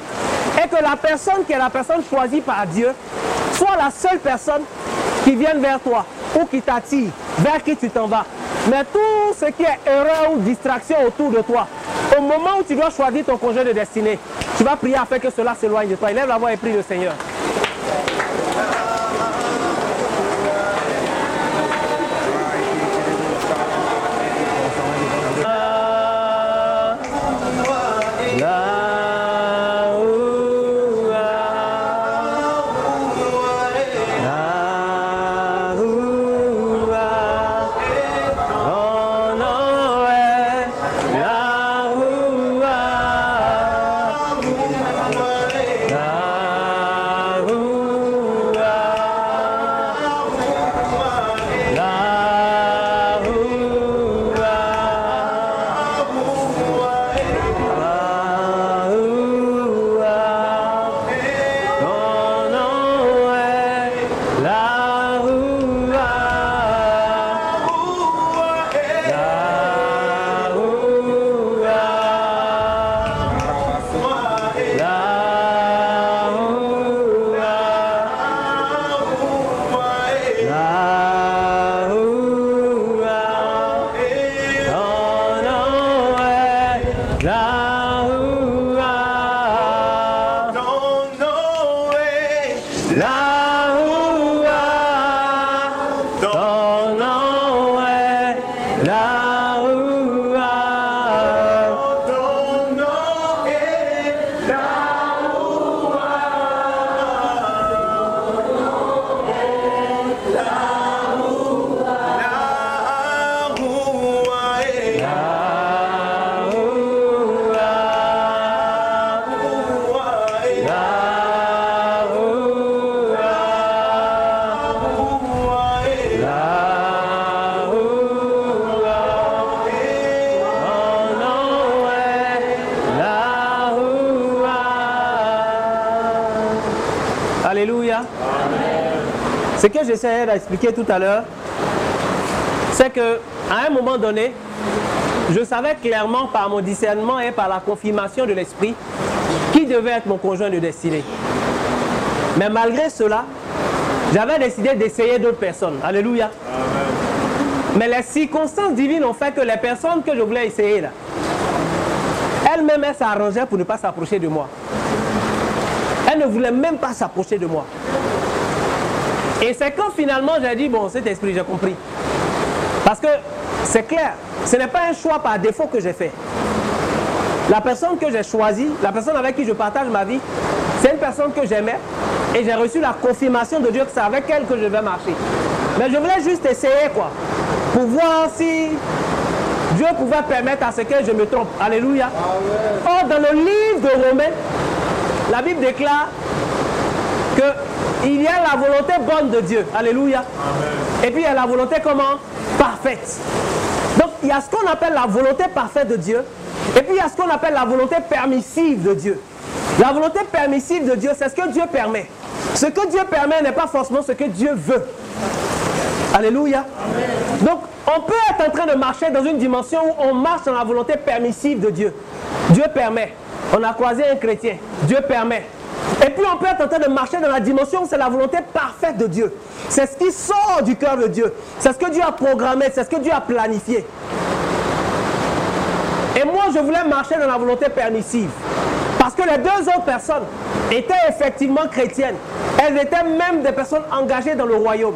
Et que la personne qui est la personne choisie par Dieu soit la seule personne qui vienne vers toi ou qui t'attire, vers qui tu t'en vas. Mais tout ce qui est erreur ou distraction autour de toi, au moment où tu dois choisir ton conjoint de destinée, tu vas prier afin que cela s'éloigne de toi. Élève la voix et prie le Seigneur. Ce que j'essayais d'expliquer tout à l'heure, c'est que à un moment donné, je savais clairement par mon discernement et par la confirmation de l'esprit qui devait être mon conjoint de destinée. Mais malgré cela, j'avais décidé d'essayer d'autres personnes. Alléluia. Mais les circonstances divines ont fait que les personnes que je voulais essayer là, elles-mêmes, elles s'arrangeaient pour ne pas s'approcher de moi. Elles ne voulaient même pas s'approcher de moi. Et c'est quand finalement j'ai dit, bon, cet esprit, j'ai compris. Parce que c'est clair, ce n'est pas un choix par défaut que j'ai fait. La personne que j'ai choisie, la personne avec qui je partage ma vie, c'est une personne que j'aimais et j'ai reçu la confirmation de Dieu que c'est avec elle que je vais marcher. Mais je voulais juste essayer quoi, pour voir si Dieu pouvait permettre à ce que je me trompe. Alléluia. Or, dans le livre de Romains, la Bible déclare qu'il y a la volonté bonne de Dieu. Alléluia. Et puis il y a la volonté comment? Parfaite. Donc il y a ce qu'on appelle la volonté parfaite de Dieu. Et puis il y a ce qu'on appelle la volonté permissive de Dieu. La volonté permissive de Dieu, c'est ce que Dieu permet. Ce que Dieu permet n'est pas forcément ce que Dieu veut. Alléluia. Donc, on peut être en train de marcher dans une dimension où on marche dans la volonté permissive de Dieu. Dieu permet. On a croisé un chrétien. Dieu permet. Et puis on peut être en train de marcher dans la dimension c'est la volonté parfaite de Dieu. C'est ce qui sort du cœur de Dieu. C'est ce que Dieu a programmé. C'est ce que Dieu a planifié. Et moi, je voulais marcher dans la volonté permissive. Parce que les deux autres personnes étaient effectivement chrétiennes. Elles étaient même des personnes engagées dans le royaume.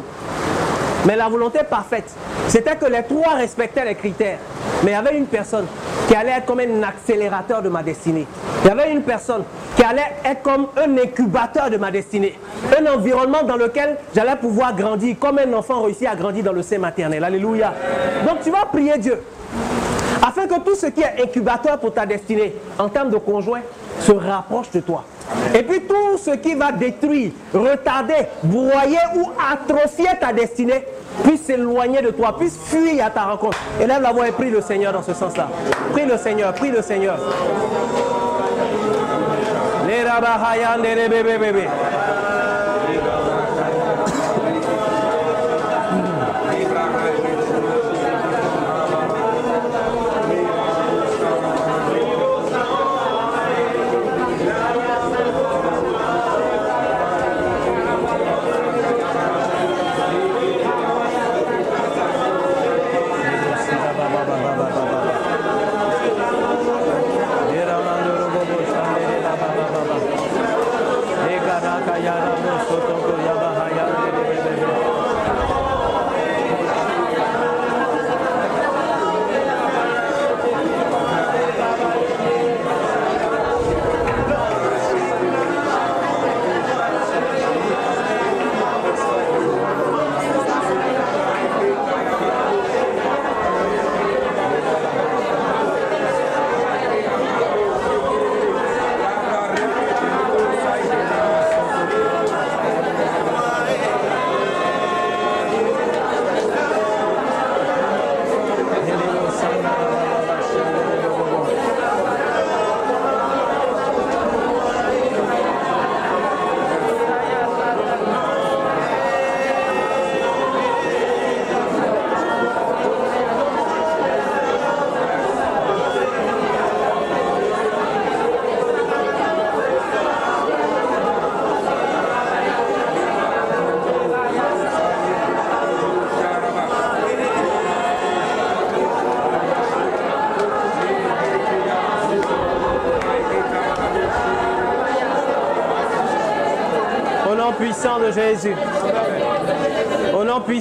Mais la volonté parfaite, c'était que les trois respectaient les critères. Mais il y avait une personne qui allait être comme un accélérateur de ma destinée. Il y avait une personne qui allait être comme un incubateur de ma destinée. Un environnement dans lequel j'allais pouvoir grandir comme un enfant réussi à grandir dans le sein maternel. Alléluia. Donc tu vas prier Dieu afin que tout ce qui est incubateur pour ta destinée en termes de conjoint se rapproche de toi. Et puis tout ce qui va détruire, retarder, broyer ou atrophier ta destinée puisse s'éloigner de toi, puisse fuir à ta rencontre. Élève la voix et prie le Seigneur dans ce sens-là. Prie le Seigneur, prie le Seigneur. Les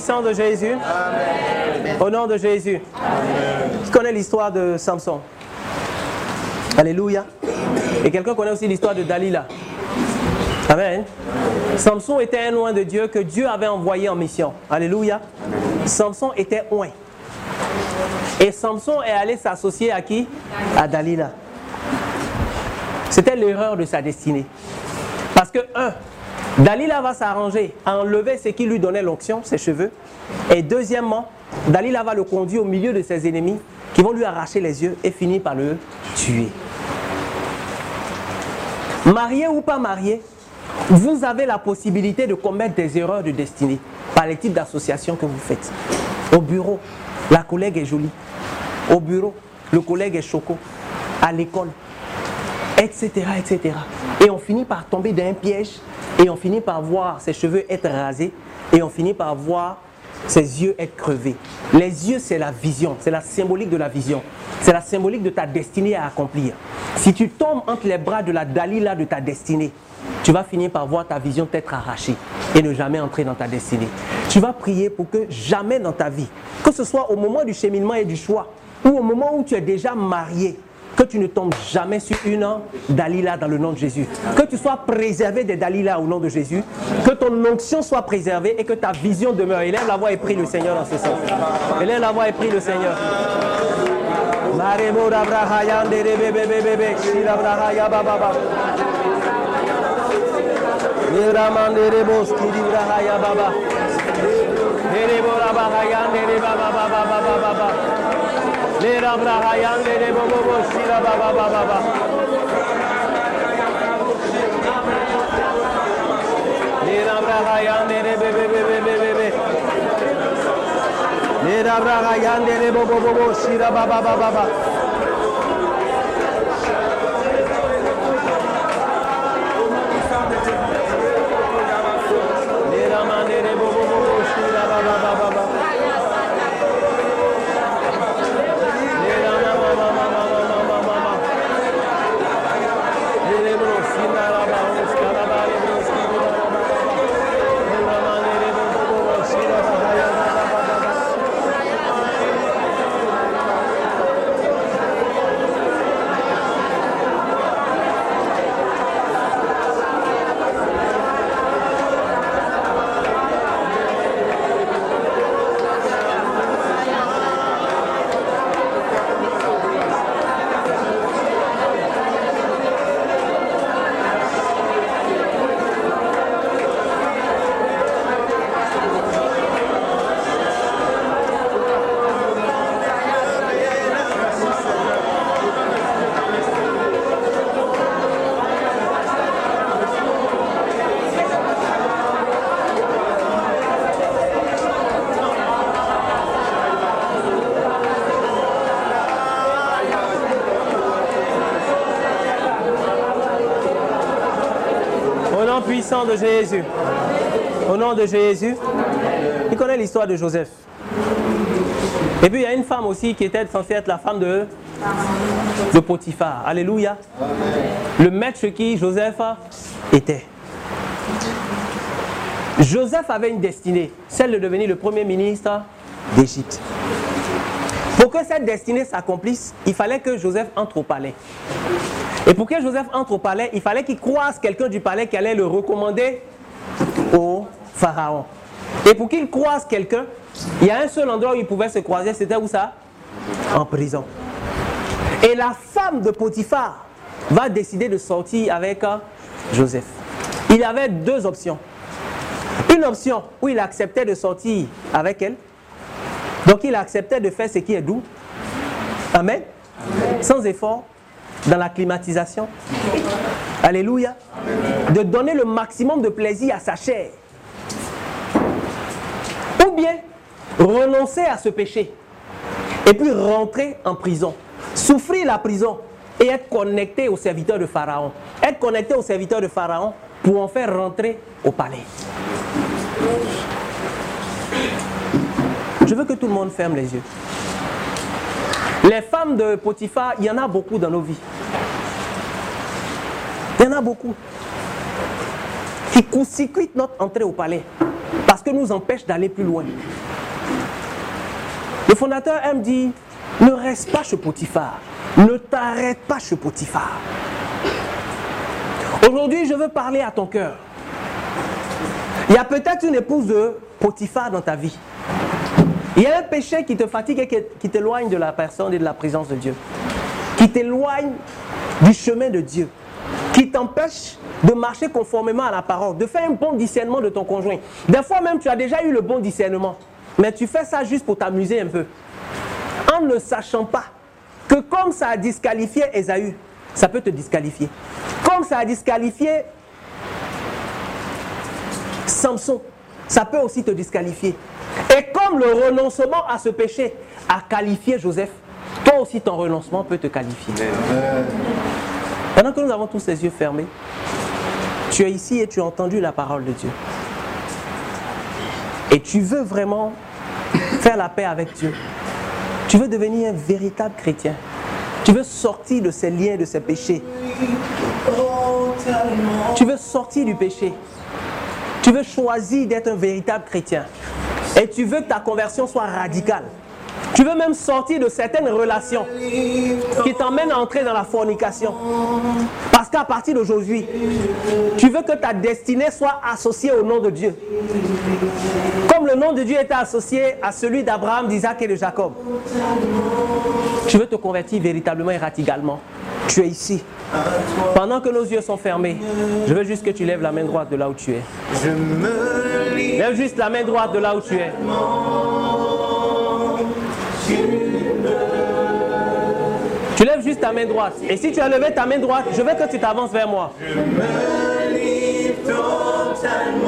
de Jésus. Au nom de Jésus. Qui connaît l'histoire de Samson? Alléluia. Et quelqu'un connaît aussi l'histoire de Dalila. Amen. Samson était un loin de Dieu que Dieu avait envoyé en mission. Alléluia. Samson était loin. Et Samson est allé s'associer à qui? À Dalila. C'était l'erreur de sa destinée. Parce que, un, Dalila va s'arranger à enlever ce qui lui donnait l'onction, ses cheveux. Et deuxièmement, Dalila va le conduire au milieu de ses ennemis qui vont lui arracher les yeux et finir par le tuer. Marié ou pas marié, vous avez la possibilité de commettre des erreurs de destinée par les types d'associations que vous faites. Au bureau, la collègue est jolie. Au bureau, le collègue est choco. À l'école. etc., etc. Et on finit par tomber dans un piège et on finit par voir ses cheveux être rasés et on finit par voir ses yeux être crevés. Les yeux, c'est la vision, c'est la symbolique de la vision. C'est la symbolique de ta destinée à accomplir. Si tu tombes entre les bras de la Dalila de ta destinée, tu vas finir par voir ta vision t'être arrachée et ne jamais entrer dans ta destinée. Tu vas prier pour que jamais dans ta vie, que ce soit au moment du cheminement et du choix, ou au moment où tu es déjà marié, que tu ne tombes jamais sur une Dalila dans le nom de Jésus. Que tu sois préservé des Dalila au nom de Jésus. Que ton onction soit préservée et que ta vision demeure. Élève la voix et prie le Seigneur dans ce sens. Élève la voix et prie le Seigneur. Maremo Lera brahayan lere bobo bo shira ba ba ba ba ba. Lera brahayan be be be be be be be. Lera brahayan lere bobo bobo shira ba ba ba. Nom de Jésus. Au nom de Jésus. Il connaît l'histoire de Joseph. Et puis il y a une femme aussi qui était censée être la femme de, de Potiphar. Alléluia. Le maître qui Joseph était. Joseph avait une destinée, celle de devenir le premier ministre d'Égypte. Pour que cette destinée s'accomplisse, il fallait que Joseph entre au palais. Et pour que Joseph entre au palais, il fallait qu'il croise quelqu'un du palais qui allait le recommander au pharaon. Et pour qu'il croise quelqu'un, il y a un seul endroit où il pouvait se croiser, c'était où ça? En prison. Et la femme de Potiphar va décider de sortir avec euh, Joseph. Il avait deux options. Une option où il acceptait de sortir avec elle. Donc il acceptait de faire ce qui est doux. Amen. Sans effort, dans la climatisation. Alléluia. De donner le maximum de plaisir à sa chair. Ou bien renoncer à ce péché. Et puis rentrer en prison. Souffrir la prison et être connecté au serviteur de Pharaon. Être connecté au serviteur de Pharaon pour en faire rentrer au palais. Je veux que tout le monde ferme les yeux. Les femmes de Potiphar, il y en a beaucoup dans nos vies. Il y en a beaucoup. Qui court-circuitent notre entrée au palais. Parce que nous empêchent d'aller plus loin. Le fondateur aime dire, ne reste pas chez Potiphar. Ne t'arrête pas chez Potiphar. Aujourd'hui, je veux parler à ton cœur. Il y a peut-être une épouse de Potiphar dans ta vie. Il y a un péché qui te fatigue et qui- t'éloigne de la personne et de la présence de Dieu. Qui t'éloigne du chemin de Dieu. Qui t'empêche de marcher conformément à la parole, de faire un bon discernement de ton conjoint. Des fois même, tu as déjà eu le bon discernement. Mais tu fais ça juste pour t'amuser un peu. En ne sachant pas que comme ça a disqualifié Esaü, ça peut te disqualifier. Comme ça a disqualifié Samson, ça peut aussi te disqualifier. Et comme le renoncement à ce péché a qualifié Joseph, toi aussi ton renoncement peut te qualifier. Pendant que nous avons tous les yeux fermés, tu es ici et tu as entendu la parole de Dieu. Et tu veux vraiment faire la paix avec Dieu. Tu veux devenir un véritable chrétien. Tu veux sortir de ces liens, de ces péchés. Tu veux sortir du péché. Tu veux choisir d'être un véritable chrétien. Et tu veux que ta conversion soit radicale. Tu veux même sortir de certaines relations qui t'emmènent à entrer dans la fornication. Parce qu'à partir d'aujourd'hui, tu veux que ta destinée soit associée au nom de Dieu. Comme le nom de Dieu était associé à celui d'Abraham, d'Isaac et de Jacob. Tu veux te convertir véritablement et radicalement. Tu es ici. Pendant que nos yeux sont fermés, je veux juste que tu lèves la main droite de là où tu es. Lève juste la main droite de là où tu es. Tu lèves juste ta main droite. Et si tu as levé ta main droite, je veux que tu t'avances vers moi.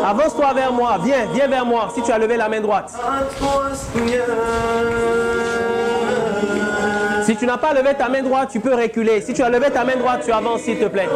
Avance-toi vers moi. Viens, viens vers moi si tu as levé la main droite. Si tu n'as pas levé ta main droite, tu peux reculer. Si tu as levé ta main droite, tu avances s'il te plaît.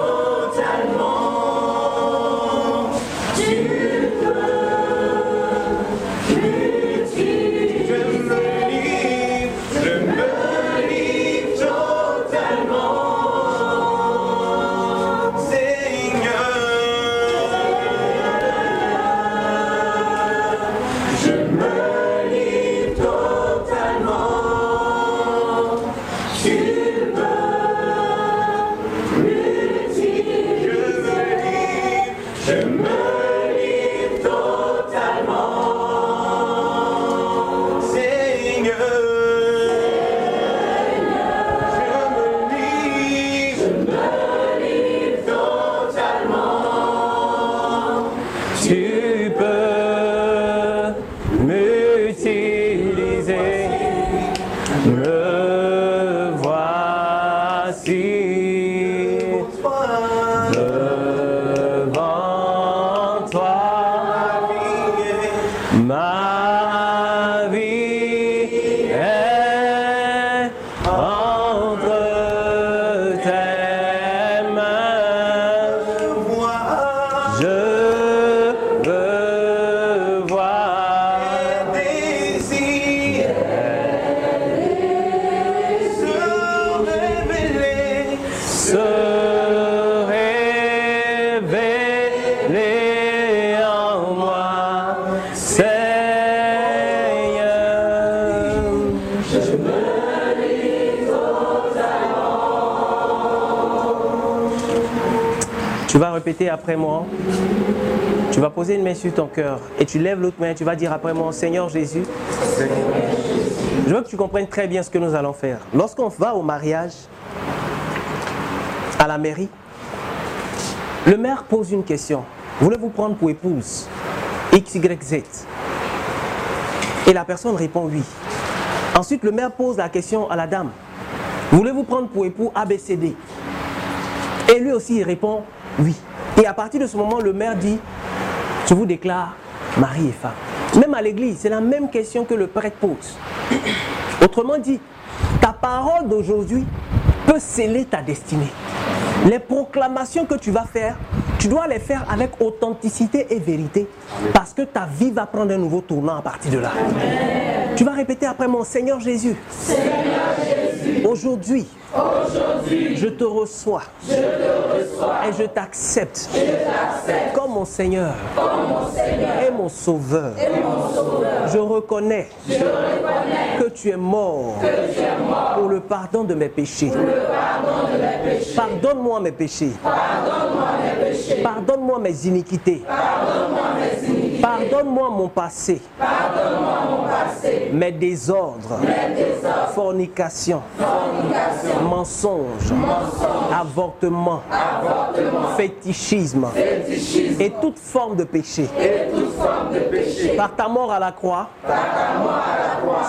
Après moi. Tu vas poser une main sur ton cœur et tu lèves l'autre main. Tu vas dire après moi, Seigneur Jésus. Je veux que tu comprennes très bien ce que nous allons faire. Lorsqu'on va au mariage, à la mairie, le maire pose une question. Voulez-vous prendre pour épouse X, Y, Z Et la personne répond oui. Ensuite, le maire pose la question à la dame. Voulez-vous prendre pour époux ABCD Et lui aussi, il répond oui. Et à partir de ce moment, le maire dit, je vous déclare mari et femme. Même à l'église, c'est la même question que le prêtre pose. Autrement dit, ta parole d'aujourd'hui peut sceller ta destinée. Les proclamations que tu vas faire, tu dois les faire avec authenticité et vérité parce que ta vie va prendre un nouveau tournant à partir de là. Tu vas répéter après mon Seigneur Jésus. Aujourd'hui, je te reçois. et je t'accepte. Comme mon Seigneur. Et mon Sauveur. Je reconnais que tu es mort pour le pardon de mes péchés. Pardonne-moi mes péchés. Pardonne-moi mes iniquités. Pardonne-moi mon passé. Mes désordres. Fornication. Mensonge. Avortement. Fétichisme. Et toute forme de péché. Par ta mort à la croix,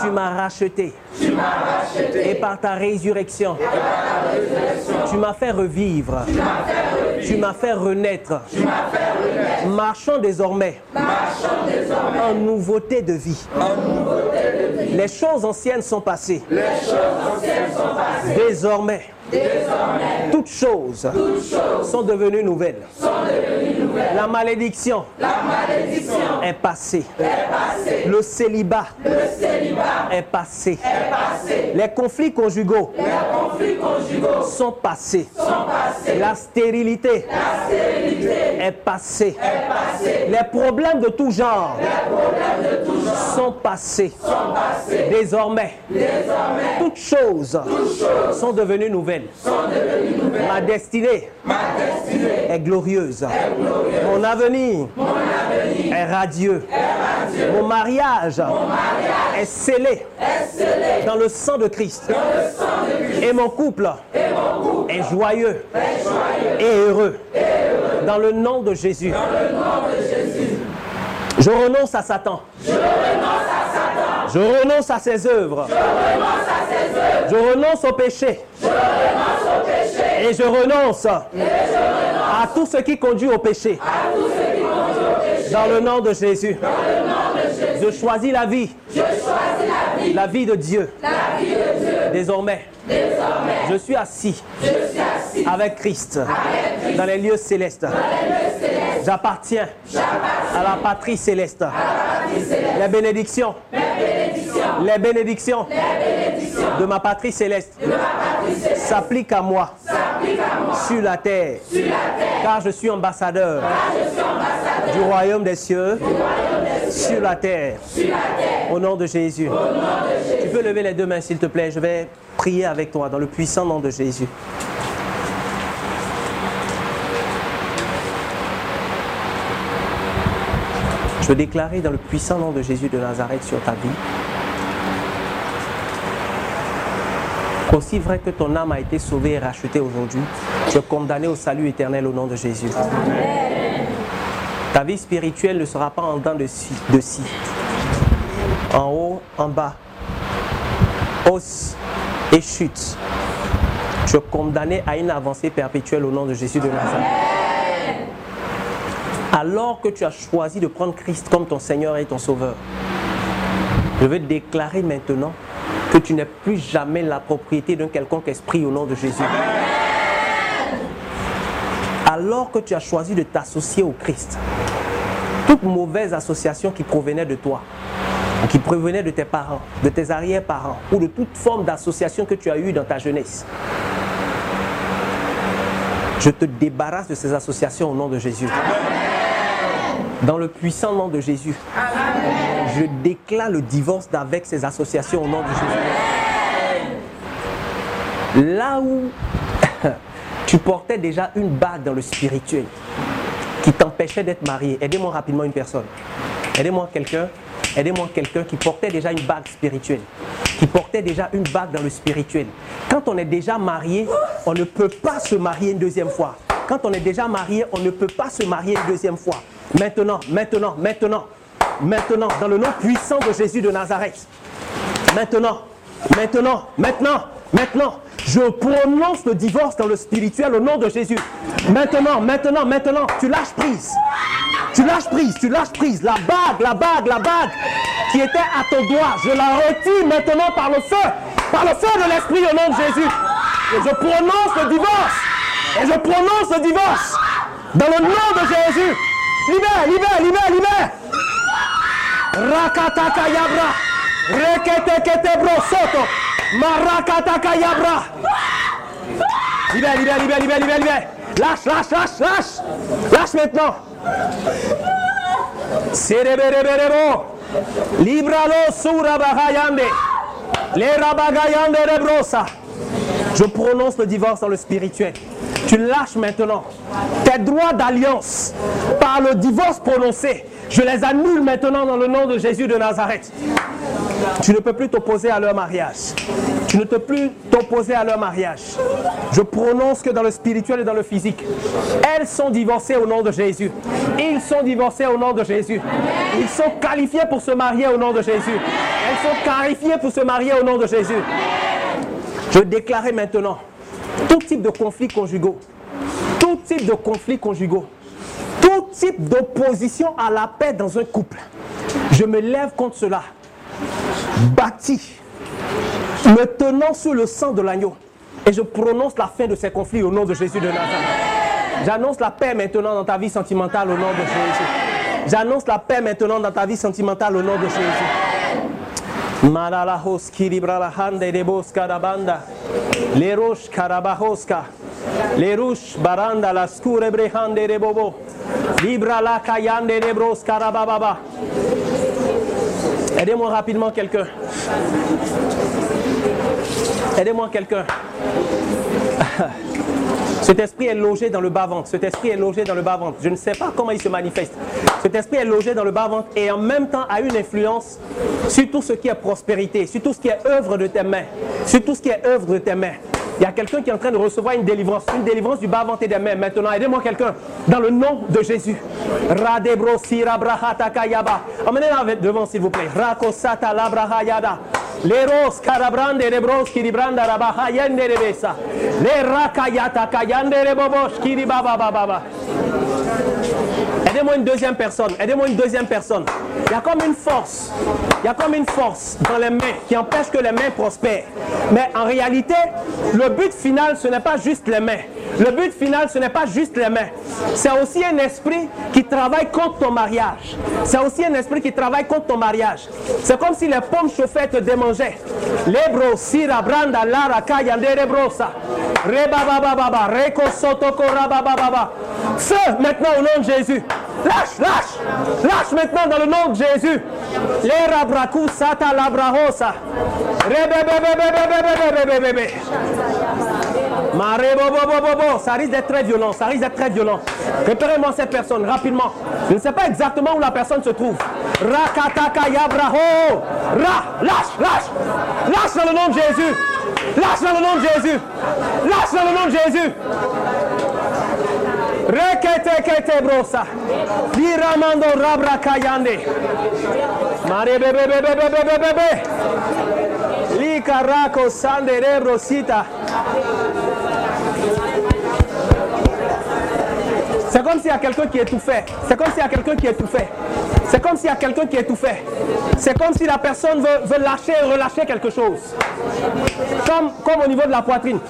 tu m'as racheté. Et par ta résurrection, tu m'as fait revivre. Tu m'as fait renaître. Marchons désormais en nouveauté de vie. Les choses anciennes sont passées. Désormais, toutes choses, sont devenues nouvelles. La malédiction, est, passée. Le célibat, est, passé. Les conflits conjugaux, sont, passés. La stérilité, est, passée. Les problèmes de tout genre, sont, passés. Désormais, toutes choses, sont devenues nouvelles. Ma destinée, est, glorieuse. Mon, avenir est, radieux. Mon, mariage est, scellé dans le sang de Christ. Et, mon couple est joyeux, et, heureux. Dans le nom de Jésus. Je renonce à Satan. Je renonce à ses œuvres. Je renonce au péché. Et je renonce à tout ce qui conduit au péché. Dans le nom de Jésus. Je choisis la vie. La vie de Dieu. Désormais. Je suis assis. Avec Christ. Dans les lieux célestes. J'appartiens à la patrie céleste. Les bénédictions de ma patrie céleste s'appliquent à moi sur la terre. Car je suis ambassadeur du royaume des cieux sur la terre. Au nom de Jésus. Tu peux lever les deux mains s'il te plaît. Je vais prier avec toi dans le puissant nom de Jésus. Je veux déclarer dans le puissant nom de Jésus de Nazareth sur ta vie qu'aussi vrai que ton âme a été sauvée et rachetée aujourd'hui, tu es condamné au salut éternel au nom de Jésus. Ta vie spirituelle ne sera pas en dents de scie. En haut, en bas, hausse et chute. Tu es condamné à une avancée perpétuelle au nom de Jésus de Nazareth alors que tu as choisi de prendre Christ comme ton Seigneur et ton Sauveur, je veux déclarer maintenant que tu n'es plus jamais la propriété d'un quelconque esprit au nom de Jésus. Alors que tu as choisi de t'associer au Christ, toute mauvaise association qui provenait de toi, qui provenait de tes parents, de tes arrière-parents, ou de toute forme d'association que tu as eue dans ta jeunesse, je te débarrasse de ces associations au nom de Jésus. Dans le puissant nom de Jésus, je déclare le divorce d'avec ces associations au nom de Jésus. Là où tu portais déjà une bague dans le spirituel qui t'empêchait d'être marié, aidez-moi rapidement une personne. Aidez-moi quelqu'un. Aidez-moi quelqu'un qui portait déjà une bague spirituelle, qui portait déjà une bague dans le spirituel. Quand on est déjà marié, on ne peut pas se marier une deuxième fois. Quand on est déjà marié, on ne peut pas se marier une deuxième fois. Maintenant, maintenant, maintenant, maintenant, dans le nom puissant de Jésus de Nazareth. Maintenant, maintenant, maintenant, maintenant, je prononce le divorce dans le spirituel au nom de Jésus. Maintenant, maintenant, maintenant, tu lâches prise. Tu lâches prise, tu lâches prise. La bague, la bague, la bague qui était à ton doigt, je la retire maintenant par le feu, par le feu de l'Esprit au nom de Jésus. Et je prononce le divorce. Et je prononce le divorce dans le nom de Jésus. Libère, libère, libère, libère. Rakataka yabra. Rekete kete brosoto. Marakataka yabra. Libère, libère, libère, libère, libère, libère. Lâche, lâche, lâche, lâche. Lâche maintenant. Serebereberebo. Libralo surabagayande. Les rabagayande rebrosa. Je prononce le divorce dans le spirituel. Tu lâches maintenant tes droits d'alliance par le divorce prononcé. Je les annule maintenant dans le nom de Jésus de Nazareth. Tu ne peux plus t'opposer à leur mariage. Tu ne peux plus t'opposer à leur mariage. Je prononce que dans le spirituel et dans le physique, elles sont divorcées au nom de Jésus. Ils sont divorcés au nom de Jésus. Ils sont qualifiés pour se marier au nom de Jésus. Elles sont qualifiées pour se marier au nom de Jésus. Je déclarer maintenant tout type de conflits conjugaux, tout type de conflits conjugaux, tout type d'opposition à la paix dans un couple. Je me lève contre cela. bâti, me tenant sous le sang de l'agneau. Et je prononce la fin de ces conflits au nom de Jésus de Nazareth. J'annonce la paix maintenant dans ta vie sentimentale au nom de Jésus. J'annonce la paix maintenant dans ta vie sentimentale au nom de Jésus. Baranda. Libra la kayande de bros karabababa. Aidez-moi rapidement quelqu'un. Aidez-moi quelqu'un. Cet esprit est logé dans le bas-ventre. Cet esprit est logé dans le bas-ventre. Je ne sais pas comment il se manifeste. Cet esprit est logé dans le bas-ventre et en même temps a une influence sur tout ce qui est prospérité, sur tout ce qui est œuvre de tes mains, sur tout ce qui est œuvre de tes mains. Il y a quelqu'un qui est en train de recevoir une délivrance, une délivrance du bas-ventre des mains. Maintenant, aidez-moi quelqu'un dans le nom de Jésus. Radebro sirabrahata kayaba. Emmenez-la devant, s'il vous plaît. Rakosata labrahayada. Leros karabrande rebros kiribranda rabahayende rebesa. Le rakayata kayande rebobosh kiribaba baba. Aidez-moi une deuxième personne. Aidez-moi une deuxième personne. Il y a comme une force. Il y a comme une force dans les mains qui empêche que les mains prospèrent. Mais en réalité, le but final, ce n'est pas juste les mains. Le but final, ce n'est pas juste les mains. C'est aussi un esprit qui travaille contre ton mariage. C'est aussi un esprit qui travaille contre ton mariage. C'est comme si les pommes chauffées te démangeaient. Lebro, sira, branda, lara, kayande, rebrosa. Rebabababa, reko, sotoko, rabababa. Feu maintenant au nom de Jésus. Lâche, lâche, lâche maintenant dans le nom de Jésus. L'erabraku sata labrahosa. Ça risque d'être très violent, ça risque d'être très violent. Préparez-moi cette personne rapidement. Je ne sais pas exactement où la personne se trouve. Rakataka yabraho. Ra, lâche, lâche. Lâche dans le nom de Jésus. Lâche dans le nom de Jésus. Lâche dans le nom de Jésus. Rekete kete brosa. Liramando rabra kayande. Mare bebe bebe bebe bebe bebe. Lika rako sande rebro sita. C'est comme s'il y a quelqu'un qui étouffait. C'est comme s'il y a quelqu'un qui étouffait. C'est comme s'il y a quelqu'un qui étouffait. C'est comme si la personne veut, lâcher et relâcher quelque chose. Comme, comme au niveau de la poitrine.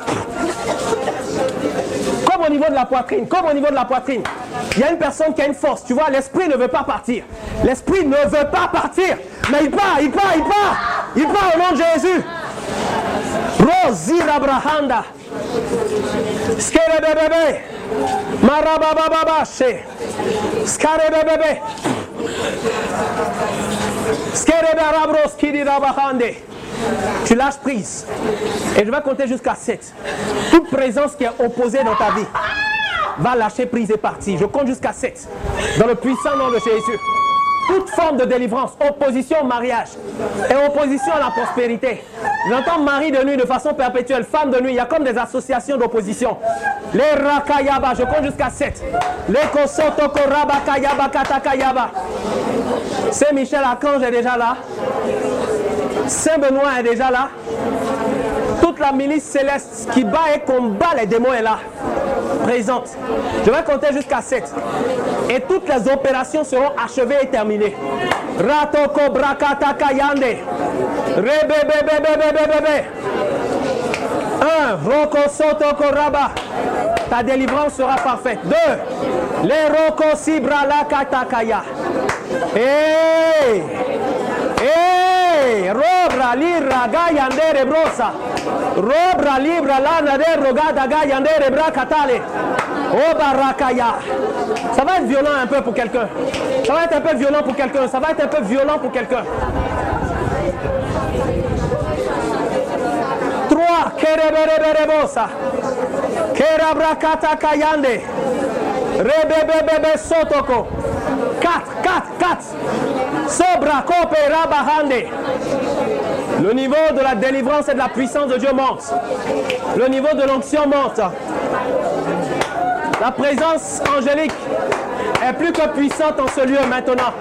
Comme au niveau de la poitrine. Comme au niveau de la poitrine. Il y a une personne qui a une force. Tu vois, l'esprit ne veut pas partir. L'esprit ne veut pas partir. Mais il part, il part, il part. Il part au nom de Jésus. Rosira Brahanda. Skerebebebe. Tu lâches prise. Et je vais compter jusqu'à 7. Toute présence qui est opposée dans ta vie va lâcher prise et partir. Je compte jusqu'à 7. Dans le puissant nom de Jésus. Toute forme de délivrance, opposition au mariage et opposition à la prospérité. J'entends mari de nuit de façon perpétuelle, femme de nuit. Il y a comme des associations d'opposition. Les rakayaba, je compte jusqu'à 7. Les kosotoko rabakayaba katakayaba. Saint Michel Archange est déjà là. Saint Benoît est déjà là. Toute la milice céleste qui bat et combat les démons est là. Présente. Je vais compter jusqu'à 7. Et toutes les opérations seront achevées et terminées. Ratoko brakataka yande. Rebebebebebebebe. 1. Roko sotoko raba. Ta délivrance sera parfaite. 2. Les roko sibra la katakaya. Hey! Hey! Robra lira gayandere brosa. Robra libra lana de rogada gayandere brakatale. Oba rakaya. Ça va être violent un peu pour quelqu'un. Ça va être un peu violent pour quelqu'un. Ça va être un peu violent pour quelqu'un. 3. Kerebereberebosa. Kerabrakata kayande. Rebebebebe sotoko. 4, 4, 4. Sobra kope rabahande. Le niveau de la délivrance et de la puissance de Dieu monte. Le niveau de l'onction monte. La présence angélique est plus que puissante en ce lieu maintenant.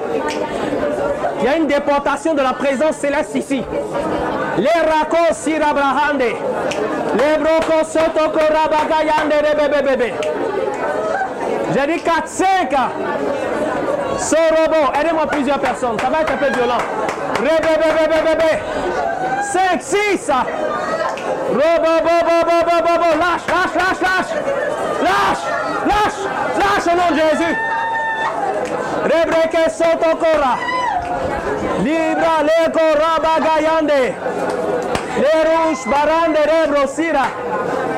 Il y a une déportation de la présence céleste ici. Les rakos sirabrahande. Les brokos sotoko rabagayande rebebebebe. J'ai dit 4, 5. Sorobo, aidez-moi plusieurs personnes, ça va être un peu violent. Rébébébébébébé. 5, 6. Robo, bobo, bobo, bobo. Lâche, lâche, lâche, lâche. Lâche, lâche, lâche au nom de Jésus. Rebreke sotokora. Libra leko rabagayande. Les rouges, barande, rebro, sira.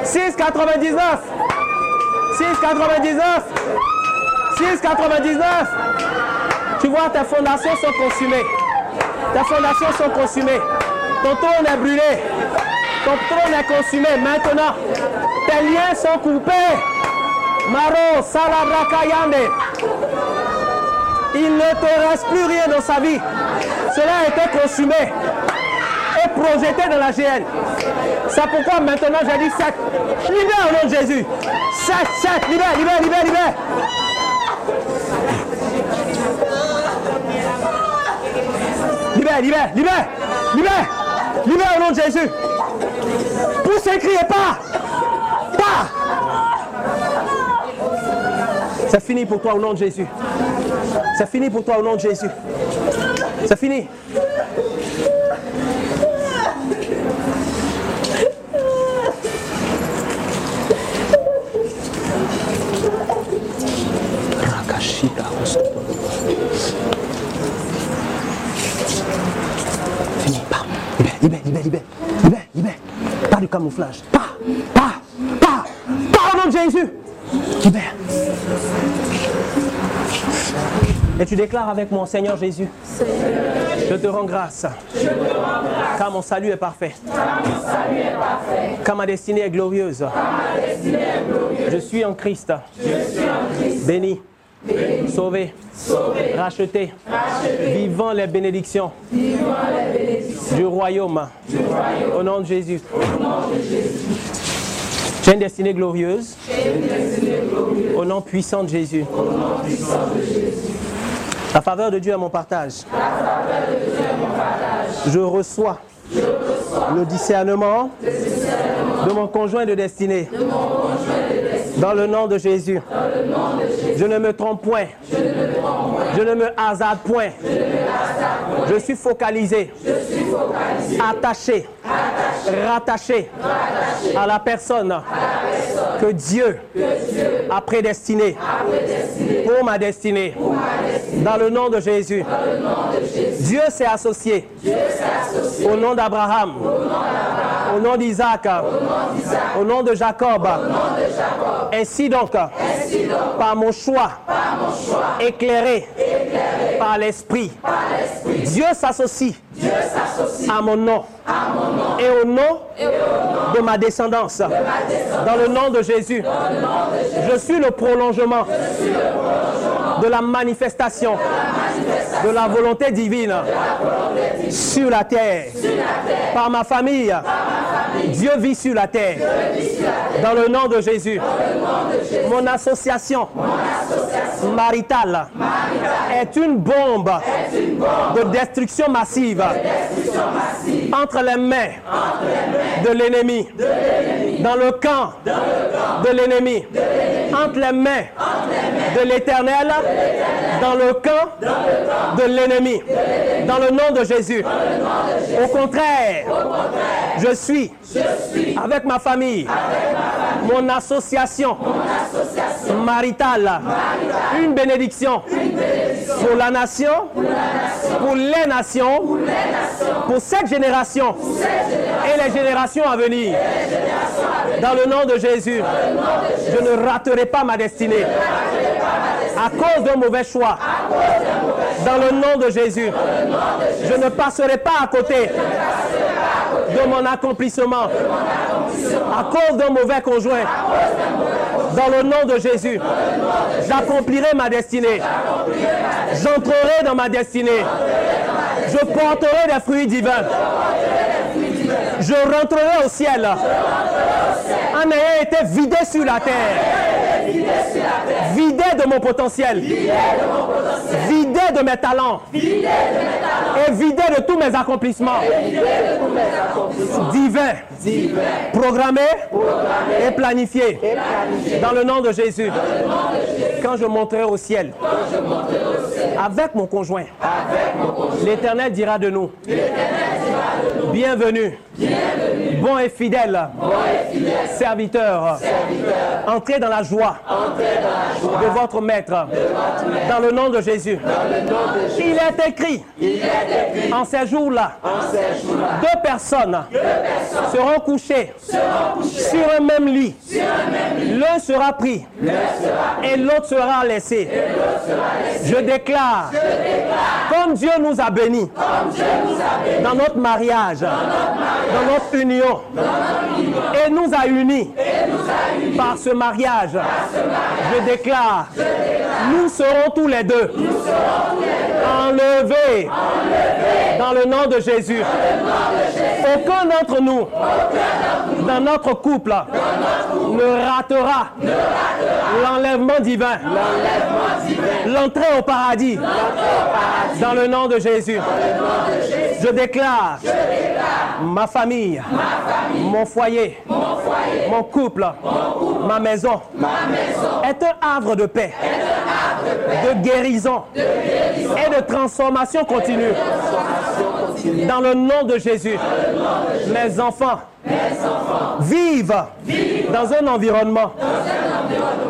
6,99. 6,99. 6,99. Tu vois, tes fondations sont consumées. Tes fondations sont consumées. Ton trône est brûlé. Ton trône est consumé. Maintenant, tes liens sont coupés. Maro, Salabrakayande. Il ne te reste plus rien dans sa vie. Cela a été consumé et projeté dans la GN. C'est pourquoi maintenant j'ai dit 7. Libère au nom de Jésus. 7, 7, libère, libère, libère, libère. Libère, libère, libère, libère, au nom de Jésus. Poussez, criez pas, pas. C'est fini pour toi au nom de Jésus. C'est fini pour toi au nom de Jésus. C'est fini. Rakashita Fini, pas. Libère, libère, libère, libère, libère. Pas du camouflage. Pas, pas, pas, pas au nom de Jésus. Libère. Et tu déclares avec mon Seigneur Jésus. Je te rends grâce. Car mon salut est parfait. Car ma destinée est glorieuse. Je suis en Christ. Béni. Sauvé. Racheté. Vivant les bénédictions. Du royaume. Au nom de Jésus. J'ai une destinée glorieuse. Au nom puissant de Jésus. La faveur de Dieu est mon partage. Je reçois le discernement de mon conjoint de destinée. Dans le nom de Jésus. Je ne me trompe point. Je ne me hasarde point. Je suis focalisé. Attaché. Rattaché à la personne que Dieu a prédestinée pour ma destinée. Dans le nom de Jésus. Dieu s'est associé au nom d'Abraham, au nom d'Isaac, au nom de Jacob. Ainsi donc, par mon choix, éclairé par l'Esprit, Dieu s'associe à mon nom et au nom de ma descendance. Dans le nom de Jésus, je suis le prolongement de la manifestation de la volonté divine sur la terre. Par ma famille, Dieu vit sur la terre. Dans le nom de Jésus, mon association. Maritale. Est une bombe de destruction massive. entre les mains de l'ennemi, dans le camp de l'ennemi, entre les mains de l'éternel, dans le camp de l'ennemi, dans le nom de Jésus. Au contraire, je suis avec ma famille, mon association maritale, une bénédiction pour la nation, pour les nations, pour cette génération et les générations à venir. Dans le nom de Jésus, je ne raterai pas ma destinée à cause d'un mauvais choix. Dans le nom de Jésus, je ne passerai pas à côté de mon accomplissement à cause d'un mauvais conjoint. Dans le nom de Jésus, j'accomplirai ma destinée. J'entrerai dans ma destinée. Je porterai des fruits divins. Je rentrerai au ciel en ayant été vidé sur la terre. Vidé de mon potentiel. Vidé de mes talents. Et vidé de tous mes accomplissements. Divin. Programmé et planifié. Dans le nom de Jésus. Quand je monterai au ciel avec mon conjoint. L'Éternel dira de nous. Bienvenue. Bon et fidèle. Serviteur. Entrez dans la joie. De votre maître. Dans le nom de Jésus. Il est écrit. En ces jours-là. Deux personnes. Seront couchées. Sur un même lit. L'un sera pris. Et l'autre sera laissé. Je déclare. Comme Dieu nous a bénis. Dans notre mariage. Dans notre union. Et nous a unis. Par ce mariage. Je déclare. Nous serons tous les deux. Enlevés. Dans le nom de Jésus. Aucun d'entre nous. Dans notre couple. Ne ratera. L'enlèvement divin. L'entrée au paradis. Dans le nom de Jésus. Je déclare. Ma famille. Mon foyer. Mon couple. Ma maison. Est un havre de paix. De guérison. Et de transformation continue. Dans le nom de Jésus. Mes enfants. Vivent dans un environnement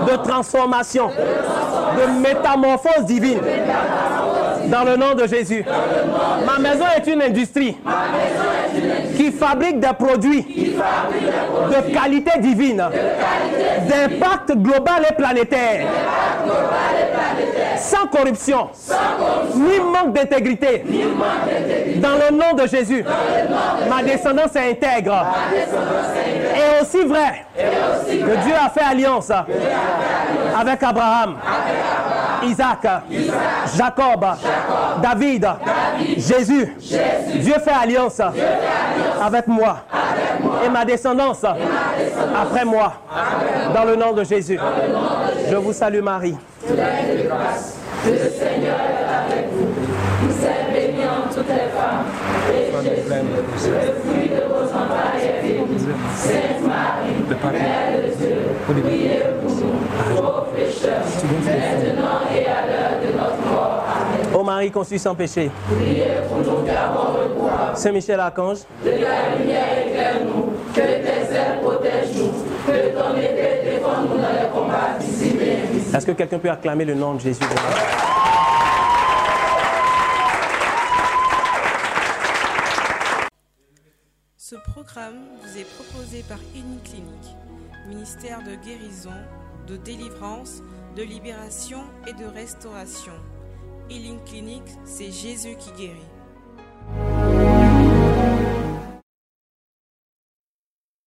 de transformation, de métamorphose divine. Dans le nom de Jésus. Ma maison est une industrie qui fabrique des produits de qualité divine, d'impact global et planétaire, sans corruption, ni manque d'intégrité. Dans le nom de Jésus, ma descendance est intègre. Et aussi vrai. Que Dieu a fait alliance avec Abraham, Isaac, Jacob, David, Jésus. Dieu fait alliance avec moi et ma descendance après moi. Dans le nom de Jésus. Je vous salue Marie. Le Seigneur est avec vous. Vous êtes bénie entre toutes les femmes. Et Jésus, le fruit de vos entrailles est béni. Sainte Marie, Mère de Dieu, priez pour nous, pauvres pécheurs, Marie conçue sans péché, Priez pour nous. Saint Michel Archange, De la lumière éclaire-nous, que que défende-nous dans les combats est-ce que quelqu'un peut acclamer le nom de Jésus? Ce programme vous est proposé par Clinique, ministère de guérison, de délivrance, de libération et de restauration. Healing Clinic, c'est Jésus qui guérit.